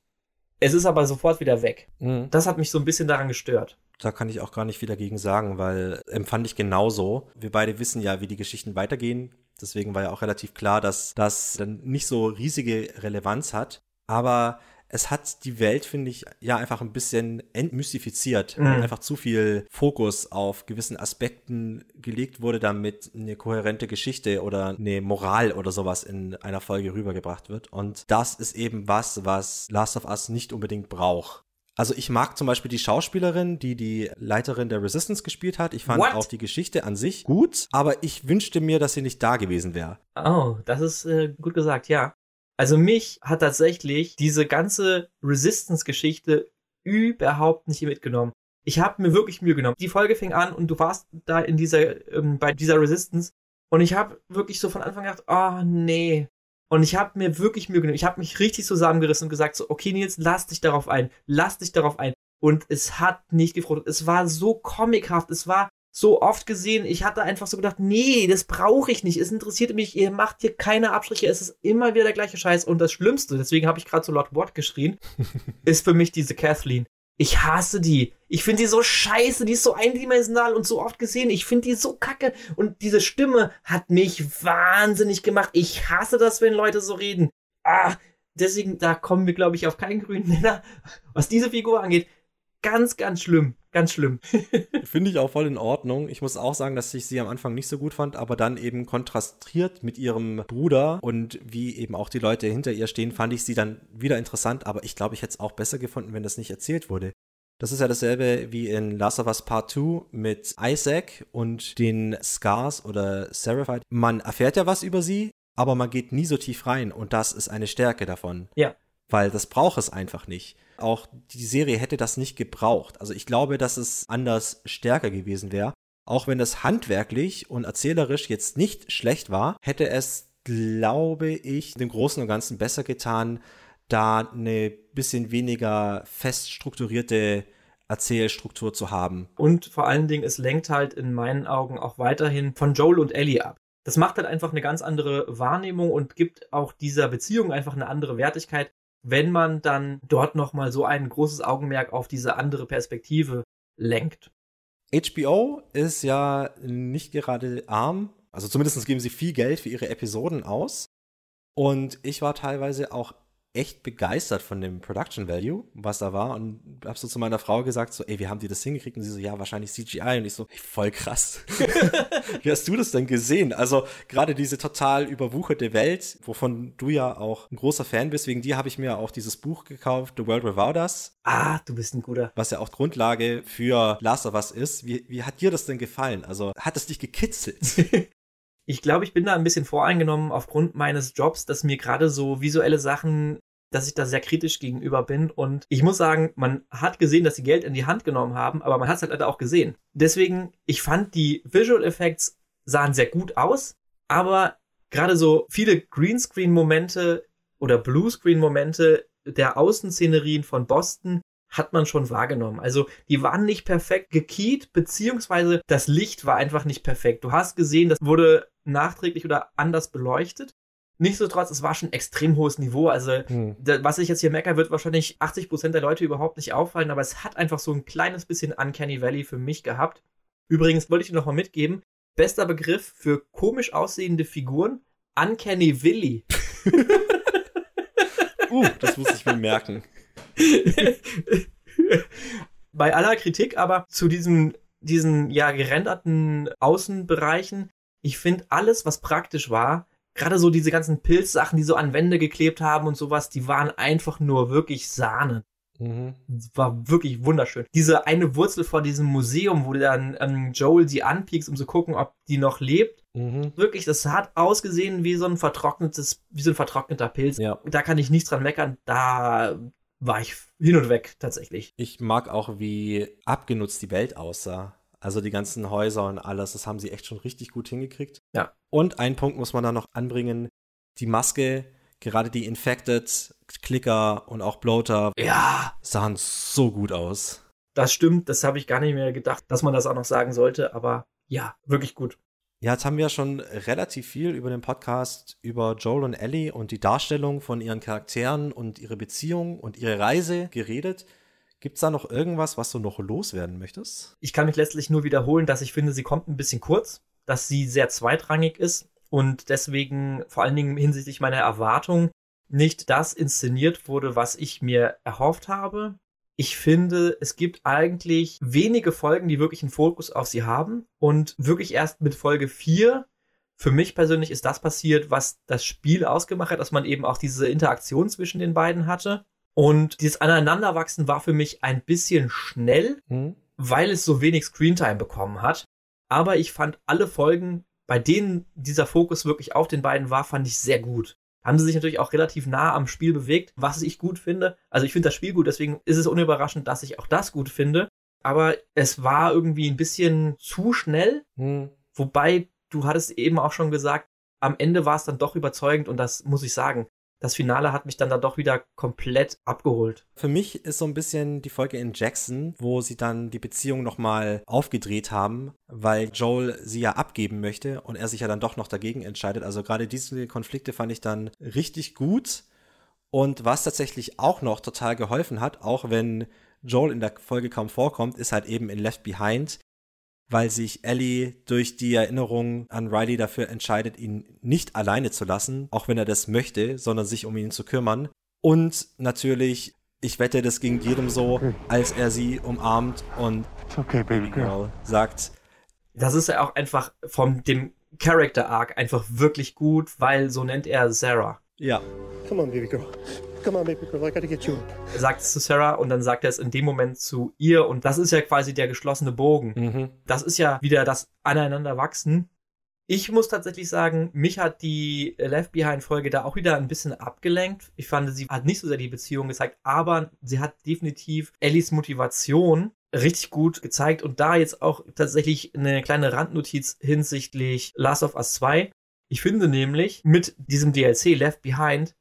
Es ist aber sofort wieder weg. Mhm. Das hat mich so ein bisschen daran gestört. Da kann ich auch gar nicht viel dagegen sagen, weil empfand ich genauso. Wir beide wissen ja, wie die Geschichten weitergehen. Deswegen war ja auch relativ klar, dass das dann nicht so riesige Relevanz hat. Aber es hat die Welt, finde ich, ja einfach ein bisschen entmystifiziert, Mhm. weil einfach zu viel Fokus auf gewissen Aspekten gelegt wurde, damit eine kohärente Geschichte oder eine Moral oder sowas in einer Folge rübergebracht wird. Und das ist eben was, was Last of Us nicht unbedingt braucht. Also ich mag zum Beispiel die Schauspielerin, die die Leiterin der Resistance gespielt hat. Ich fand What? auch die Geschichte an sich gut, aber ich wünschte mir, dass sie nicht da gewesen wäre. Oh, das ist äh, gut gesagt, ja. Also mich hat tatsächlich diese ganze Resistance-Geschichte überhaupt nicht mitgenommen. Ich habe mir wirklich Mühe genommen. Die Folge fing an und du warst da in dieser, ähm, bei dieser Resistance und ich habe wirklich so von Anfang gedacht, oh nee. Und ich habe mir wirklich Mühe genommen. Ich habe mich richtig zusammengerissen und gesagt so, okay Nils, lass dich darauf ein, lass dich darauf ein. Und es hat nicht gefruchtet. Es war so comichaft, es war so oft gesehen. Ich hatte einfach so gedacht, nee, das brauche ich nicht. Es interessiert mich. Ihr macht hier keine Abstriche. Es ist immer wieder der gleiche Scheiß. Und das Schlimmste, deswegen habe ich gerade so laut Wort geschrien, ist für mich diese Kathleen. Ich hasse die. Ich finde die so scheiße. Die ist so eindimensional und so oft gesehen. Ich finde die so kacke. Und diese Stimme hat mich wahnsinnig gemacht. Ich hasse das, wenn Leute so reden. Ah, deswegen, da kommen wir, glaube ich, auf keinen grünen Nenner, was diese Figur angeht. Ganz, ganz schlimm. Ganz schlimm. Finde ich auch voll in Ordnung. Ich muss auch sagen, dass ich sie am Anfang nicht so gut fand, aber dann eben kontrastiert mit ihrem Bruder und wie eben auch die Leute hinter ihr stehen, fand ich sie dann wieder interessant, aber ich glaube, ich hätte es auch besser gefunden, wenn das nicht erzählt wurde. Das ist ja dasselbe wie in Last of Us Part 2 mit Isaac und den Scars oder Seraphite. Man erfährt ja was über sie, aber man geht nie so tief rein und das ist eine Stärke davon. Ja. Weil das braucht es einfach nicht. Auch die Serie hätte das nicht gebraucht. Also ich glaube, dass es anders stärker gewesen wäre. Auch wenn es handwerklich und erzählerisch jetzt nicht schlecht war, hätte es, glaube ich, dem Großen und Ganzen besser getan, da eine bisschen weniger fest strukturierte Erzählstruktur zu haben. Und vor allen Dingen, es lenkt halt in meinen Augen auch weiterhin von Joel und Ellie ab. Das macht halt einfach eine ganz andere Wahrnehmung und gibt auch dieser Beziehung einfach eine andere Wertigkeit, wenn man dann dort nochmal so ein großes Augenmerk auf diese andere Perspektive lenkt. HBO ist ja nicht gerade arm, also zumindest geben sie viel Geld für ihre Episoden aus. Und ich war teilweise auch echt begeistert von dem Production Value, was da war und hab so zu meiner Frau gesagt, so, ey, wie haben die das hingekriegt? Und sie so, ja, wahrscheinlich CGI. Und ich so, ey, voll krass. wie hast du das denn gesehen? Also gerade diese total überwucherte Welt, wovon du ja auch ein großer Fan bist, wegen dir habe ich mir auch dieses Buch gekauft, The World Without Us. Ah, du bist ein guter. Was ja auch Grundlage für Last of Us ist. Wie, wie hat dir das denn gefallen? Also hat es dich gekitzelt? Ich glaube, ich bin da ein bisschen voreingenommen aufgrund meines Jobs, dass mir gerade so visuelle Sachen, dass ich da sehr kritisch gegenüber bin. Und ich muss sagen, man hat gesehen, dass sie Geld in die Hand genommen haben, aber man hat es halt leider auch gesehen. Deswegen, ich fand die Visual Effects sahen sehr gut aus, aber gerade so viele Greenscreen-Momente oder Bluescreen-Momente der Außenszenerien von Boston hat man schon wahrgenommen. Also die waren nicht perfekt gekiet, beziehungsweise das Licht war einfach nicht perfekt. Du hast gesehen, das wurde nachträglich oder anders beleuchtet. Nichtsdestotrotz, es war schon ein extrem hohes Niveau. Also, hm. was ich jetzt hier meckere, wird wahrscheinlich 80 Prozent der Leute überhaupt nicht auffallen, aber es hat einfach so ein kleines bisschen Uncanny Valley für mich gehabt. Übrigens wollte ich dir nochmal mitgeben, bester Begriff für komisch aussehende Figuren, Uncanny Willy. uh, das muss ich mir merken. Bei aller Kritik aber zu diesen, diesen ja gerenderten Außenbereichen, ich finde alles, was praktisch war, gerade so diese ganzen Pilzsachen, die so an Wände geklebt haben und sowas, die waren einfach nur wirklich Sahne. Mhm. War wirklich wunderschön. Diese eine Wurzel vor diesem Museum, wo dann ähm, Joel sie anpiekst, um zu gucken, ob die noch lebt. Mhm. Wirklich, das hat ausgesehen wie so ein vertrocknetes, wie so ein vertrockneter Pilz. Ja. Da kann ich nichts dran meckern. Da war ich hin und weg tatsächlich. Ich mag auch, wie abgenutzt die Welt aussah. Also die ganzen Häuser und alles, das haben sie echt schon richtig gut hingekriegt. Ja. Und einen Punkt muss man da noch anbringen. Die Maske, gerade die Infected, Clicker und auch Bloater, ja. sahen so gut aus. Das stimmt, das habe ich gar nicht mehr gedacht, dass man das auch noch sagen sollte, aber ja, wirklich gut. Ja, jetzt haben wir schon relativ viel über den Podcast über Joel und Ellie und die Darstellung von ihren Charakteren und ihre Beziehung und ihre Reise geredet. Gibt es da noch irgendwas, was du noch loswerden möchtest? Ich kann mich letztlich nur wiederholen, dass ich finde, sie kommt ein bisschen kurz, dass sie sehr zweitrangig ist und deswegen vor allen Dingen hinsichtlich meiner Erwartung nicht das inszeniert wurde, was ich mir erhofft habe. Ich finde, es gibt eigentlich wenige Folgen, die wirklich einen Fokus auf sie haben und wirklich erst mit Folge 4 für mich persönlich ist das passiert, was das Spiel ausgemacht hat, dass man eben auch diese Interaktion zwischen den beiden hatte. Und dieses Aneinanderwachsen war für mich ein bisschen schnell, mhm. weil es so wenig Screentime bekommen hat. Aber ich fand alle Folgen, bei denen dieser Fokus wirklich auf den beiden war, fand ich sehr gut. Haben sie sich natürlich auch relativ nah am Spiel bewegt, was ich gut finde. Also ich finde das Spiel gut, deswegen ist es unüberraschend, dass ich auch das gut finde. Aber es war irgendwie ein bisschen zu schnell. Mhm. Wobei, du hattest eben auch schon gesagt, am Ende war es dann doch überzeugend und das muss ich sagen das Finale hat mich dann da doch wieder komplett abgeholt. Für mich ist so ein bisschen die Folge in Jackson, wo sie dann die Beziehung nochmal aufgedreht haben, weil Joel sie ja abgeben möchte und er sich ja dann doch noch dagegen entscheidet. Also gerade diese Konflikte fand ich dann richtig gut. Und was tatsächlich auch noch total geholfen hat, auch wenn Joel in der Folge kaum vorkommt, ist halt eben in Left Behind weil sich Ellie durch die Erinnerung an Riley dafür entscheidet, ihn nicht alleine zu lassen, auch wenn er das möchte, sondern sich um ihn zu kümmern. Und natürlich Ich wette, das ging jedem so, als er sie umarmt und okay, baby girl. genau, sagt, Das ist ja auch einfach von dem Character Arc einfach wirklich gut, weil so nennt er Sarah. ja, Come on, baby girl. Come on, baby girl. I gotta get you. Er sagt es zu Sarah und dann sagt er es in dem Moment zu ihr und das ist ja quasi der geschlossene Bogen. mhm. Das ist ja wieder das Aneinanderwachsen. Ich muss tatsächlich sagen, mich hat die Left Behind Folge da auch wieder ein bisschen abgelenkt. Ich fand, sie hat nicht so sehr die Beziehung gezeigt, aber sie hat definitiv Ellies Motivation richtig gut gezeigt und da jetzt auch tatsächlich eine kleine Randnotiz hinsichtlich Last of Us 2. Ich finde nämlich, mit diesem DLC Left Behind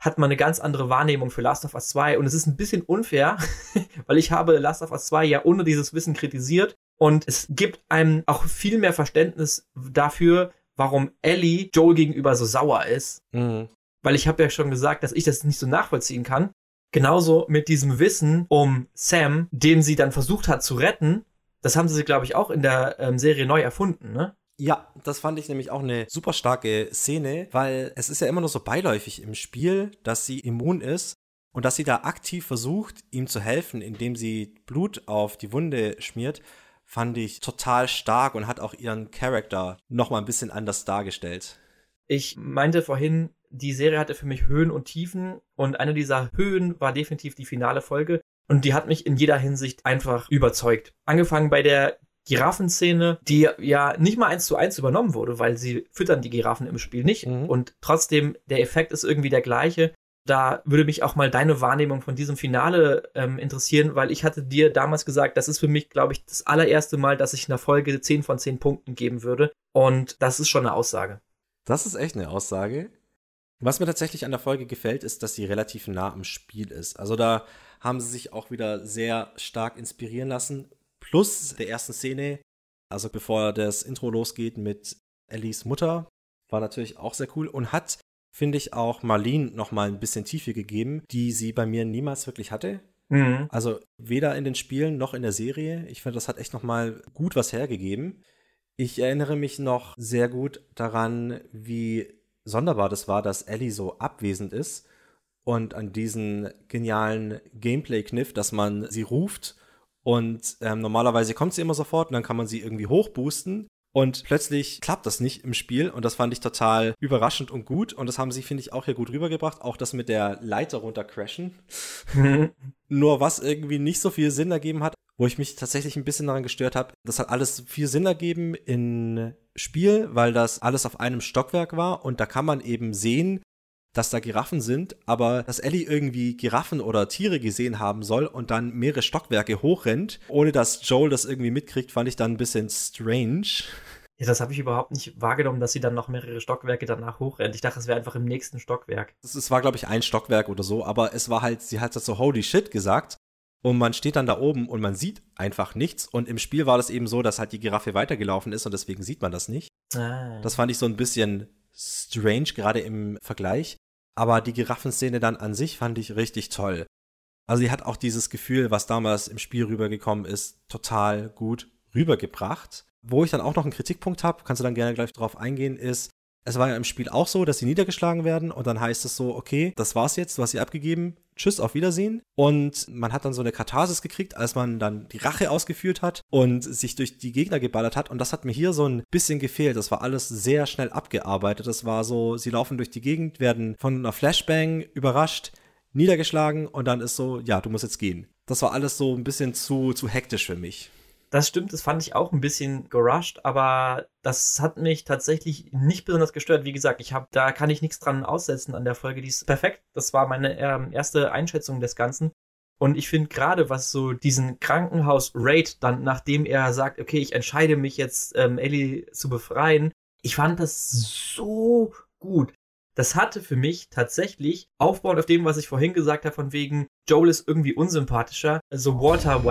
hat man eine ganz andere Wahrnehmung für Last of Us 2 und es ist ein bisschen unfair, weil ich habe Last of Us 2 ja ohne dieses Wissen kritisiert und es gibt einem auch viel mehr Verständnis dafür, warum Ellie Joel gegenüber so sauer ist, Mhm. weil ich habe ja schon gesagt, dass ich das nicht so nachvollziehen kann. Genauso mit diesem Wissen um Sam, den sie dann versucht hat zu retten, das haben sie, glaube ich, auch in der ähm, Serie neu erfunden, ne? Ja, das fand ich nämlich auch eine super starke Szene, weil es ist ja immer nur so beiläufig im Spiel, dass sie immun ist und dass sie da aktiv versucht, ihm zu helfen, indem sie Blut auf die Wunde schmiert, fand ich total stark und hat auch ihren Charakter noch mal ein bisschen anders dargestellt. Ich meinte vorhin, die Serie hatte für mich Höhen und Tiefen und eine dieser Höhen war definitiv die finale Folge und die hat mich in jeder Hinsicht einfach überzeugt. Angefangen bei der Giraffenszene, die ja nicht mal eins zu eins übernommen wurde, weil sie füttern die Giraffen im Spiel nicht Mhm. und trotzdem der Effekt ist irgendwie der gleiche. Da würde mich auch mal deine Wahrnehmung von diesem Finale ähm, interessieren, weil ich hatte dir damals gesagt, das ist für mich, glaube ich, das allererste Mal, dass ich einer Folge 10 von 10 Punkten geben würde. Und das ist schon eine Aussage. Das ist echt eine Aussage. Was mir tatsächlich an der Folge gefällt, ist, dass sie relativ nah am Spiel ist. Also da haben sie sich auch wieder sehr stark inspirieren lassen. Plus der ersten Szene, also bevor das Intro losgeht mit Ellies Mutter, war natürlich auch sehr cool und hat, finde ich, auch Marlene noch mal ein bisschen Tiefe gegeben, die sie bei mir niemals wirklich hatte. Mhm. Also weder in den Spielen noch in der Serie. Ich finde, das hat echt noch mal gut was hergegeben. Ich erinnere mich noch sehr gut daran, wie sonderbar das war, dass Ellie so abwesend ist und an diesen genialen Gameplay-Kniff, dass man sie ruft und ähm, normalerweise kommt sie immer sofort und dann kann man sie irgendwie hochboosten und plötzlich klappt das nicht im Spiel und das fand ich total überraschend und gut und das haben sie, finde ich, auch hier gut rübergebracht. Auch das mit der Leiter runter crashen. Nur was irgendwie nicht so viel Sinn ergeben hat, wo ich mich tatsächlich ein bisschen daran gestört habe, das hat alles viel Sinn ergeben in Spiel, weil das alles auf einem Stockwerk war und da kann man eben sehen, dass da Giraffen sind, aber dass Ellie irgendwie Giraffen oder Tiere gesehen haben soll und dann mehrere Stockwerke hochrennt, ohne dass Joel das irgendwie mitkriegt, fand ich dann ein bisschen strange. Ja, das habe ich überhaupt nicht wahrgenommen, dass sie dann noch mehrere Stockwerke danach hochrennt. Ich dachte, es wäre einfach im nächsten Stockwerk. Es war, glaube ich, ein Stockwerk oder so, aber es war halt, sie hat so holy shit gesagt und man steht dann da oben und man sieht einfach nichts und im Spiel war das eben so, dass halt die Giraffe weitergelaufen ist und deswegen sieht man das nicht. Ah. Das fand ich so ein bisschen strange, gerade im Vergleich. Aber die Giraffenszene dann an sich fand ich richtig toll. Also sie hat auch dieses Gefühl, was damals im Spiel rübergekommen ist, total gut rübergebracht. Wo ich dann auch noch einen Kritikpunkt habe, kannst du dann gerne gleich drauf eingehen, ist, es war ja im Spiel auch so, dass sie niedergeschlagen werden und dann heißt es so, okay, das war's jetzt, du hast sie abgegeben, tschüss, auf Wiedersehen. Und man hat dann so eine Katharsis gekriegt, als man dann die Rache ausgeführt hat und sich durch die Gegner geballert hat. Und das hat mir hier so ein bisschen gefehlt. Das war alles sehr schnell abgearbeitet. Das war so, sie laufen durch die Gegend, werden von einer Flashbang überrascht, niedergeschlagen und dann ist so, ja, du musst jetzt gehen. Das war alles so ein bisschen zu, zu hektisch für mich. Das stimmt, das fand ich auch ein bisschen gerusht, aber das hat mich tatsächlich nicht besonders gestört. Wie gesagt, ich habe, da kann ich nichts dran aussetzen an der Folge. Die ist perfekt. Das war meine ähm, erste Einschätzung des Ganzen. Und ich finde gerade, was so diesen Krankenhaus-Raid dann, nachdem er sagt, okay, ich entscheide mich jetzt, ähm, Ellie zu befreien, ich fand das so gut. Das hatte für mich tatsächlich, aufbauend auf dem, was ich vorhin gesagt habe, von wegen, Joel ist irgendwie unsympathischer, so Walter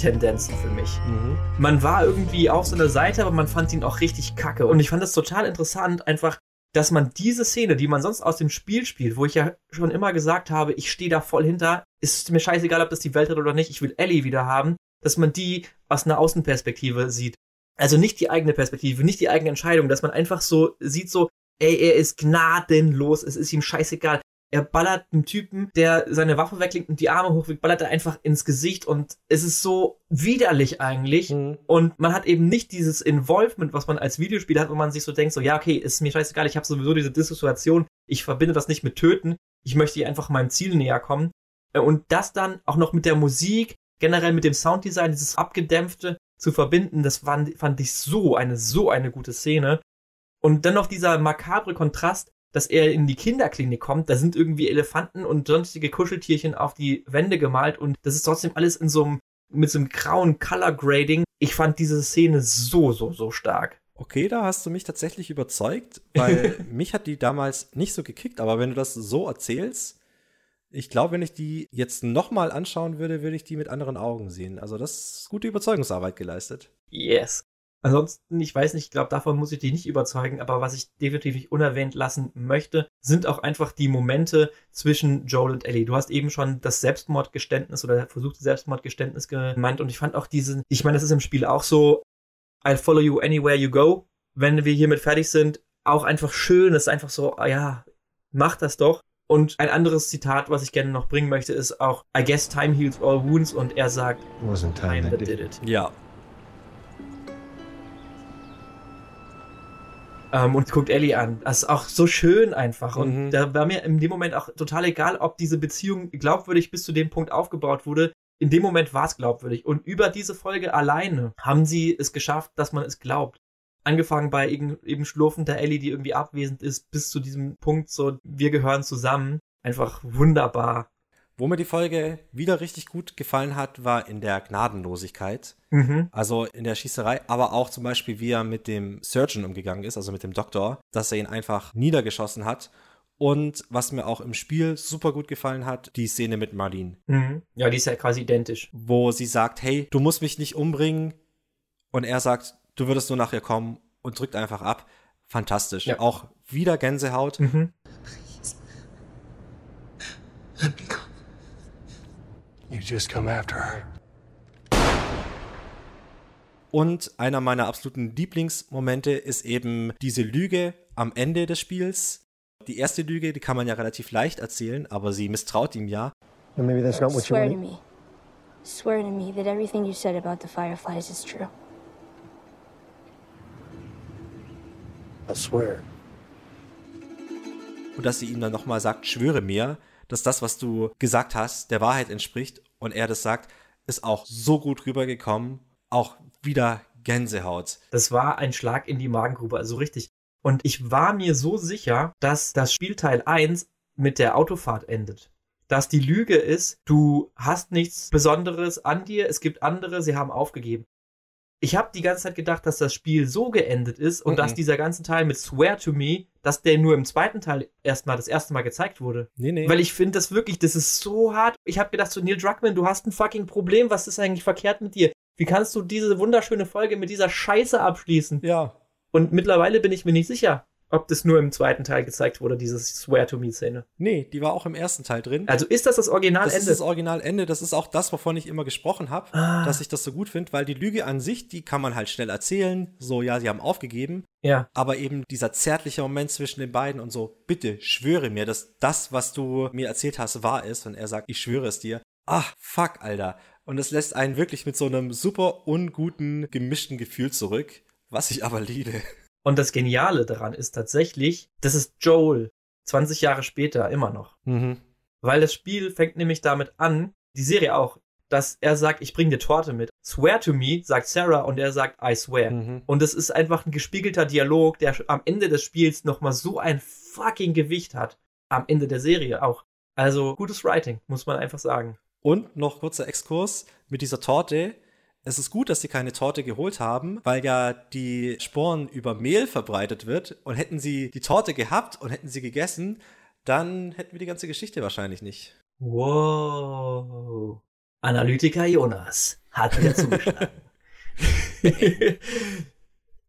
White-Tendenzen für mich. Mhm. Man war irgendwie auf seiner Seite, aber man fand ihn auch richtig kacke. Und ich fand das total interessant, einfach, dass man diese Szene, die man sonst aus dem Spiel spielt, wo ich ja schon immer gesagt habe, ich stehe da voll hinter, ist mir scheißegal, ob das die Welt hat oder nicht, ich will Ellie wieder haben, dass man die aus einer Außenperspektive sieht. Also nicht die eigene Perspektive, nicht die eigene Entscheidung, dass man einfach so sieht, so, ey, er ist gnadenlos, es ist ihm scheißegal. Er ballert einen Typen, der seine Waffe weglegt und die Arme hochwegt, ballert er einfach ins Gesicht und es ist so widerlich eigentlich. Mhm. Und man hat eben nicht dieses Involvement, was man als Videospieler hat, wo man sich so denkt, so, ja, okay, ist mir scheißegal, ich habe sowieso diese Dissoziation, ich verbinde das nicht mit Töten, ich möchte hier einfach meinem Ziel näher kommen. Äh, Und das dann auch noch mit der Musik, generell mit dem Sounddesign, dieses abgedämpfte zu verbinden, das fand, fand ich so eine, so eine gute Szene. Und dann noch dieser makabre Kontrast, dass er in die Kinderklinik kommt, da sind irgendwie Elefanten und sonstige Kuscheltierchen auf die Wände gemalt und das ist trotzdem alles in so einem, mit so einem grauen Color Grading. Ich fand diese Szene so, so, so stark. Okay, da hast du mich tatsächlich überzeugt, weil mich hat die damals nicht so gekickt, aber wenn du das so erzählst, ich glaube, wenn ich die jetzt nochmal anschauen würde, würde ich die mit anderen Augen sehen. Also das ist gute Überzeugungsarbeit geleistet. Yes. Ansonsten, ich weiß nicht, ich glaube, davon muss ich dich nicht überzeugen, aber was ich definitiv nicht unerwähnt lassen möchte, sind auch einfach die Momente zwischen Joel und Ellie. Du hast eben schon das Selbstmordgeständnis oder versuchte Selbstmordgeständnis gemeint und ich fand auch diesen, ich meine, das ist im Spiel auch so, I'll follow you anywhere you go. Wenn wir hiermit fertig sind, auch einfach schön, das ist einfach so, ah ja, mach das doch. Und ein anderes Zitat, was ich gerne noch bringen möchte, ist auch, I guess time heals all wounds und er sagt, Wasn't time time that did it. Ja. Ähm, und guckt Ellie an. Das ist auch so schön einfach. Und Mhm. da war mir in dem Moment auch total egal, ob diese Beziehung glaubwürdig bis zu dem Punkt aufgebaut wurde. In dem Moment war es glaubwürdig. Und über diese Folge alleine haben sie es geschafft, dass man es glaubt. Angefangen bei eben, eben schlurfender Ellie, die irgendwie abwesend ist, bis zu diesem Punkt so, wir gehören zusammen. Einfach wunderbar. Wo mir die Folge wieder richtig gut gefallen hat, war in der Gnadenlosigkeit. Mhm. Also in der Schießerei, aber auch zum Beispiel, wie er mit dem Surgeon umgegangen ist, also mit dem Doktor, dass er ihn einfach niedergeschossen hat. Und was mir auch im Spiel super gut gefallen hat, die Szene mit Marlene, Mhm. Ja, die ist ja quasi identisch. wo sie sagt, hey, du musst mich nicht umbringen. Und er sagt, du würdest nur nach ihr kommen und drückt einfach ab. Fantastisch. Ja. Auch wieder Gänsehaut. Mhm. You just come after her. Und einer meiner absoluten Lieblingsmomente ist eben diese Lüge am Ende des Spiels. Die erste Lüge, die kann man ja relativ leicht erzählen, aber sie misstraut ihm ja. Maybe that's not what you Swear to want. me. Swear to me that everything you said about the Fireflies is true. I swear. Und dass sie ihm dann nochmal sagt, schwöre mir, dass das, was du gesagt hast, der Wahrheit entspricht. Und er das sagt, ist auch so gut rübergekommen. Auch wieder Gänsehaut. Das war ein Schlag in die Magengrube, also richtig. Und ich war mir so sicher, dass das Spielteil 1 mit der Autofahrt endet. Dass die Lüge ist, du hast nichts Besonderes an dir, es gibt andere, sie haben aufgegeben. Ich habe die ganze Zeit gedacht, dass das Spiel so geendet ist und Mhm. dass dieser ganze Teil mit Swear to Me, dass der nur im zweiten Teil erstmal das erste Mal gezeigt wurde. Nee, nee. Weil ich finde das wirklich, das ist so hart. Ich habe gedacht, so Neil Druckmann, du hast ein fucking Problem. Was ist eigentlich verkehrt mit dir? Wie kannst du diese wunderschöne Folge mit dieser Scheiße abschließen? ja. Und mittlerweile bin ich mir nicht sicher, ob das nur im zweiten Teil gezeigt wurde, diese Swear to Me Szene. Nee, die war auch im ersten Teil drin. Also ist das das Das Originalende? ist das Originalende. Das ist auch das, wovon ich immer gesprochen habe, Ah. dass ich das so gut finde, weil die Lüge an sich, die kann man halt schnell erzählen. So, ja, sie haben aufgegeben. ja. Aber eben dieser zärtliche Moment zwischen den beiden und so, bitte schwöre mir, dass das, was du mir erzählt hast, wahr ist. Und er sagt, ich schwöre es dir. Ach, fuck, Alter. Und es lässt einen wirklich mit so einem super unguten, gemischten Gefühl zurück, was ich aber liebe. Und das Geniale daran ist tatsächlich, das ist Joel 20 Jahre später immer noch. Mhm. Weil das Spiel fängt nämlich damit an, die Serie auch, dass er sagt, ich bring dir Torte mit. Swear to me, sagt Sarah und er sagt, I swear. Mhm. Und es ist einfach ein gespiegelter Dialog, der am Ende des Spiels nochmal so ein fucking Gewicht hat. Am Ende der Serie auch. Also gutes Writing, muss man einfach sagen. Und noch kurzer Exkurs mit dieser Torte. Es ist gut, dass sie keine Torte geholt haben, weil ja die Sporen über Mehl verbreitet wird. Und hätten sie die Torte gehabt und hätten sie gegessen, dann hätten wir die ganze Geschichte wahrscheinlich nicht. Wow. Analytiker Jonas hat wieder zugeschlagen.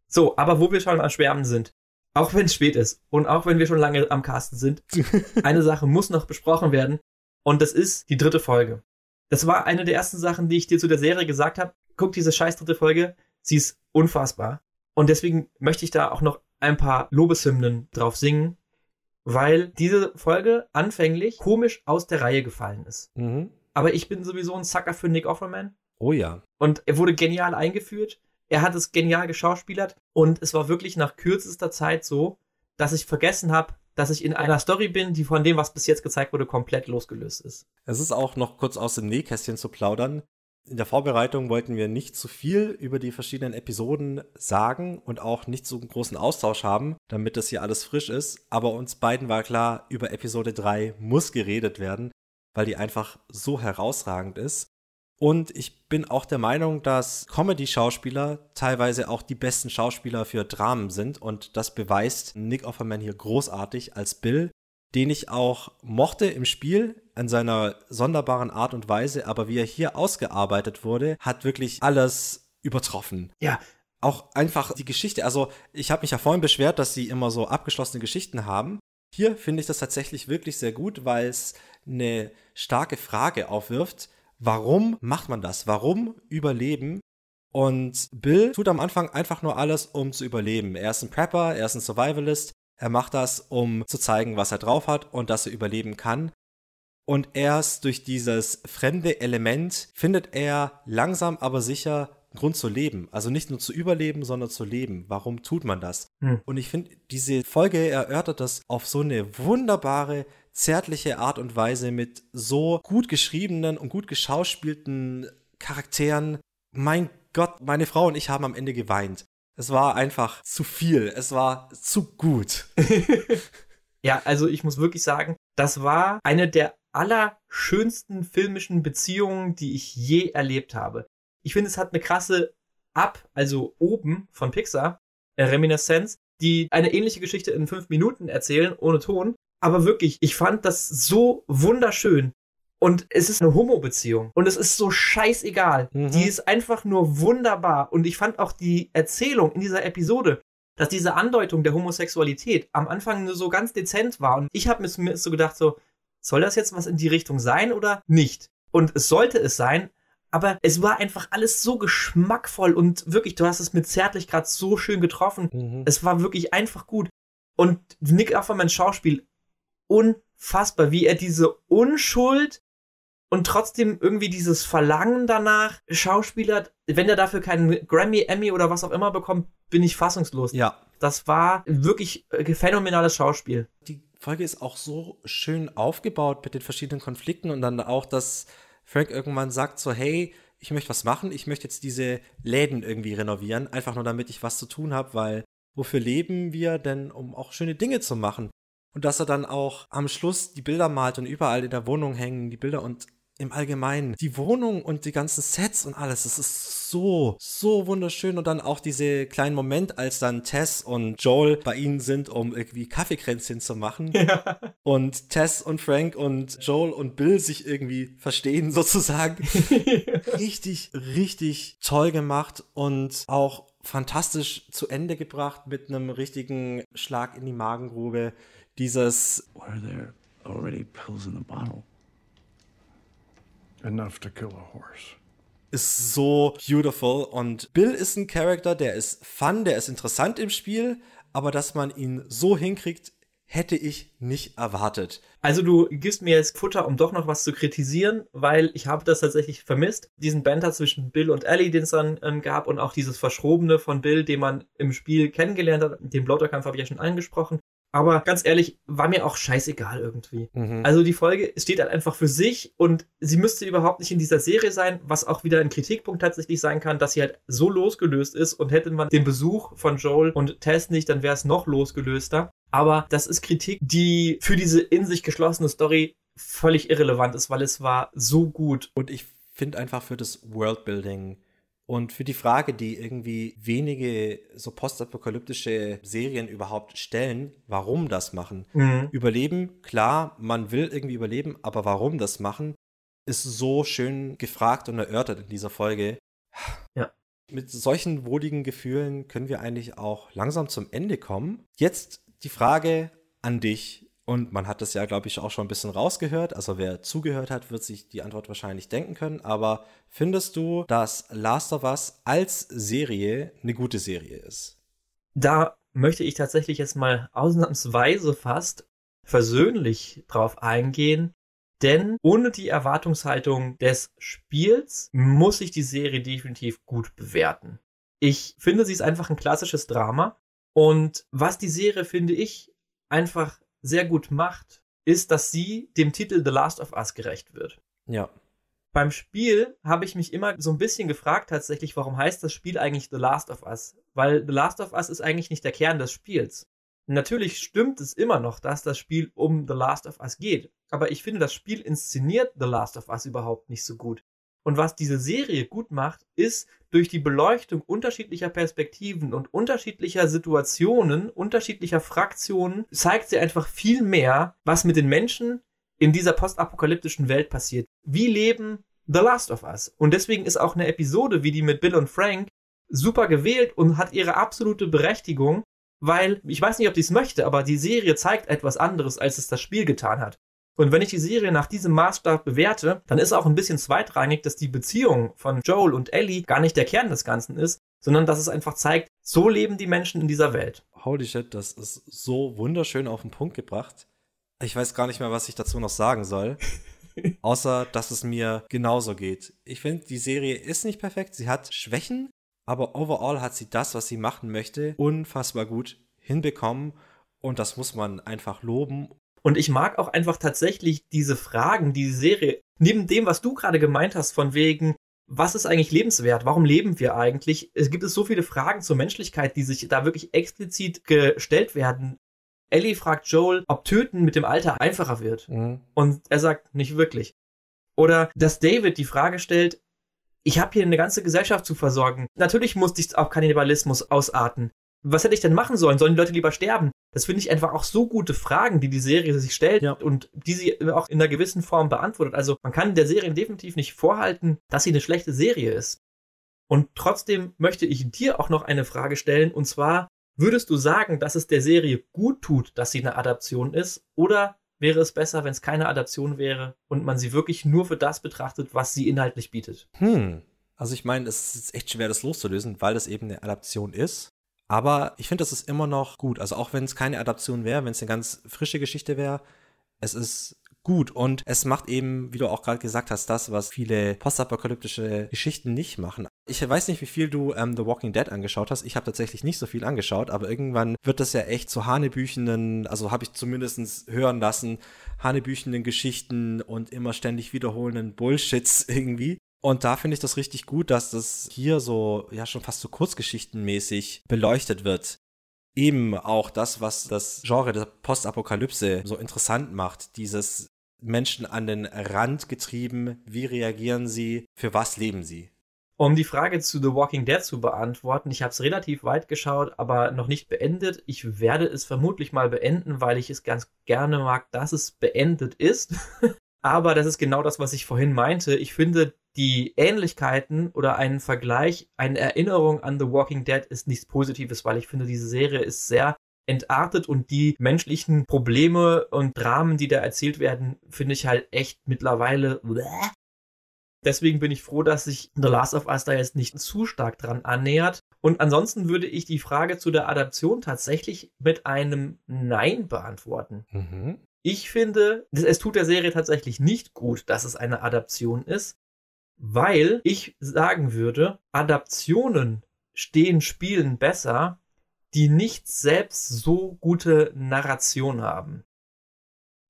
so, aber wo wir schon am Schwärmen sind, auch wenn es spät ist und auch wenn wir schon lange am Casten sind, eine Sache muss noch besprochen werden und das ist die dritte Folge. Das war eine der ersten Sachen, die ich dir zu der Serie gesagt habe. Guck diese scheiß dritte Folge, sie ist unfassbar. Und deswegen möchte ich da auch noch ein paar Lobeshymnen drauf singen. weil diese Folge anfänglich komisch aus der Reihe gefallen ist. Mhm. Aber ich bin sowieso ein Sucker für Nick Offerman. Oh ja. Und er wurde genial eingeführt. Er hat es genial geschauspielert. Und es war wirklich nach kürzester Zeit so, dass ich vergessen habe, dass ich in einer Story bin, die von dem, was bis jetzt gezeigt wurde, komplett losgelöst ist. Es ist auch noch kurz aus dem Nähkästchen zu plaudern. In der Vorbereitung wollten wir nicht zu viel über die verschiedenen Episoden sagen und auch nicht so einen großen Austausch haben, damit das hier alles frisch ist. Aber uns beiden war klar, über Episode 3 muss geredet werden, weil die einfach so herausragend ist. Und ich bin auch der Meinung, dass Comedy-Schauspieler teilweise auch die besten Schauspieler für Dramen sind. Und das beweist Nick Offerman hier großartig als Bill, den ich auch mochte im Spiel an seiner sonderbaren Art und Weise. Aber wie er hier ausgearbeitet wurde, hat wirklich alles übertroffen. Ja, Auch einfach die Geschichte. Also ich habe mich ja vorhin beschwert, dass sie immer so abgeschlossene Geschichten haben. Hier finde ich das tatsächlich wirklich sehr gut, weil es eine starke Frage aufwirft warum macht man das? Warum überleben? Und Bill tut am Anfang einfach nur alles, um zu überleben. Er ist ein Prepper, er ist ein Survivalist. Er macht das, um zu zeigen, was er drauf hat und dass er überleben kann. Und erst durch dieses fremde Element findet er langsam aber sicher einen Grund zu leben. Also nicht nur zu überleben, sondern zu leben. Warum tut man das? Hm. Und ich finde, diese Folge erörtert das auf so eine wunderbare, zärtliche Art und Weise mit so gut geschriebenen und gut geschauspielten Charakteren. Mein Gott, meine Frau und ich haben am Ende geweint. Es war einfach zu viel. Es war zu gut. Ja, also ich muss wirklich sagen, das war eine der allerschönsten filmischen Beziehungen, die ich je erlebt habe. Ich finde, es hat eine krasse Ab, also oben von Pixar, äh, Reminiszenz, die eine ähnliche Geschichte in fünf Minuten erzählen, ohne Ton. Aber wirklich, ich fand das so wunderschön. Und es ist eine Homo-Beziehung. Und es ist so scheißegal. Mhm. Die ist einfach nur wunderbar. Und ich fand auch die Erzählung in dieser Episode, dass diese Andeutung der Homosexualität am Anfang nur so ganz dezent war. Und ich habe mir so gedacht, so, soll das jetzt was in die Richtung sein oder nicht? Und es sollte es sein, aber es war einfach alles so geschmackvoll und wirklich, du hast es mit Zärtlichkeit so schön getroffen. Mhm. Es war wirklich einfach gut. Und Nick Offermans Schauspiel, unfassbar, wie er diese Unschuld und trotzdem irgendwie dieses Verlangen danach schauspielert. Wenn er dafür keinen Grammy, Emmy oder was auch immer bekommt, bin ich fassungslos. Ja, Das war wirklich äh, phänomenales Schauspiel. die Folge ist auch so schön aufgebaut mit den verschiedenen Konflikten und dann auch, dass Frank irgendwann sagt so, hey, ich möchte was machen, ich möchte jetzt diese Läden irgendwie renovieren, einfach nur damit ich was zu tun habe, weil wofür leben wir denn, um auch schöne Dinge zu machen? Und dass er dann auch am Schluss die Bilder malt und überall in der Wohnung hängen die Bilder und im Allgemeinen die Wohnung und die ganzen Sets und alles, das ist so, so wunderschön. Und dann auch diese kleinen Moment, als dann Tess und Joel bei ihnen sind, um irgendwie Kaffeekränzchen zu machen. Und Tess und Frank und Joel und Bill sich irgendwie verstehen sozusagen. richtig, richtig toll gemacht und auch fantastisch zu Ende gebracht mit einem richtigen Schlag in die Magengrube. Dieses Were there already pills in the bottle? Enough to kill a horse. ist so beautiful und Bill ist ein Charakter, der ist fun, der ist interessant im Spiel, aber dass man ihn so hinkriegt, hätte ich nicht erwartet. Also du gibst mir jetzt Futter, um doch noch was zu kritisieren, weil ich habe das tatsächlich vermisst. Diesen Banter zwischen Bill und Ellie, den es dann ähm, gab und auch dieses Verschrobene von Bill, den man im Spiel kennengelernt hat. Den Bloaterkampf habe ich ja schon angesprochen. Aber ganz ehrlich, war mir auch scheißegal irgendwie. Mhm. Also die Folge steht halt einfach für sich und sie müsste überhaupt nicht in dieser Serie sein, was auch wieder ein Kritikpunkt tatsächlich sein kann, dass sie halt so losgelöst ist und hätte man den Besuch von Joel und Tess nicht, dann wäre es noch losgelöster. Aber das ist Kritik, die für diese in sich geschlossene Story völlig irrelevant ist, weil es war so gut. Und ich finde einfach für das Worldbuilding und für die Frage, die irgendwie wenige so postapokalyptische Serien überhaupt stellen, warum das machen. Mhm. Überleben, klar, man will irgendwie überleben, aber warum das machen, ist so schön gefragt und erörtert in dieser Folge. Ja. Mit solchen wohligen Gefühlen können wir eigentlich auch langsam zum Ende kommen. Jetzt die Frage an dich. Und man hat das ja, glaube ich, auch schon ein bisschen rausgehört. Also wer zugehört hat, wird sich die Antwort wahrscheinlich denken können. Aber findest du, dass Last of Us als Serie eine gute Serie ist? Da möchte ich tatsächlich jetzt mal ausnahmsweise fast versöhnlich drauf eingehen, denn ohne die Erwartungshaltung des Spiels muss ich die Serie definitiv gut bewerten. Ich finde, sie ist einfach ein klassisches Drama. Und was die Serie, finde ich, einfach sehr gut macht, ist, dass sie dem Titel The Last of Us gerecht wird. Ja. Beim Spiel habe ich mich immer so ein bisschen gefragt tatsächlich, warum heißt das Spiel eigentlich The Last of Us? Weil The Last of Us ist eigentlich nicht der Kern des Spiels. Natürlich stimmt es immer noch, dass das Spiel um The Last of Us geht. Aber ich finde, das Spiel inszeniert The Last of Us überhaupt nicht so gut. Und was diese Serie gut macht, ist durch die Beleuchtung unterschiedlicher Perspektiven und unterschiedlicher Situationen, unterschiedlicher Fraktionen, zeigt sie einfach viel mehr, was mit den Menschen in dieser postapokalyptischen Welt passiert. Wie leben The Last of Us? Und deswegen ist auch eine Episode wie die mit Bill und Frank super gewählt und hat ihre absolute Berechtigung, weil ich weiß nicht, ob die es möchte, aber die Serie zeigt etwas anderes, als es das Spiel getan hat. Und wenn ich die Serie nach diesem Maßstab bewerte, dann ist auch ein bisschen zweitrangig, dass die Beziehung von Joel und Ellie gar nicht der Kern des Ganzen ist, sondern dass es einfach zeigt, so leben die Menschen in dieser Welt. Holy shit, das ist so wunderschön auf den Punkt gebracht. Ich weiß gar nicht mehr, was ich dazu noch sagen soll. Außer, dass es mir genauso geht. Ich finde, die Serie ist nicht perfekt. Sie hat Schwächen, aber overall hat sie das, was sie machen möchte, unfassbar gut hinbekommen. Und das muss man einfach loben. Und ich mag auch einfach tatsächlich diese Fragen, die die Serie, neben dem, was du gerade gemeint hast, von wegen, was ist eigentlich lebenswert? Warum leben wir eigentlich? Es gibt es so viele Fragen zur Menschlichkeit, die sich da wirklich explizit gestellt werden. Ellie fragt Joel, ob Töten mit dem Alter einfacher wird. Mhm. Und er sagt, nicht wirklich. Oder dass David die Frage stellt, ich habe hier eine ganze Gesellschaft zu versorgen. Natürlich musste ich auf Kannibalismus ausarten. Was hätte ich denn machen sollen? Sollen die Leute lieber sterben? Das finde ich einfach auch so gute Fragen, die die Serie sich stellt ja. und die sie auch in einer gewissen Form beantwortet. Also man kann der Serie definitiv nicht vorhalten, dass sie eine schlechte Serie ist. Und trotzdem möchte ich dir auch noch eine Frage stellen, und zwar, würdest du sagen, dass es der Serie gut tut, dass sie eine Adaption ist, oder wäre es besser, wenn es keine Adaption wäre und man sie wirklich nur für das betrachtet, was sie inhaltlich bietet? Hm. Also ich meine, es ist echt schwer, das loszulösen, weil das eben eine Adaption ist. Aber ich finde, das ist immer noch gut. Also auch wenn es keine Adaption wäre, wenn es eine ganz frische Geschichte wäre, es ist gut und es macht eben, wie du auch gerade gesagt hast, das, was viele postapokalyptische Geschichten nicht machen. Ich weiß nicht, wie viel du ähm, The Walking Dead angeschaut hast. Ich habe tatsächlich nicht so viel angeschaut, aber irgendwann wird das ja echt zu hanebüchenden, also habe ich zumindest hören lassen, hanebüchenden Geschichten und immer ständig wiederholenden Bullshits irgendwie. Und da finde ich das richtig gut, dass das hier so, ja, schon fast so kurzgeschichtenmäßig beleuchtet wird eben auch das, was das Genre der Postapokalypse so interessant macht. Dieses Menschen an den Rand getrieben, wie reagieren sie, für was leben sie? Um die Frage zu The Walking Dead zu beantworten, ich habe es relativ weit geschaut, aber noch nicht beendet. Ich werde es vermutlich mal beenden, weil ich es ganz gerne mag, dass es beendet ist. aber das ist genau das, was ich vorhin meinte. Ich finde, die Ähnlichkeiten oder einen Vergleich, eine Erinnerung an The Walking Dead ist nichts Positives, weil ich finde, diese Serie ist sehr entartet und die menschlichen Probleme und Dramen, die da erzählt werden, finde ich halt echt mittlerweile. Deswegen bin ich froh, dass sich The Last of Us da jetzt nicht zu stark dran annähert. Und ansonsten würde ich die Frage zu der Adaption tatsächlich mit einem Nein beantworten. Mhm. Ich finde, es tut der Serie tatsächlich nicht gut, dass es eine Adaption ist, weil ich sagen würde, Adaptionen stehen Spielen besser, die nicht selbst so gute Narration haben.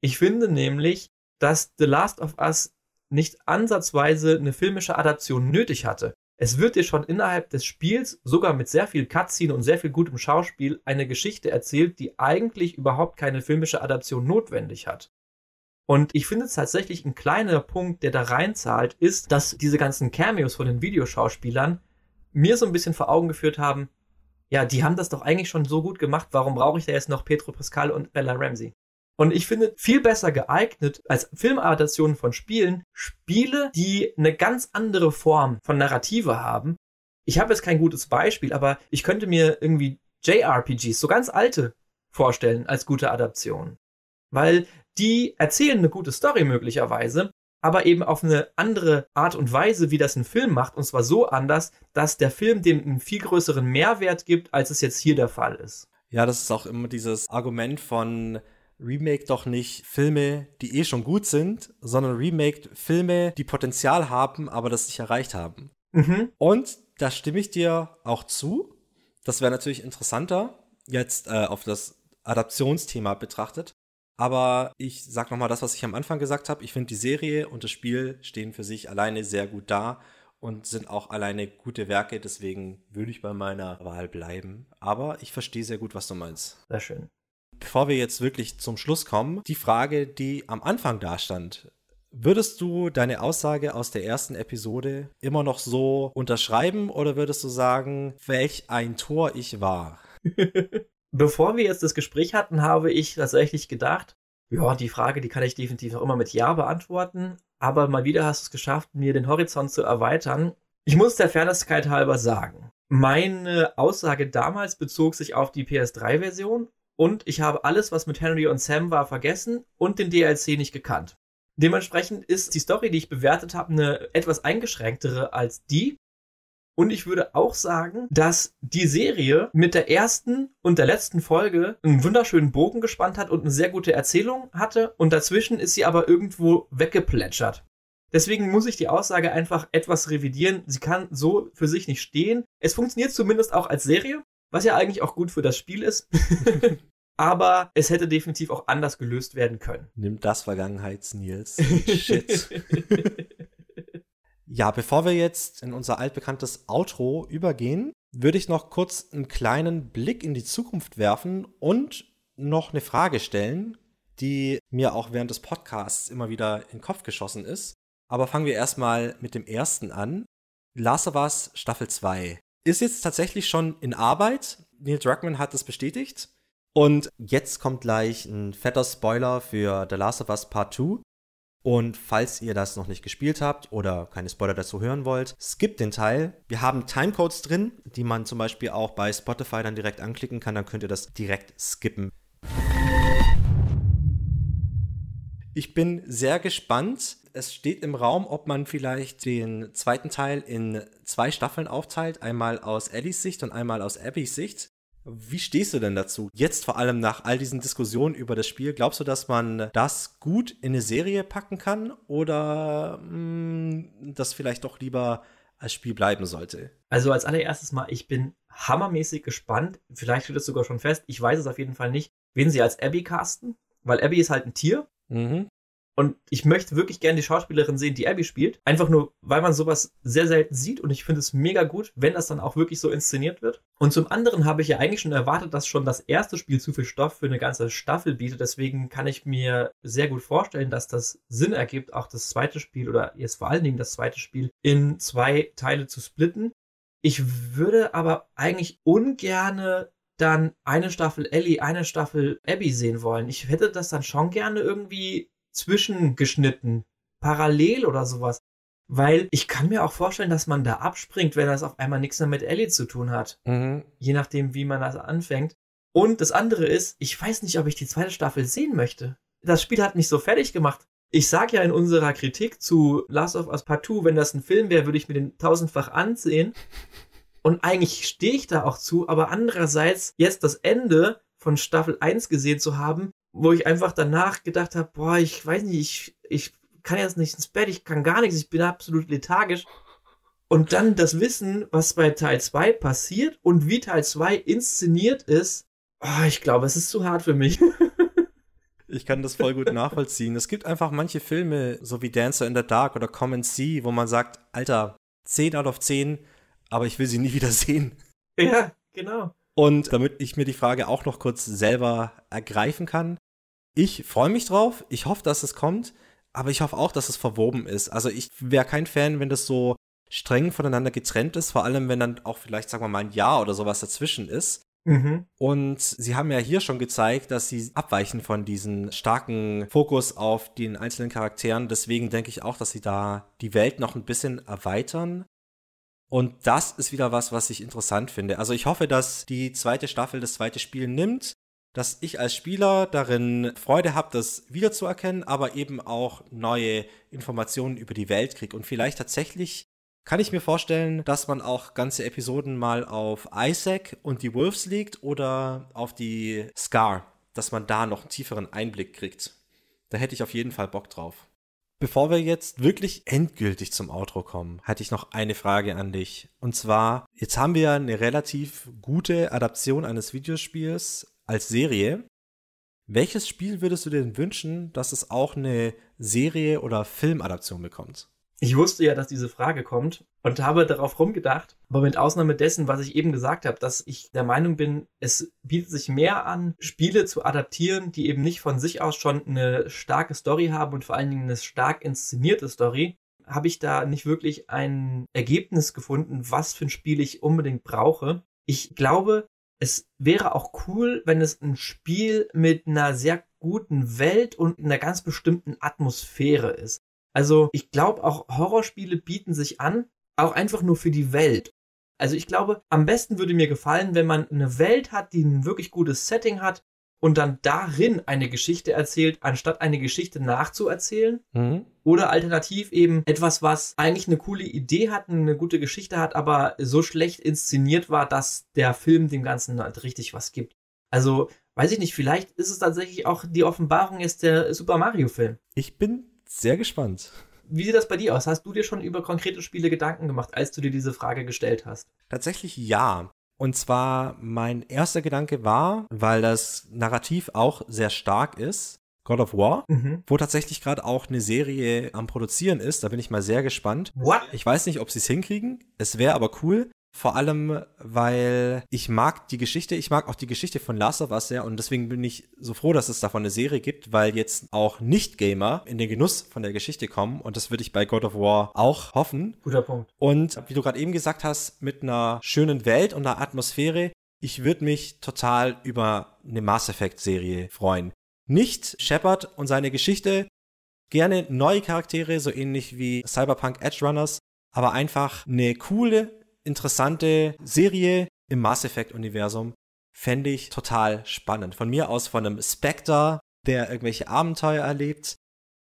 Ich finde nämlich, dass The Last of Us nicht ansatzweise eine filmische Adaption nötig hatte. Es wird dir schon innerhalb des Spiels, sogar mit sehr viel Cutscene und sehr viel gutem Schauspiel, eine Geschichte erzählt, die eigentlich überhaupt keine filmische Adaption notwendig hat. Und ich finde tatsächlich ein kleiner Punkt, der da reinzahlt, ist, dass diese ganzen Cameos von den Videoschauspielern mir so ein bisschen vor Augen geführt haben, ja, die haben das doch eigentlich schon so gut gemacht, warum brauche ich da jetzt noch Petro Pascal und Bella Ramsey? Und ich finde viel besser geeignet als Filmadaptionen von Spielen, Spiele, die eine ganz andere Form von Narrative haben. Ich habe jetzt kein gutes Beispiel, aber ich könnte mir irgendwie JRPGs, so ganz alte, vorstellen als gute Adaption. Weil die erzählen eine gute Story möglicherweise, aber eben auf eine andere Art und Weise, wie das ein Film macht, und zwar so anders, dass der Film dem einen viel größeren Mehrwert gibt, als es jetzt hier der Fall ist. Ja, das ist auch immer dieses Argument von remake doch nicht Filme, die eh schon gut sind, sondern remake Filme, die Potenzial haben, aber das nicht erreicht haben. Mhm. Und da stimme ich dir auch zu. Das wäre natürlich interessanter, jetzt äh, auf das Adaptionsthema betrachtet. Aber ich sag nochmal das, was ich am Anfang gesagt habe. Ich finde, die Serie und das Spiel stehen für sich alleine sehr gut da und sind auch alleine gute Werke. Deswegen würde ich bei meiner Wahl bleiben. Aber ich verstehe sehr gut, was du meinst. Sehr schön. Bevor wir jetzt wirklich zum Schluss kommen, die Frage, die am Anfang da stand. Würdest du deine Aussage aus der ersten Episode immer noch so unterschreiben oder würdest du sagen, welch ein Tor ich war? Bevor wir jetzt das Gespräch hatten, habe ich tatsächlich gedacht, ja, die Frage, die kann ich definitiv auch immer mit Ja beantworten, aber mal wieder hast du es geschafft, mir den Horizont zu erweitern. Ich muss der Fairnesskeit halber sagen, meine Aussage damals bezog sich auf die PS3-Version und ich habe alles, was mit Henry und Sam war, vergessen und den DLC nicht gekannt. Dementsprechend ist die Story, die ich bewertet habe, eine etwas eingeschränktere als die. Und ich würde auch sagen, dass die Serie mit der ersten und der letzten Folge einen wunderschönen Bogen gespannt hat und eine sehr gute Erzählung hatte. Und dazwischen ist sie aber irgendwo weggeplätschert. Deswegen muss ich die Aussage einfach etwas revidieren. Sie kann so für sich nicht stehen. Es funktioniert zumindest auch als Serie, was ja eigentlich auch gut für das Spiel ist. aber es hätte definitiv auch anders gelöst werden können. Nimm das Vergangenheits-Nils. Shit. Ja, bevor wir jetzt in unser altbekanntes Outro übergehen, würde ich noch kurz einen kleinen Blick in die Zukunft werfen und noch eine Frage stellen, die mir auch während des Podcasts immer wieder in den Kopf geschossen ist. Aber fangen wir erstmal mit dem ersten an. Last of Us Staffel 2 ist jetzt tatsächlich schon in Arbeit. Neil Druckmann hat es bestätigt. Und jetzt kommt gleich ein fetter Spoiler für The Last of Us Part 2. Und falls ihr das noch nicht gespielt habt oder keine Spoiler dazu hören wollt, skippt den Teil. Wir haben Timecodes drin, die man zum Beispiel auch bei Spotify dann direkt anklicken kann, dann könnt ihr das direkt skippen. Ich bin sehr gespannt. Es steht im Raum, ob man vielleicht den zweiten Teil in zwei Staffeln aufteilt. Einmal aus Ellies Sicht und einmal aus Abbys Sicht. Wie stehst du denn dazu? Jetzt vor allem nach all diesen Diskussionen über das Spiel, glaubst du, dass man das gut in eine Serie packen kann oder mh, hm, das vielleicht doch lieber als Spiel bleiben sollte? Also als allererstes mal, ich bin hammermäßig gespannt. Vielleicht steht es sogar schon fest. Ich weiß es auf jeden Fall nicht, wen sie als Abby casten, weil Abby ist halt ein Tier. Mhm. Und ich möchte wirklich gerne die Schauspielerin sehen, die Abby spielt. Einfach nur, weil man sowas sehr selten sieht. Und ich finde es mega gut, wenn das dann auch wirklich so inszeniert wird. Und zum anderen habe ich ja eigentlich schon erwartet, dass schon das erste Spiel zu viel Stoff für eine ganze Staffel bietet. Deswegen kann ich mir sehr gut vorstellen, dass das Sinn ergibt, auch das zweite Spiel oder jetzt vor allen Dingen das zweite Spiel in zwei Teile zu splitten. Ich würde aber eigentlich ungerne dann eine Staffel Ellie, eine Staffel Abby sehen wollen. Ich hätte das dann schon gerne irgendwie zwischengeschnitten, parallel oder sowas. Weil ich kann mir auch vorstellen, dass man da abspringt, wenn das auf einmal nichts mehr mit Ellie zu tun hat. Mhm. Je nachdem, wie man das anfängt. Und das andere ist, ich weiß nicht, ob ich die zweite Staffel sehen möchte. Das Spiel hat mich so fertig gemacht. Ich sag ja in unserer Kritik zu Last of Us Part 2, wenn das ein Film wäre, würde ich mir den tausendfach ansehen. Und eigentlich stehe ich da auch zu, aber andererseits jetzt das Ende von Staffel 1 gesehen zu haben, wo ich einfach danach gedacht habe, boah, ich weiß nicht, ich, ich kann jetzt nicht ins Bett, ich kann gar nichts, ich bin absolut lethargisch. Und dann das Wissen, was bei Teil 2 passiert und wie Teil 2 inszeniert ist, oh, ich glaube, es ist zu hart für mich. Ich kann das voll gut nachvollziehen. Es gibt einfach manche Filme, so wie Dancer in the Dark oder Come See, wo man sagt, Alter, 10 out of 10, aber ich will sie nie wieder sehen. Ja, genau. Und damit ich mir die Frage auch noch kurz selber ergreifen kann, ich freue mich drauf, ich hoffe, dass es kommt, aber ich hoffe auch, dass es verwoben ist. Also ich wäre kein Fan, wenn das so streng voneinander getrennt ist, vor allem wenn dann auch vielleicht, sagen wir mal, ein Jahr oder sowas dazwischen ist. Mhm. Und sie haben ja hier schon gezeigt, dass sie abweichen von diesem starken Fokus auf den einzelnen Charakteren. Deswegen denke ich auch, dass sie da die Welt noch ein bisschen erweitern. Und das ist wieder was, was ich interessant finde. Also ich hoffe, dass die zweite Staffel das zweite Spiel nimmt, dass ich als Spieler darin Freude habe, das wiederzuerkennen, aber eben auch neue Informationen über die Welt kriege. Und vielleicht tatsächlich kann ich mir vorstellen, dass man auch ganze Episoden mal auf Isaac und die Wolves legt oder auf die Scar. dass man da noch einen tieferen Einblick kriegt. Da hätte ich auf jeden Fall Bock drauf. Bevor wir jetzt wirklich endgültig zum Outro kommen, hatte ich noch eine Frage an dich. Und zwar, jetzt haben wir eine relativ gute Adaption eines Videospiels als Serie. Welches Spiel würdest du dir denn wünschen, dass es auch eine Serie- oder Filmadaption bekommt? Ich wusste ja, dass diese Frage kommt und habe darauf rumgedacht, aber mit Ausnahme dessen, was ich eben gesagt habe, dass ich der Meinung bin, es bietet sich mehr an, Spiele zu adaptieren, die eben nicht von sich aus schon eine starke Story haben und vor allen Dingen eine stark inszenierte Story, habe ich da nicht wirklich ein Ergebnis gefunden, was für ein Spiel ich unbedingt brauche. Ich glaube, es wäre auch cool, wenn es ein Spiel mit einer sehr guten Welt und einer ganz bestimmten Atmosphäre ist. Also ich glaube auch Horrorspiele bieten sich an, auch einfach nur für die Welt. Also ich glaube, am besten würde mir gefallen, wenn man eine Welt hat, die ein wirklich gutes Setting hat und dann darin eine Geschichte erzählt, anstatt eine Geschichte nachzuerzählen. Mhm. Oder alternativ eben etwas, was eigentlich eine coole Idee hat, eine gute Geschichte hat, aber so schlecht inszeniert war, dass der Film dem Ganzen halt richtig was gibt. Also, weiß ich nicht, vielleicht ist es tatsächlich auch die Offenbarung jetzt der Super Mario Film. Ich bin sehr gespannt. Wie sieht das bei dir aus? Hast du dir schon über konkrete Spiele Gedanken gemacht, als du dir diese Frage gestellt hast? Tatsächlich ja. Und zwar mein erster Gedanke war, weil das Narrativ auch sehr stark ist, God of War, Mhm. wo tatsächlich gerade auch eine Serie am Produzieren ist. Da bin ich mal sehr gespannt. What? Ich weiß nicht, ob sie es hinkriegen. Es wäre aber cool. Vor allem, weil ich mag die Geschichte, ich mag auch die Geschichte von Last of Us sehr und deswegen bin ich so froh, dass es davon eine Serie gibt, weil jetzt auch Nicht-Gamer in den Genuss von der Geschichte kommen und das würde ich bei God of War auch hoffen. Guter Punkt. Und wie du gerade eben gesagt hast, mit einer schönen Welt und einer Atmosphäre, ich würde mich total über eine Mass Effect-Serie freuen. Nicht Shepard und seine Geschichte, gerne neue Charaktere, so ähnlich wie Cyberpunk Edge Runners, aber einfach eine coole, interessante Serie im Mass Effect-Universum fände ich total spannend. Von mir aus von einem Spectre, der irgendwelche Abenteuer erlebt,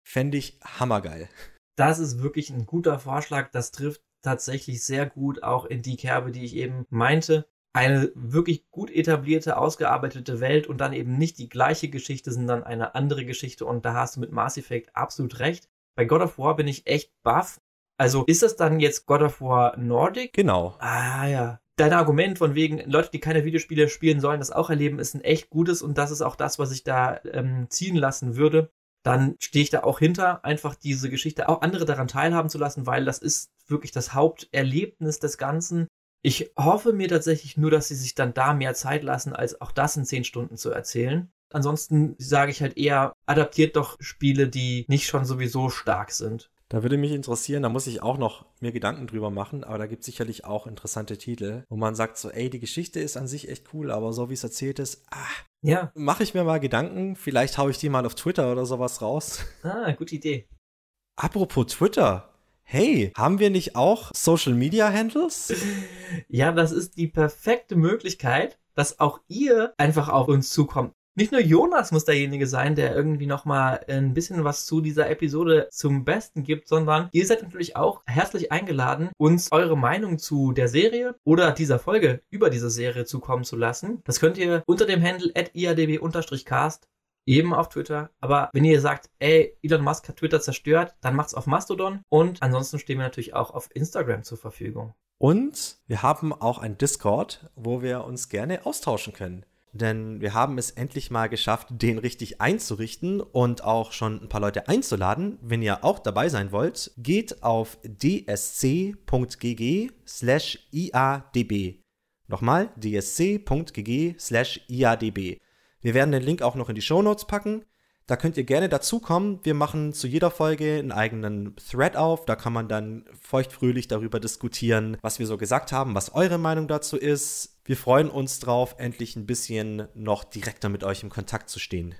fände ich hammergeil. Das ist wirklich ein guter Vorschlag. Das trifft tatsächlich sehr gut auch in die Kerbe, die ich eben meinte. Eine wirklich gut etablierte, ausgearbeitete Welt und dann eben nicht die gleiche Geschichte, sondern eine andere Geschichte. Und da hast du mit Mass Effect absolut recht. Bei God of War bin ich echt baff. Also ist das dann jetzt God of War Nordic? Genau. Ah ja. Dein Argument von wegen, Leute, die keine Videospiele spielen, sollen das auch erleben, ist ein echt gutes und das ist auch das, was ich da ähm, ziehen lassen würde. Dann stehe ich da auch hinter, einfach diese Geschichte auch andere daran teilhaben zu lassen, weil das ist wirklich das Haupterlebnis des Ganzen. Ich hoffe mir tatsächlich nur, dass sie sich dann da mehr Zeit lassen, als auch das in zehn Stunden zu erzählen. Ansonsten sage ich halt eher, adaptiert doch Spiele, die nicht schon sowieso stark sind. Da würde mich interessieren, da muss ich auch noch mir Gedanken drüber machen, aber da gibt es sicherlich auch interessante Titel, wo man sagt so, ey, die Geschichte ist an sich echt cool, aber so wie es erzählt ist, ah, Ja, mache ich mir mal Gedanken, vielleicht haue ich die mal auf Twitter oder sowas raus. ah, gute Idee. Apropos Twitter, hey, haben wir nicht auch Social Media Handles? Ja, das ist die perfekte Möglichkeit, dass auch ihr einfach auf uns zukommt. Nicht nur Jonas muss derjenige sein, der irgendwie nochmal ein bisschen was zu dieser Episode zum Besten gibt, sondern ihr seid natürlich auch herzlich eingeladen, uns eure Meinung zu der Serie oder dieser Folge über diese Serie zukommen zu lassen. Das könnt ihr unter dem Handle iadb-cast eben auf Twitter. Aber wenn ihr sagt, ey, Elon Musk hat Twitter zerstört, dann macht's auf Mastodon. Und ansonsten stehen wir natürlich auch auf Instagram zur Verfügung. Und wir haben auch ein Discord, wo wir uns gerne austauschen können. Denn wir haben es endlich mal geschafft, den richtig einzurichten und auch schon ein paar Leute einzuladen. Wenn ihr auch dabei sein wollt, geht auf dsc.gg slash iadb. Nochmal, dsc.gg slash iadb. Wir werden den Link auch noch in die Shownotes packen. Da könnt ihr gerne dazukommen. Wir machen zu jeder Folge einen eigenen Thread auf. Da kann man dann feuchtfröhlich darüber diskutieren, was wir so gesagt haben, was eure Meinung dazu ist. Wir freuen uns drauf, endlich ein bisschen noch direkter mit euch im Kontakt zu stehen.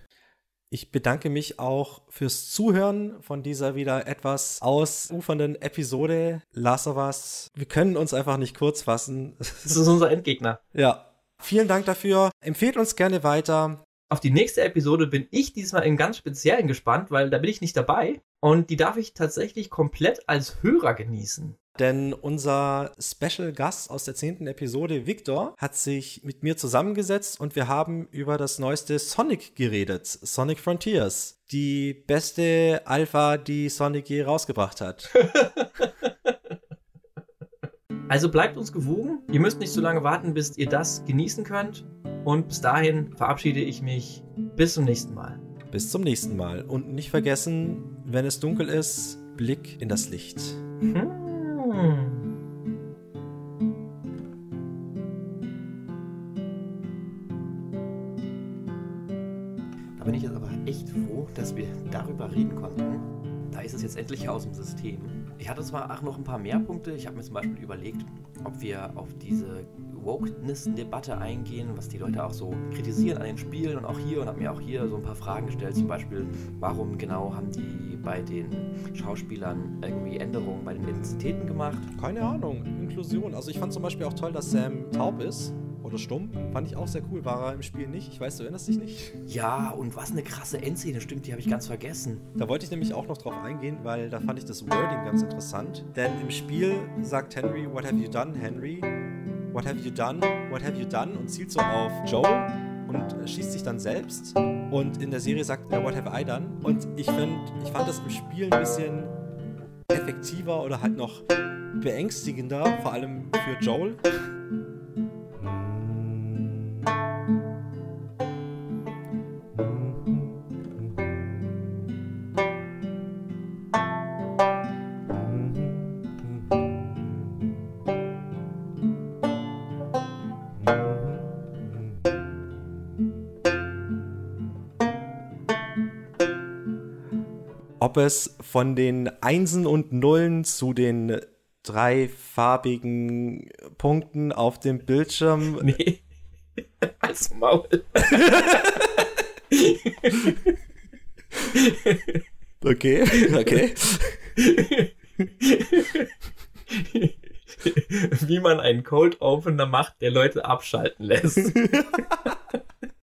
Ich bedanke mich auch fürs Zuhören von dieser wieder etwas ausufernden Episode. Last of Us. Wir können uns einfach nicht kurz fassen. Das ist unser Endgegner. Ja. Vielen Dank dafür. Empfehlt uns gerne weiter. Auf die nächste Episode bin ich diesmal im ganz Speziellen gespannt, weil da bin ich nicht dabei. Und die darf ich tatsächlich komplett als Hörer genießen. Denn unser Special Gast aus der zehnten Episode, Victor, hat sich mit mir zusammengesetzt und wir haben über das neueste Sonic geredet. Sonic Frontiers. Die beste Alpha, die Sonic je rausgebracht hat. Also bleibt uns gewogen. Ihr müsst nicht so lange warten, bis ihr das genießen könnt. Und bis dahin verabschiede ich mich. Bis zum nächsten Mal. Bis zum nächsten Mal. Und nicht vergessen, wenn es dunkel ist, Blick in das Licht. Hm. Da bin ich jetzt aber echt froh, dass wir darüber reden konnten. Ist es jetzt endlich aus dem System. Ich hatte zwar auch noch ein paar mehr Punkte. Ich habe mir zum Beispiel überlegt, ob wir auf diese Wokeness-Debatte eingehen, was die Leute auch so kritisieren an den Spielen und auch hier und habe mir auch hier so ein paar Fragen gestellt. Zum Beispiel, warum genau haben die bei den Schauspielern irgendwie Änderungen bei den Identitäten gemacht? Keine Ahnung, Inklusion. Also ich fand zum Beispiel auch toll, dass Sam taub ist. Oder stumm. Fand ich auch sehr cool. War er im Spiel nicht? Ich weiß, du erinnerst dich nicht. Ja, und was eine krasse Endszene, stimmt, die habe ich ganz vergessen. Da wollte ich nämlich auch noch drauf eingehen, weil da fand ich das Wording ganz interessant. Denn im Spiel sagt Henry, What have you done, Henry? What have you done? What have you done? Und zielt so auf Joel und schießt sich dann selbst. Und in der Serie sagt er, What have I done? Und ich finde, ich fand das im Spiel ein bisschen effektiver oder halt noch beängstigender, vor allem für Joel. Ob es von den Einsen und Nullen zu den dreifarbigen Punkten auf dem Bildschirm. Nee. Als Maul. okay, okay. Wie man einen Cold Opener macht, der Leute abschalten lässt.